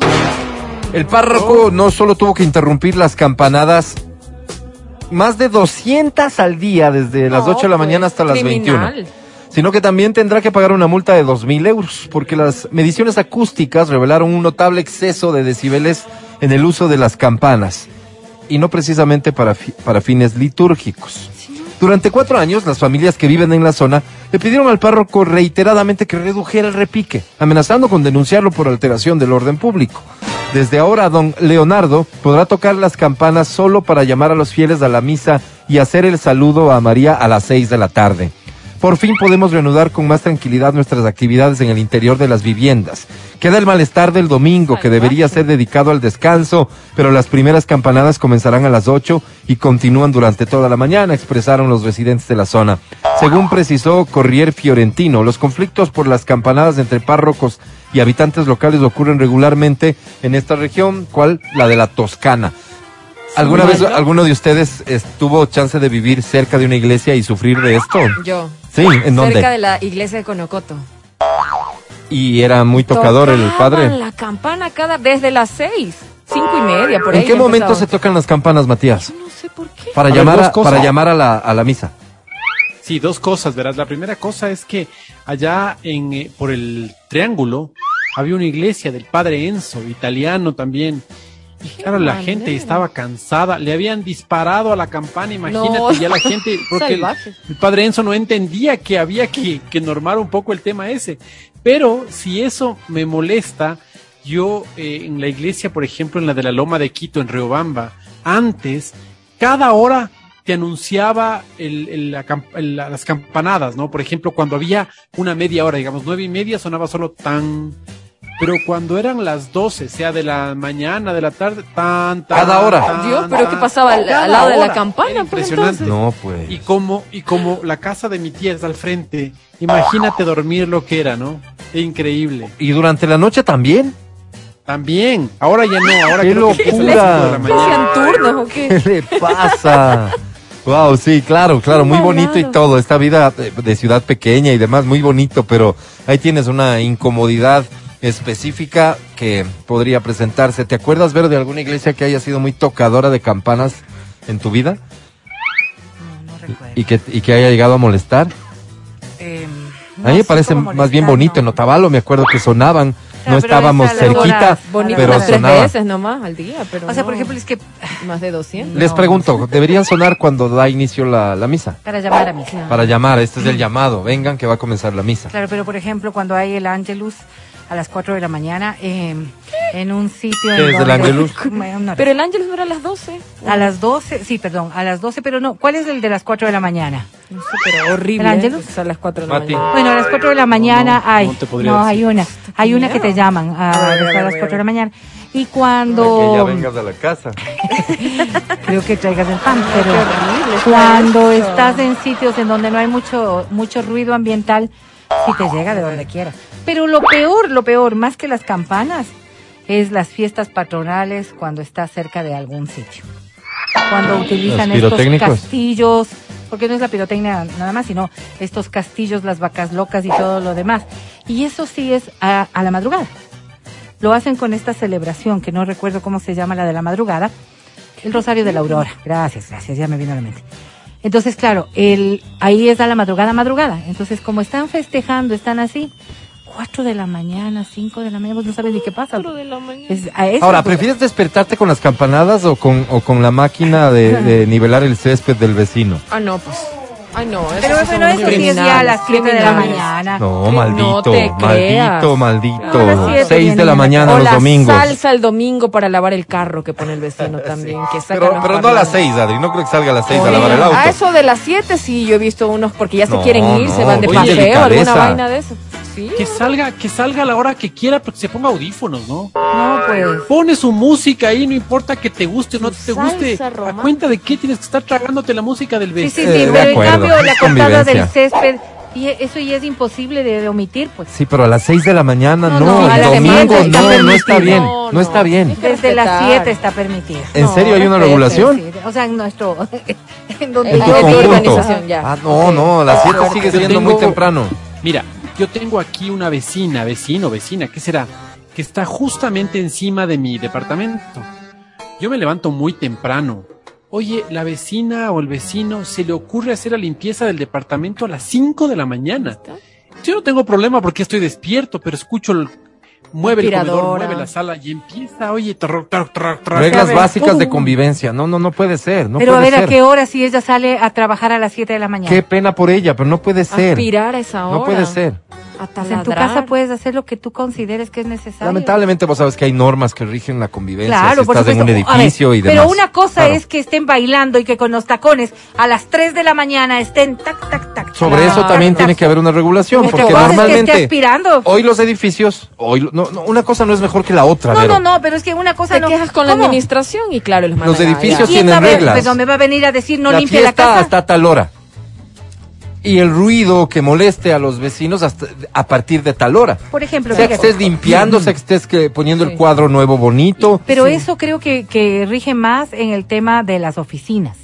S4: El párroco no solo tuvo que interrumpir las campanadas más de 200 al día desde las
S2: No,
S4: 8 de la
S2: pues,
S4: mañana hasta las
S2: criminal.
S4: 21 sino que también tendrá que pagar una multa de dos mil euros, porque las mediciones acústicas revelaron un notable exceso de decibeles en el uso de las campanas, y no precisamente para, para fines litúrgicos. Durante cuatro años, las familias que viven en la zona le pidieron al párroco reiteradamente que redujera el repique, amenazando con denunciarlo por alteración del orden público. Desde ahora, don Leonardo podrá tocar las campanas solo para llamar a los fieles a la misa y hacer el saludo a María a las seis de la tarde. Por fin podemos reanudar con más tranquilidad nuestras actividades en el interior de las viviendas. Queda el malestar del domingo, que debería ser dedicado al descanso, pero las primeras campanadas comenzarán a las 8 y continúan durante toda la mañana, expresaron los residentes de la zona. Según precisó Corrier Fiorentino, los conflictos por las campanadas entre párrocos y habitantes locales ocurren regularmente en esta región, cual la de la Toscana. ¿Alguna vez alguno de ustedes tuvo chance de vivir cerca de una iglesia y sufrir de esto?
S2: Yo.
S4: Sí, ¿en dónde?
S2: Cerca de la iglesia de Conocoto.
S4: Y era muy tocador el
S2: Tocaban
S4: padre.
S2: la campana cada desde las seis, cinco y media por ahí.
S4: ¿En qué momento
S2: empezaba.
S4: se tocan las campanas, Matías?
S2: No sé por qué.
S4: Para
S3: A
S4: llamar a, para llamar a la, a la misa.
S3: Sí, dos cosas, verás. La primera cosa es que allá en eh, por el Triángulo había una iglesia del padre Enzo, italiano también. Y claro, la gente estaba cansada, le habían disparado a la campana, imagínate,
S2: No.
S3: ya la gente, porque el, padre Enzo no entendía que había que, que normar un poco el tema ese. Pero si eso me molesta, yo eh, en la iglesia, por ejemplo, en la de la Loma de Quito, en Riobamba, antes, cada hora te anunciaba el- el- la la- las campanadas, ¿no? Por ejemplo, cuando había una media hora, digamos, nueve y media sonaba solo tan... Pero cuando eran las doce, sea de la mañana, de la tarde, tan, tan.
S4: Cada hora.
S3: tan,
S2: Dios, pero ¿qué
S3: tan,
S2: pasaba al- al lado de la campana, pues,
S3: impresionante.
S4: No, pues.
S3: Y como, y como la casa de mi tía está al frente, imagínate dormir lo que era, ¿no? Increíble.
S4: ¿Y durante la noche también?
S3: También, ahora ya no, ahora
S4: ¡Qué
S3: creo que
S4: locura!
S3: cinco de la
S2: ¿Qué
S3: mañana.
S2: hacían turnos o qué?
S4: ¿Qué le pasa? Wow, sí, claro, claro, muy bonito y todo. Esta vida de ciudad pequeña y demás, muy bonito, pero ahí tienes una incomodidad específica que podría presentarse. ¿Te acuerdas ver de alguna iglesia que haya sido muy tocadora de campanas en tu vida?
S5: recuerdo.
S4: y que, y que haya llegado a molestar.
S5: Eh,
S4: A mí me parece más bien bonito. En Otavalo me acuerdo que sonaban, no
S5: pero
S4: estábamos cerquita,
S2: Bonito
S4: pero
S2: tres
S4: sonaba.
S2: veces nomás al día, pero
S5: O sea, por
S2: no
S5: ejemplo, es que
S2: más de 200.
S4: Les pregunto, ¿deberían sonar cuando da inicio la, la misa?
S5: para llamar a misa.
S4: Para llamar, este es el llamado, vengan que va a comenzar la misa.
S5: Claro, pero por ejemplo, cuando hay el Angelus a las 4 de la mañana eh, en un sitio en
S4: ¿Qué es el Angelus?
S2: Pero el Ángelus no era a las 12.
S5: a las 12, sí, perdón, a las 12, pero no, ¿cuál es el de las 4 de la mañana?
S2: No sé, pero horrible.
S5: ¿El Ángelus?
S2: Es a las 4 de la
S4: Mati.
S2: mañana.
S5: Bueno, a las 4 de la mañana
S3: no,
S5: hay,
S3: no
S5: no, hay una, hay una que te llaman a,
S2: A ver, a
S5: las
S2: voy a
S5: 4 de la mañana. Y cuando,
S4: a la casa.
S5: creo que traigas el pan, pero
S2: Qué horrible
S5: cuando estás en sitios en donde no hay mucho, mucho ruido ambiental, sí te llega de donde quieras. Pero lo peor, lo peor, más que las campanas, es las fiestas patronales cuando estás cerca de algún sitio. Cuando utilizan estos castillos, porque no es la pirotecnia nada más, sino estos castillos, las vacas locas y todo lo demás. Y eso sí es a, a la madrugada. Lo hacen con esta celebración, que no recuerdo cómo se llama la de la madrugada, el Rosario de la Aurora. Gracias, gracias, ya me vino a la mente. Entonces, claro, el, ahí es a la madrugada, madrugada. Entonces, como están festejando, están así, 4 de la mañana, 5 de la mañana, vos no sabes ni qué pasa. Es- a eso,
S4: Ahora,
S5: pues,
S4: ¿prefieres despertarte con las campanadas o con, o con la máquina de, de nivelar el césped del vecino?
S2: Ah, no, pues. Ay, no. esos
S5: Pero bueno, eso sí es ya a las 7 de la mañana.
S4: No, maldito,
S2: no
S4: maldito, maldito.
S5: No, a las siete
S4: Seis
S5: viene
S4: de la mañana
S2: O
S4: los
S2: la
S4: domingos.
S2: salsa el domingo para lavar el carro que pone el vecino también. Que saca
S4: Pero, pero no a las
S2: parlantes.
S4: seis, Adri. No creo que salga a las seis a
S2: Oye,
S4: lavar el auto.
S2: A eso de las 7 sí, yo he visto unos porque ya se
S4: No,
S2: quieren ir, se van de paseo, alguna vaina de eso. Sí.
S3: Que salga, que salga a la hora que quiera, pero que se ponga audífonos, ¿no?
S5: No, pues.
S3: Pone su música ahí, no importa que te guste o no te guste.
S2: salsa
S3: A
S2: romántica.
S3: cuenta de qué tienes que estar tragándote la música del
S5: Sí,
S3: vecino.
S5: sí,
S4: Eh,
S5: sí,
S4: de
S5: pero en cambio la
S4: es
S5: cortada del césped, y eso ya es imposible de, de omitir, pues.
S4: Sí, pero a las seis de la mañana
S5: No,
S4: no,
S5: no, las
S4: domingo
S5: está
S4: no, no está bien,
S2: No,
S4: no está bien.
S5: Desde las
S2: respetar.
S5: 7 está permitido.
S4: ¿En serio hay una regulación?
S5: sí. O sea, en nuestro. en donde
S2: En tu
S4: conjunto.
S2: organización, ya.
S4: Ah, no, no, a las siete sigue
S3: Yo
S4: siendo muy
S3: tengo-
S4: temprano.
S3: Mira, yo tengo aquí una vecina, vecino, vecina, ¿qué será? Que está justamente encima de mi departamento. Yo me levanto muy temprano. Oye, la vecina o el vecino se le ocurre hacer la limpieza del departamento a las 5 de la mañana. Yo no tengo problema porque estoy despierto, pero escucho el mueve el comedor, mueve la sala y empieza, oye, tar, tar, tar,
S4: Reglas
S3: tar,
S4: básicas de
S3: ¡pum!
S4: convivencia. No, no, no puede ser. No
S5: pero a
S4: puede
S5: ver,
S4: ser.
S5: ¿a qué hora si ella sale a trabajar a las 7 de la mañana?
S4: Qué pena por ella, pero no puede ser.
S2: Aspirar a esa hora.
S4: No puede ser.
S5: Pues en tu casa puedes hacer lo que tú consideres que es necesario.
S4: Lamentablemente vos sabes que hay normas que rigen la convivencia.
S5: Claro,
S4: si
S5: por
S4: estás en un
S5: ver,
S4: edificio y demás.
S5: Pero una cosa
S4: Claro.
S5: es que estén bailando y que con los tacones a las 3 de la mañana estén tac, tac, tac.
S4: Sobre eso también
S5: tac.
S4: tiene que haber una regulación, porque
S5: pasa es que
S4: normalmente hoy los edificios, hoy lo- no, no, una cosa no es mejor que la otra.
S5: No,
S4: Vero.
S5: no, no, pero es que una cosa
S2: Te
S5: no.
S2: quejas con la administración y claro, los,
S4: Los edificios
S2: ya.
S5: ¿Quién
S4: tienen reglas.
S5: Pues no me va a venir a decir no
S4: la
S5: limpie la
S4: fiesta
S5: casa.
S4: hasta tal hora. Y el ruido que moleste a los vecinos hasta a partir de tal hora.
S5: Por ejemplo,
S4: Sea que estés limpiando, sea que estés que, poniendo
S2: Sí.
S4: el cuadro nuevo bonito.
S5: pero
S2: Sí.
S5: eso creo que, que rige más en el tema de las oficinas.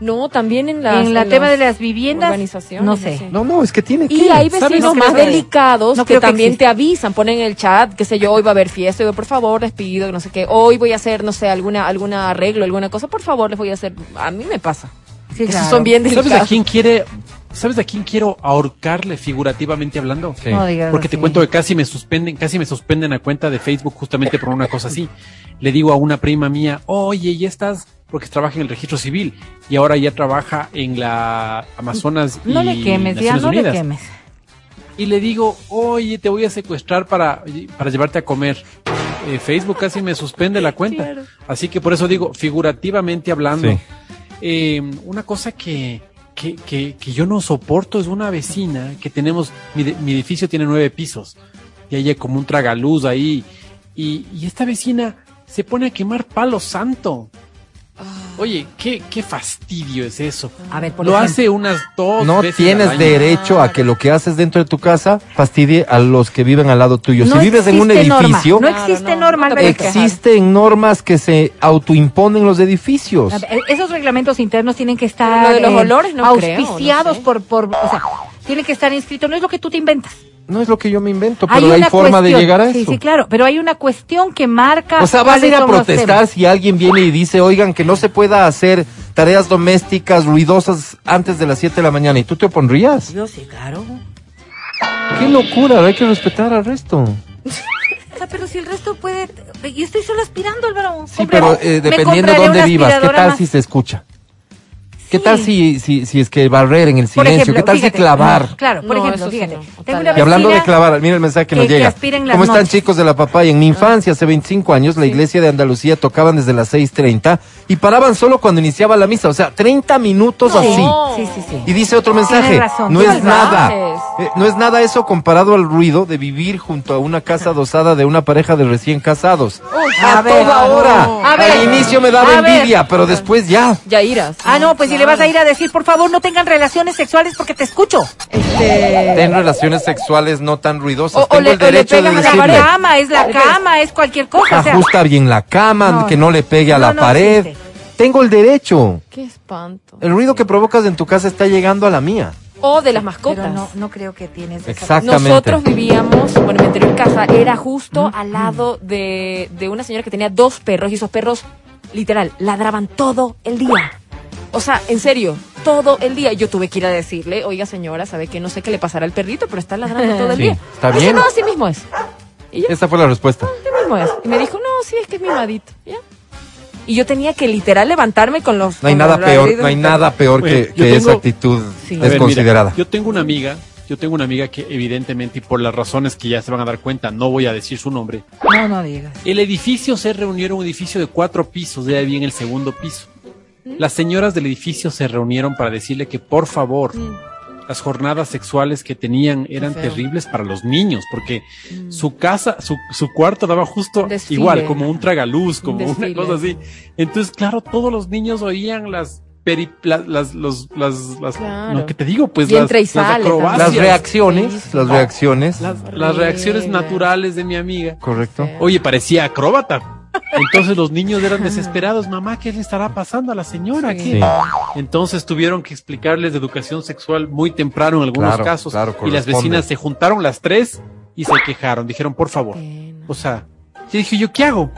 S2: No, también en las
S5: en
S2: en
S5: tema
S2: las
S5: de las viviendas, no sé.
S2: sí.
S4: No, no, es que tiene que.
S2: Y hay
S5: ¿Sabes
S2: vecinos más
S5: sabe?
S2: delicados
S5: No
S2: que también te avisan, ponen en el chat, qué sé yo, hoy va a haber fiesta, yo, por favor, les pido, no sé qué, hoy voy a hacer, no sé, alguna alguna arreglo, alguna cosa, por favor, les voy a hacer. A mí me pasa.
S5: Sí, claro.
S2: son bien
S3: ¿Sabes
S2: delicados.
S3: a quién quiere, sabes a quién quiero ahorcarle figurativamente hablando?
S4: Sí.
S5: No digas
S3: Porque te
S5: así.
S3: cuento que casi me suspenden, casi me suspenden la cuenta de Facebook justamente por una cosa así. Le digo a una prima mía, oye, ya estás, porque trabaja en el registro civil y ahora ya trabaja en la Amazonas y
S5: No le quemes, ya
S3: Naciones
S5: no le
S3: Unidas.
S5: quemes.
S3: Y le digo, oye, te voy a secuestrar para, para llevarte a comer. Eh, Facebook casi me suspende la cuenta. Así que por eso digo, figurativamente hablando,
S4: Sí.
S3: eh, una cosa que, que, que, que yo no soporto es una vecina que tenemos, mi, mi edificio tiene nueve pisos y hay como un tragaluz ahí y, y esta vecina se pone a quemar palo santo. Oye, qué, qué fastidio es eso.
S5: A ver, por
S3: Lo
S5: ejemplo.
S3: hace unas dos
S4: No
S3: veces
S4: tienes derecho a que lo que haces dentro de tu casa fastidie a los que viven al lado tuyo.
S5: No
S4: si vives en un
S5: norma.
S4: edificio,
S5: No
S2: Claro,
S5: existe
S2: no,
S5: norma,
S2: no puedes
S4: existen normas que se autoimponen los edificios.
S5: Ver, Esos reglamentos internos tienen que estar
S2: Lo de los
S5: eh,
S2: olores no creo, no
S5: auspiciados
S2: sé.
S5: por, por, o sea, tienen que estar inscritos, no es lo que tú te inventas.
S4: No es lo que yo me invento, pero hay, forma de llegar a
S5: sí,
S4: eso.
S5: Sí, claro, pero hay una cuestión que marca.
S4: O sea, vas a ir a protestar si alguien viene y dice, oigan, que no se pueda hacer tareas domésticas ruidosas antes de las 7 de la mañana y tú te opondrías.
S5: Yo sí, claro.
S4: Qué locura, hay que respetar al resto.
S5: O sea, pero si el resto puede... Yo estoy solo aspirando, Álvaro.
S4: Sí,
S5: Compré-
S4: pero eh, dependiendo de
S5: compraré
S4: dónde vivas, ¿qué tal
S5: más.
S4: si se escucha? ¿Qué tal si, si, si es que barrer en el silencio?
S5: ejemplo,
S4: ¿Qué tal
S5: fíjate,
S4: si clavar?
S5: Claro, por
S2: No,
S5: ejemplo, fíjate.
S2: no,
S5: Tengo una
S4: Y hablando de clavar, mira el mensaje que, nos
S5: que- que
S4: llega.
S5: aspiren las
S4: ¿Cómo están
S5: noches.
S4: chicos de la papaya? En mi infancia, hace 25 años, la iglesia de Andalucía tocaban desde las 6.30 y paraban solo cuando iniciaba la misa. O sea, 30 minutos
S5: Sí,
S4: así.
S5: sí, sí, sí.
S4: Y dice otro mensaje,
S5: razón,
S4: no es nada, eh, no es nada eso comparado al ruido de vivir junto a una casa adosada de una pareja de recién casados.
S5: a
S4: a
S5: ver,
S4: toda hora.
S5: no. A ver,
S4: Al inicio me daba
S5: ver.
S4: envidia, pero después ya.
S2: Ya irás.
S5: Ah, no, pues si le vas a ir a decir, por favor, no tengan relaciones sexuales porque te escucho.
S2: Este...
S4: Ten relaciones sexuales no tan ruidosas.
S2: O- o
S4: Tengo
S2: le-
S4: el
S2: o le
S4: derecho de
S2: la
S5: La
S4: decirle.
S2: pared.
S5: cama, es la cama, es cualquier cosa. O sea,
S4: Ajusta bien la cama,
S5: No,
S4: que no le pegue a
S5: no,
S4: la
S5: no
S4: pared.
S5: existe.
S4: Tengo el derecho.
S2: Qué espanto.
S4: El ruido que provocas en tu casa está llegando a la mía.
S2: O de las
S5: pero
S2: mascotas.
S5: no, no creo que tienes esa-
S4: Exactamente.
S2: Nosotros vivíamos, bueno, mi anterior casa era justo al lado de, de una señora que tenía dos perros y esos perros, literal, ladraban todo el día. O sea, en serio, todo el día. Yo tuve que ir a decirle, oiga señora, sabe que no sé qué le pasará al perrito, pero está ladrando todo el
S4: Sí,
S2: día.
S4: está bien.
S2: no, así mismo es. Y yo,
S4: Esa fue la respuesta.
S2: así mismo es. Y me dijo, no, sí, es que es mimadito. ¿ya? Y yo tenía que literal levantarme con los...
S4: No hay nada peor, no hay nada peor que, que esa
S3: tengo-
S4: actitud
S5: Sí.
S3: A ver, mira,
S4: desconsiderada.
S3: yo tengo una amiga, yo tengo una amiga que evidentemente y por las razones que ya se van a dar cuenta, no voy a decir su nombre.
S5: No, no digas.
S3: El edificio se reunió, era un edificio de cuatro pisos, ya había en el segundo piso. Las señoras del edificio se reunieron para decirle que por favor, las jornadas sexuales que tenían eran terribles para los niños, porque su casa, su, su cuarto daba justo
S2: Desfile.
S3: igual, como un tragaluz, como una cosa así. Entonces, claro, todos los niños oían las peri- la- las, los, las, las,
S2: Claro.
S3: no, ¿qué te digo? Pues
S2: Y
S3: las, las acrobacias,
S4: Las reacciones,
S2: sí.
S4: las reacciones.
S3: las, las reacciones naturales de mi amiga.
S4: Correcto.
S3: Oye, parecía acróbata. Entonces los niños eran desesperados. Mamá, ¿qué le estará pasando a la señora?
S2: Sí.
S3: ¿Qué?".
S4: Sí.
S3: Entonces tuvieron que explicarles de educación sexual muy temprano en algunos
S4: Claro,
S3: casos.
S4: claro,
S3: y las vecinas se juntaron las tres y se quejaron. Dijeron, por favor. O sea, yo dije, ¿yo qué hago?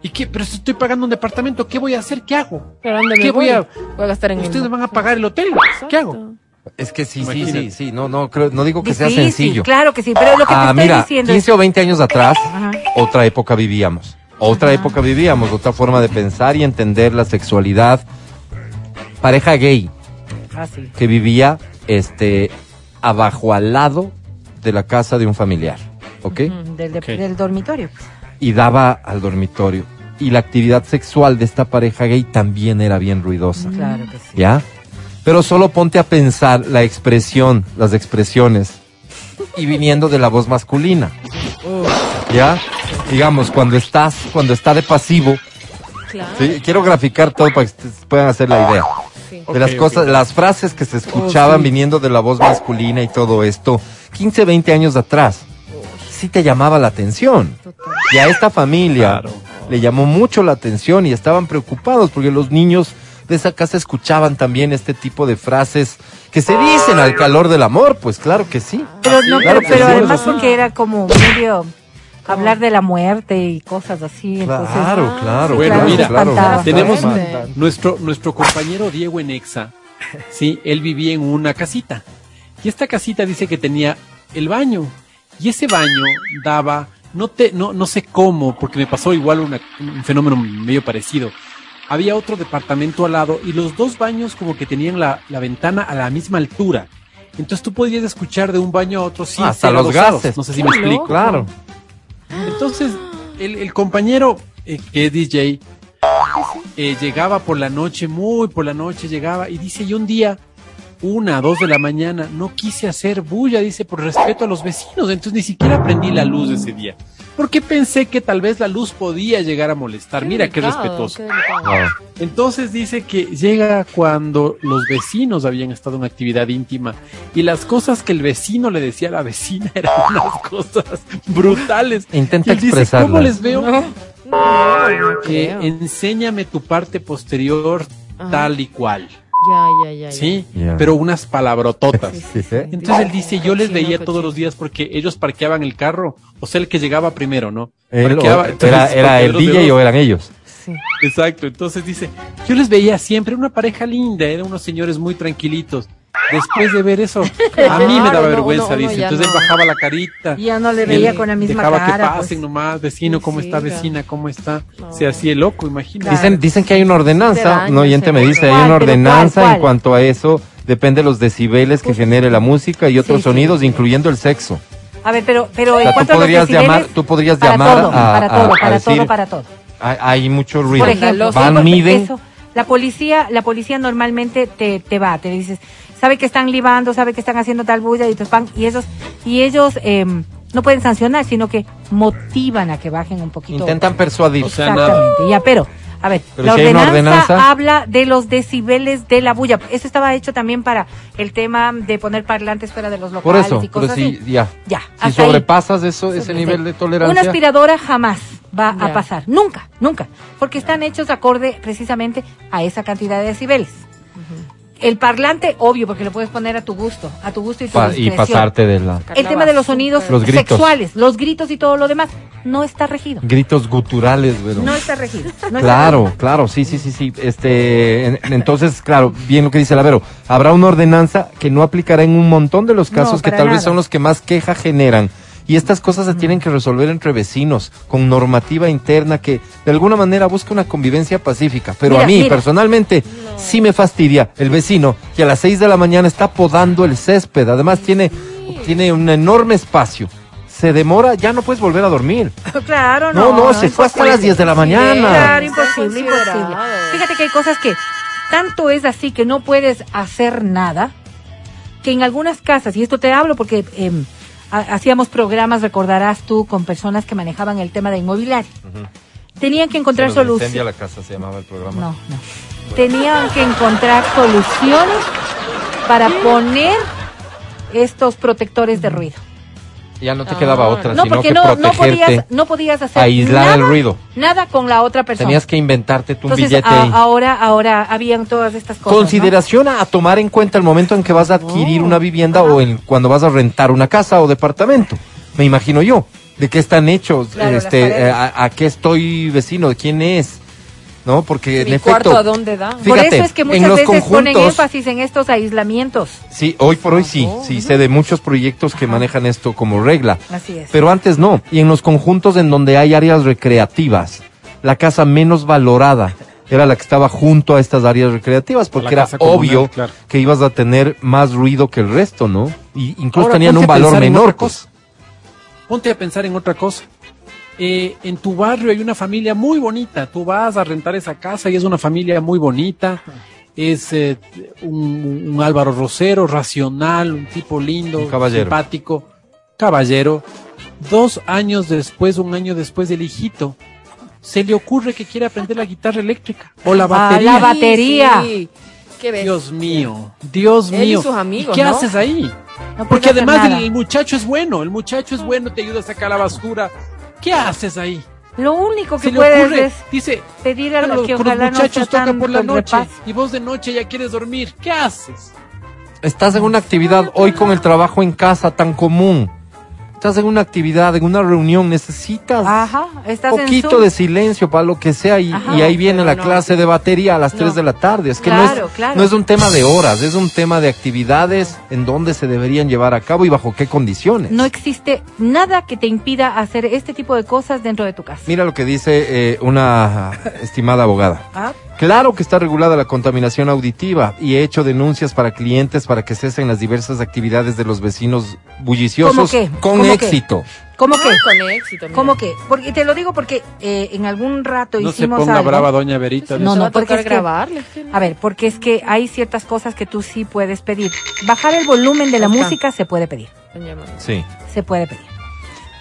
S3: ¿Y qué? Pero si estoy pagando un departamento, ¿qué voy a hacer? ¿Qué hago?
S2: ¿Pero dónde
S3: ¿Qué voy a-
S2: Voy a gastar en
S3: Ustedes
S2: el-
S3: van a pagar el hotel. ¿Qué hago?
S4: Es que sí, sí,
S3: Imagínate.
S4: sí, sí. No, no, creo, no digo que sea sencillo.
S5: Claro que sí, pero lo que te
S4: Ah,
S5: estoy
S4: mira,
S5: diciendo
S4: 15 o 20 años atrás,
S5: Ajá.
S4: otra época vivíamos. Otra época vivíamos, otra forma de pensar y entender la sexualidad. Pareja gay
S5: es fácil.
S4: que vivía este abajo al lado de la casa de un familiar, ¿ok?
S5: Del, de- del dormitorio.
S4: Y daba al dormitorio. Y la actividad sexual de esta pareja gay también era bien ruidosa,
S5: Claro que sí.
S4: ¿ya? Pero solo ponte a pensar la expresión, las expresiones, y viniendo de la voz masculina, ¿ya? Digamos, cuando estás, cuando está de pasivo,
S2: Claro.
S4: ¿sí? quiero graficar todo para que ustedes puedan hacer la idea.
S2: Sí.
S4: de las cosas, las frases que se escuchaban
S3: sí.
S4: viniendo de la voz masculina y todo esto, 15, 20 años atrás, sí te llamaba la atención. Y a esta familia
S3: Claro.
S4: le llamó mucho la atención y estaban preocupados porque los niños de esa casa escuchaban también este tipo de frases que se dicen al calor del amor, pues claro que sí.
S5: Pero, no,
S4: Claro
S5: pero,
S4: que
S5: pero
S4: sí.
S5: además porque era como medio hablar de la muerte y cosas así. Entonces,
S4: Claro, claro.
S3: Bueno,
S4: claro,
S3: mira,
S4: claro.
S3: Tenemos nuestro, nuestro compañero Diego Enexa. Sí, él vivía en una casita. Y esta casita dice que tenía el baño. Y ese baño daba, no te, no, no sé cómo, porque me pasó igual una- un fenómeno medio parecido. Había otro departamento al lado y los dos baños como que tenían la, la ventana a la misma altura. Entonces tú podías escuchar de un baño a otro sin
S4: Ah, hasta los gases.
S3: No sé si me explico.
S4: Claro.
S3: Entonces, el, el compañero eh, que es DJ eh, llegaba por la noche, muy por la noche llegaba y dice, y un día, una, dos de la mañana, no quise hacer bulla, dice, por respeto a los vecinos, entonces ni siquiera prendí la luz ese día. Porque pensé que tal vez la luz podía llegar a molestar. Mira qué respetuoso.
S2: qué.
S4: Wow.
S3: Entonces dice que llega cuando los vecinos habían estado en actividad íntima y las cosas que el vecino le decía a la vecina eran unas cosas brutales.
S4: Intenta expresarlas.
S3: ¿cómo les veo?
S2: No, no, no
S3: Eh, enséñame tu parte posterior
S2: Ajá.
S3: tal y cual.
S2: Ya, ya, ya.
S3: ¿Sí?
S4: Ya.
S3: Pero unas palabrototas.
S2: Sí,
S4: Sí, sí.
S3: Entonces él dice, yo les veía todos los días porque ellos parqueaban el carro, o sea, el que llegaba primero, ¿no?
S4: Él
S3: entonces,
S4: era, era el DJ o eran ellos.
S2: Sí.
S3: Exacto, entonces dice, Yo les veía siempre una pareja linda, eran unos señores muy tranquilitos. Después de ver eso, a mí me daba
S2: no,
S3: vergüenza,
S2: no, no,
S3: dice. Entonces él
S2: no.
S3: bajaba la carita.
S5: Ya no le veía con la misma
S3: dejaba
S5: cara,
S3: que pasen
S5: pues.
S3: nomás, vecino, ¿cómo
S2: Sí,
S3: está, vecina? ¿Cómo está? Se hacía el loco, imagínate.
S4: Dicen, dicen que hay una ordenanza, un oyente me dice, hay una
S5: ¿Pero cuál,
S4: ordenanza
S5: cuál?
S4: en cuanto a eso, depende de los decibeles que genere la música y otros
S5: Sí, sí,
S4: sonidos,
S5: sí.
S4: incluyendo el sexo.
S5: A ver, pero, pero
S4: O
S5: en
S4: sea, tú podrías llamar, tú podrías
S5: para
S4: llamar
S5: todo,
S4: a,
S5: para
S4: a-
S5: todo,
S4: a
S5: para
S4: decir,
S5: todo, para todo.
S4: Hay, hay mucho ruido.
S5: Por ejemplo,
S4: van,
S5: sí,
S4: miden,
S5: eso, la policía, la policía normalmente te, te va, te dices, sabe que están libando, sabe que están haciendo tal bulla y van, y esos, y ellos em, no pueden sancionar, sino que motivan a que bajen un poquito.
S4: intentan persuadir.
S5: Exactamente, ya, pero, a ver,
S4: Pero
S5: la
S4: si una
S5: ordenanza,
S4: ordenanza-
S5: habla de los decibeles de la bulla. Eso estaba hecho también para el tema de poner parlantes fuera de los
S4: Por
S5: locales
S4: eso,
S5: y
S4: pero
S5: cosas
S4: si
S5: así.
S4: ya,
S5: Ya,
S4: si
S5: ahí.
S4: sobrepasas eso, ese nivel de
S5: Una
S4: tolerancia,
S5: aspiradora jamás va a pasar, nunca, nunca, porque están hechos acorde precisamente a esa cantidad de decibeles. El parlante, obvio, porque lo puedes poner a tu gusto, a tu gusto y tu
S4: pa- y
S5: discreción.
S4: pasarte de la
S5: El tema de los sonidos
S4: Los
S5: sexuales, los gritos y todo lo demás, no está regido.
S4: gritos guturales, pero
S5: No está regido. no está
S4: Claro,
S5: regido.
S4: claro, sí, sí, sí, sí. Este, en- entonces, claro, bien lo que dice Lavero. Habrá una ordenanza que no aplicará en un montón de los
S5: No,
S4: casos que tal vez son los que más queja generan. Y estas cosas se tienen que resolver entre vecinos, con normativa interna que de alguna manera busca una convivencia pacífica. Pero
S5: Mira,
S4: a mí,
S5: mira.
S4: personalmente, sí me fastidia el vecino que a las 6 de la mañana está podando el césped. Además, tiene, tiene un enorme espacio. Se demora, ya no puedes volver a dormir.
S5: Claro,
S4: No,
S5: no.
S4: no, se fue hasta las 10 de la mañana.
S5: Claro, imposible, imposible. Fíjate que hay cosas que tanto es así que no puedes hacer nada, que en algunas casas, y esto te hablo porque em, hacíamos programas, recordarás tú, con personas que manejaban el tema de inmobiliario. Tenían que encontrar soluciones.
S4: la casa, se llamaba el programa.
S5: No, no. Tenían que encontrar soluciones para poner estos protectores de ruido.
S4: Ya no te quedaba otra,
S5: No,
S4: sino
S5: porque
S4: que
S5: no, no
S4: protegerte,
S5: podías, no podías hacer
S4: aislar
S5: nada,
S4: el ruido.
S5: nada con la otra persona.
S4: Tenías que inventarte tu
S5: Entonces,
S4: billete
S5: a- ahora, ahora habían todas estas cosas. ¿no?
S4: Consideración a, a tomar en cuenta el momento en que vas a adquirir una vivienda o en cuando vas a rentar una casa o departamento. Me imagino yo. ¿De qué están hechos?
S2: Claro,
S4: este, eh, a, a qué estoy vecino? ¿De quién es? ¿No? Porque en efecto.
S2: cuarto a dónde da.
S5: Por eso es que muchas veces ponen énfasis en estos aislamientos.
S4: Sí, hoy por hoy sí. Sí, sé de muchos proyectos que manejan esto como regla.
S5: Así es.
S4: Pero antes no. Y en los conjuntos en donde hay áreas recreativas, la casa menos valorada era la que estaba junto a estas áreas recreativas, porque era
S3: comunal,
S4: obvio
S3: claro.
S4: que ibas a tener más ruido que el resto, ¿no? Y incluso
S3: Ahora,
S4: tenían un valor menor. pues.
S3: Ponte a pensar en otra cosa. Eh, en tu barrio hay una familia muy bonita. Tú vas a rentar esa casa y es una familia muy bonita. Es eh, un, un Álvaro Rosero, racional, un tipo lindo,
S4: Un caballero.
S3: simpático, caballero. Dos años después, un año después del hijito, se le ocurre que quiere aprender la guitarra eléctrica o la
S5: Ah,
S3: batería.
S5: la batería.
S2: Sí, ¿Qué ves?
S3: Dios mío, Dios
S2: Él y
S3: mío.
S2: sus amigos,
S3: qué
S2: ¿no?
S3: haces ahí?
S5: No
S3: Porque además el, el muchacho es bueno, el muchacho es bueno, te ayuda a sacar la basura. ¿Qué haces ahí?
S5: Lo único que puedes
S3: ocurre,
S5: es
S3: dice,
S5: pedir a
S3: bueno,
S5: lo que
S3: los
S5: ojalá no
S3: muchachos
S5: sea
S3: toca por la noche
S5: repaso.
S3: y vos de noche ya quieres dormir. ¿Qué haces?
S4: Estás en una actividad hoy con el trabajo en casa tan común. Estás en una actividad, en una reunión, necesitas
S5: en
S4: poquito de silencio para lo que sea y,
S5: Ajá,
S4: y ahí viene la
S2: no.
S4: clase de batería a las 3
S5: No.
S4: de la tarde. Es que
S5: Claro,
S4: no, es,
S5: claro.
S4: no es un tema de horas, es un tema de actividades en donde se deberían llevar a cabo y bajo qué condiciones.
S5: No existe nada que te impida hacer este tipo de cosas dentro de tu casa.
S4: Mira lo que dice eh, una estimada abogada.
S5: Ah,
S4: Claro que está regulada la contaminación auditiva y he hecho denuncias para clientes para que cesen las diversas actividades de los vecinos bulliciosos
S5: ¿Cómo qué?
S4: con
S5: ¿Cómo
S4: éxito.
S5: ¿Cómo
S2: Ah,
S5: que?
S2: Con éxito. mira.
S5: ¿Cómo que? Porque te lo digo porque eh, en algún rato
S3: No se
S5: hicimos
S3: ponga
S5: algo.
S3: brava doña Verita.
S5: No,
S2: Se
S5: no,
S2: a
S5: porque
S2: tocar
S5: es que-
S2: grabarle.
S5: A ver, porque es que hay ciertas cosas que tú sí puedes pedir. Bajar el volumen de la música se puede pedir.
S4: Sí.
S5: se puede pedir.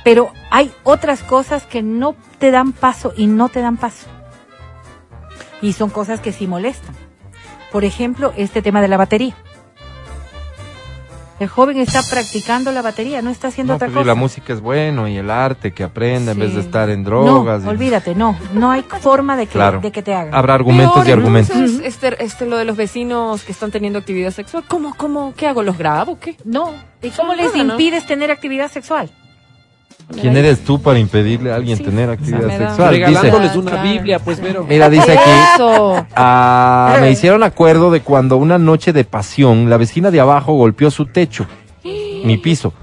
S5: Pero hay otras cosas que no te dan paso y no te dan paso. Y son cosas que sí molestan. Por ejemplo, este tema de la batería. El joven está practicando la batería, no está haciendo
S4: No,
S5: otra
S4: pues, y
S5: cosa.
S4: la música es bueno y el arte que aprenda en vez de estar en drogas.
S5: No,
S4: y-
S5: olvídate, no. No hay forma de que,
S4: Claro.
S5: de que te hagan.
S4: Habrá argumentos
S2: Peor,
S4: y argumentos.
S2: entonces, este, este, lo de los vecinos que están teniendo actividad sexual. ¿Cómo, cómo, qué hago? ¿Los grabo? o ¿Qué?
S5: No. ¿Y cómo les
S2: nada, ¿no?
S5: impides tener actividad sexual?
S4: ¿Quién eres tú para impedirle a alguien tener actividad sexual? Dice,
S3: Regalándoles una
S2: Claro.
S3: Biblia, pues, Vero.
S4: mira, dice aquí, ah, me hicieron acuerdo de cuando una noche de pasión, la vecina de abajo golpeó su techo, mi piso,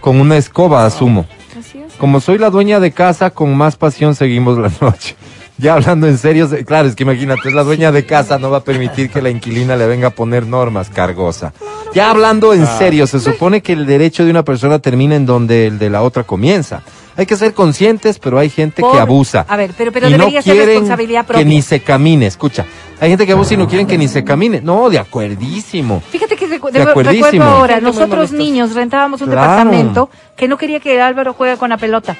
S4: con una escoba, asumo. Como soy la dueña de casa, con más pasión seguimos la noche. Ya hablando en serio, se- claro, es que imagínate, es la dueña de casa, no va a permitir que la inquilina le venga a poner normas, cargosa. Ya hablando en serio, se supone que el derecho de una persona termina en donde el de la otra comienza. Hay que ser conscientes, pero hay gente que abusa.
S5: A ver, pero, pero
S4: y no
S5: debería ser responsabilidad propia.
S4: que ni se camine, escucha. Hay gente que abusa y no quieren que ni se camine. No, de acuerdísimo.
S5: Fíjate que recu-
S4: De
S5: de-
S4: acuerdísimo.
S5: recuerdo ahora, nosotros niños rentábamos un
S4: Claro.
S5: departamento que no quería que Álvaro juegue con la pelota.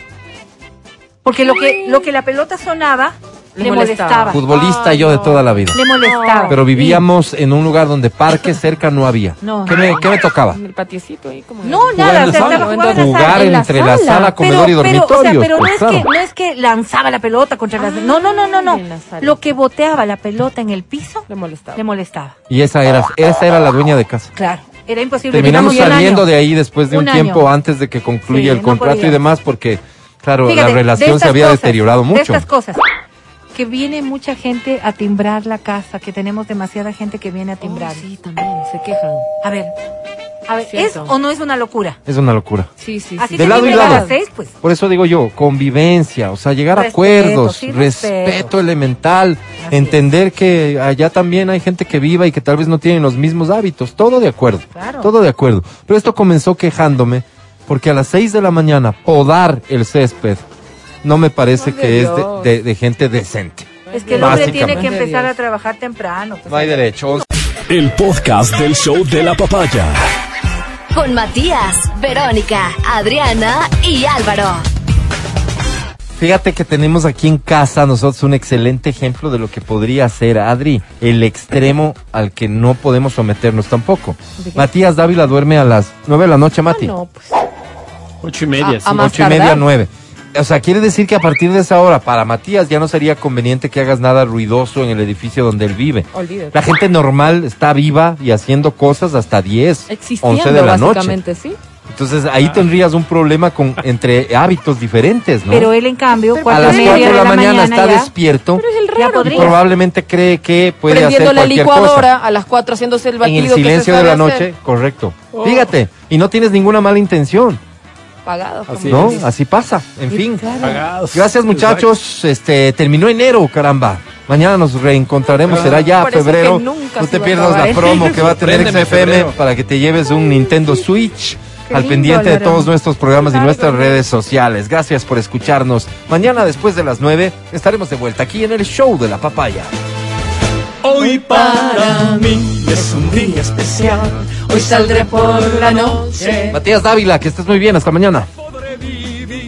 S5: Porque lo que, lo que la pelota sonaba
S2: Le
S5: le,
S2: molestaba.
S4: Futbolista yo de toda la vida.
S5: Le molestaba.
S4: Pero vivíamos en un lugar donde parque cerca no había.
S5: No.
S4: ¿Qué me, qué me tocaba?
S2: En el patiecito ahí como.
S5: No,
S4: Jugar
S5: nada,
S4: en
S5: o
S4: la
S5: sea,
S4: sala.
S5: en la
S4: Jugar
S5: sala.
S4: entre la sala, comedor y
S5: pero, pero, o sea, pero no, es
S4: claro.
S5: que, no es que lanzaba la pelota contra las... No, no, no, no, no.
S2: sala.
S5: Lo que boteaba la pelota en el piso
S2: Le molestaba.
S5: le molestaba.
S4: Y esa era, esa era la dueña de casa.
S5: Claro, era imposible.
S4: Terminamos saliendo de ahí después de un, tiempo antes de que concluya
S5: Sí,
S4: el
S5: no
S4: contrato y demás, porque, claro,
S5: Fíjate,
S4: la
S5: de
S4: relación se había
S5: cosas,
S4: deteriorado
S5: De
S4: mucho.
S5: estas cosas. Que viene mucha gente a timbrar la casa, que tenemos demasiada gente que viene a timbrar.
S2: Oh, sí, también. Se quejan.
S5: A ver, a ver, ¿es o no es una locura?
S4: Es una locura.
S2: Sí, sí.
S5: Así
S2: sí.
S4: De
S5: te
S4: lado y
S5: a
S4: lado.
S5: las seis, pues.
S4: Por eso digo yo, convivencia, o sea, llegar a
S5: Respeto,
S4: acuerdos,
S5: sí,
S4: respeto,
S5: respeto.
S4: elemental,
S5: Así
S4: entender que allá también hay gente que viva y que tal vez no tienen los mismos hábitos, todo de acuerdo,
S5: Claro.
S4: todo de acuerdo. Pero esto comenzó quejándome porque a las 6 de la mañana podar el césped no me parece que es de,
S2: Dios.
S4: de- de gente decente.
S5: Es que el hombre tiene que empezar a trabajar temprano. pues.
S4: No hay derecho.
S1: El podcast del show de la papaya.
S6: Con Matías, Verónica, Adriana y Álvaro.
S4: Fíjate que tenemos aquí en casa nosotros un excelente ejemplo de lo que podría ser Adri, el extremo al que no podemos someternos tampoco. Matías Dávila duerme a las nueve de la noche, Mati.
S2: No, pues.
S3: Ocho y media,
S2: A-
S3: sí.
S2: a más
S4: Ocho y media, nueve. O sea, quiere decir que a partir de esa hora, para Matías ya no sería conveniente que hagas nada ruidoso en el edificio donde él vive.
S2: Olvídate.
S4: La gente normal está viva y haciendo cosas hasta 10,
S2: Existiendo,
S4: 11 de la noche.
S2: básicamente, sí.
S4: Entonces ahí tendrías un problema con entre hábitos diferentes, ¿no?
S5: Pero él, en cambio,
S4: a las
S5: y media
S4: 4 de la, mañana,
S5: mañana
S4: está
S5: ya,
S4: despierto
S2: Pero es el
S5: ya
S2: raro.
S5: podría.
S4: y probablemente cree que puede hacer
S2: Prendiendo la
S4: cualquier
S2: licuadora
S4: cosa.
S2: a las 4 haciéndose el
S4: En
S2: batido
S4: el
S2: que se
S4: silencio de la
S2: hacer.
S4: noche, correcto.
S2: Oh.
S4: Fíjate, y no tienes ninguna mala intención,
S2: Pagado.
S3: Así
S4: ¿no?
S2: dice.
S4: Así pasa, en fin.
S3: Pagados.
S4: Gracias muchachos, este terminó enero, caramba. Mañana nos reencontraremos, será ya
S2: Parece
S4: febrero. No te pierdas la promo que va a tener
S3: Préndeme,
S4: XFM
S3: febrero.
S4: para que te lleves un Nintendo Switch.
S5: Qué
S4: al
S5: lindo,
S4: pendiente de todos nuestros programas y
S5: Claro,
S4: nuestras
S5: claro.
S4: redes sociales. Gracias por escucharnos. Mañana después de las 9 estaremos de vuelta aquí en el show de la papaya.
S10: Hoy para mí es un día especial. Hoy saldré por la noche.
S4: Matías Dávila, que estés muy bien, hasta mañana.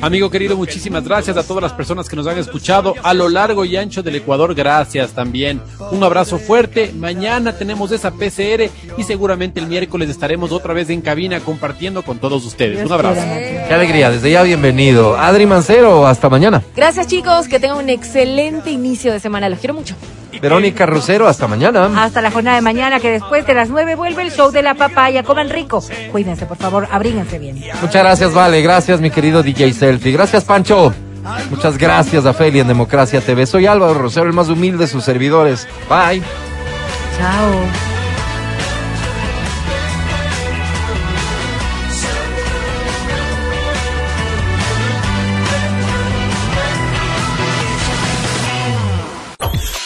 S3: Amigo querido, muchísimas gracias a todas las personas que nos han escuchado a lo largo y ancho del Ecuador. Gracias también. Un abrazo fuerte. Mañana tenemos esa PCR y seguramente el miércoles estaremos otra vez en cabina compartiendo con todos ustedes. Un abrazo.
S4: Qué alegría, desde ya bienvenido. Adri Mancero, hasta mañana.
S2: Gracias, chicos. Que tengan un excelente inicio de semana. Los quiero mucho.
S4: Verónica Rosero, hasta mañana.
S5: Hasta la jornada de mañana, que después de las nueve vuelve el show de la papaya. Coman rico. Cuídense, por favor, abríguense bien.
S4: Muchas gracias, Vale. Gracias, mi querido DJ Selfie. Gracias, Pancho. Muchas gracias a Feli en Democracia TV. Soy Álvaro Rosero, el más humilde de sus servidores. Bye.
S5: Chao.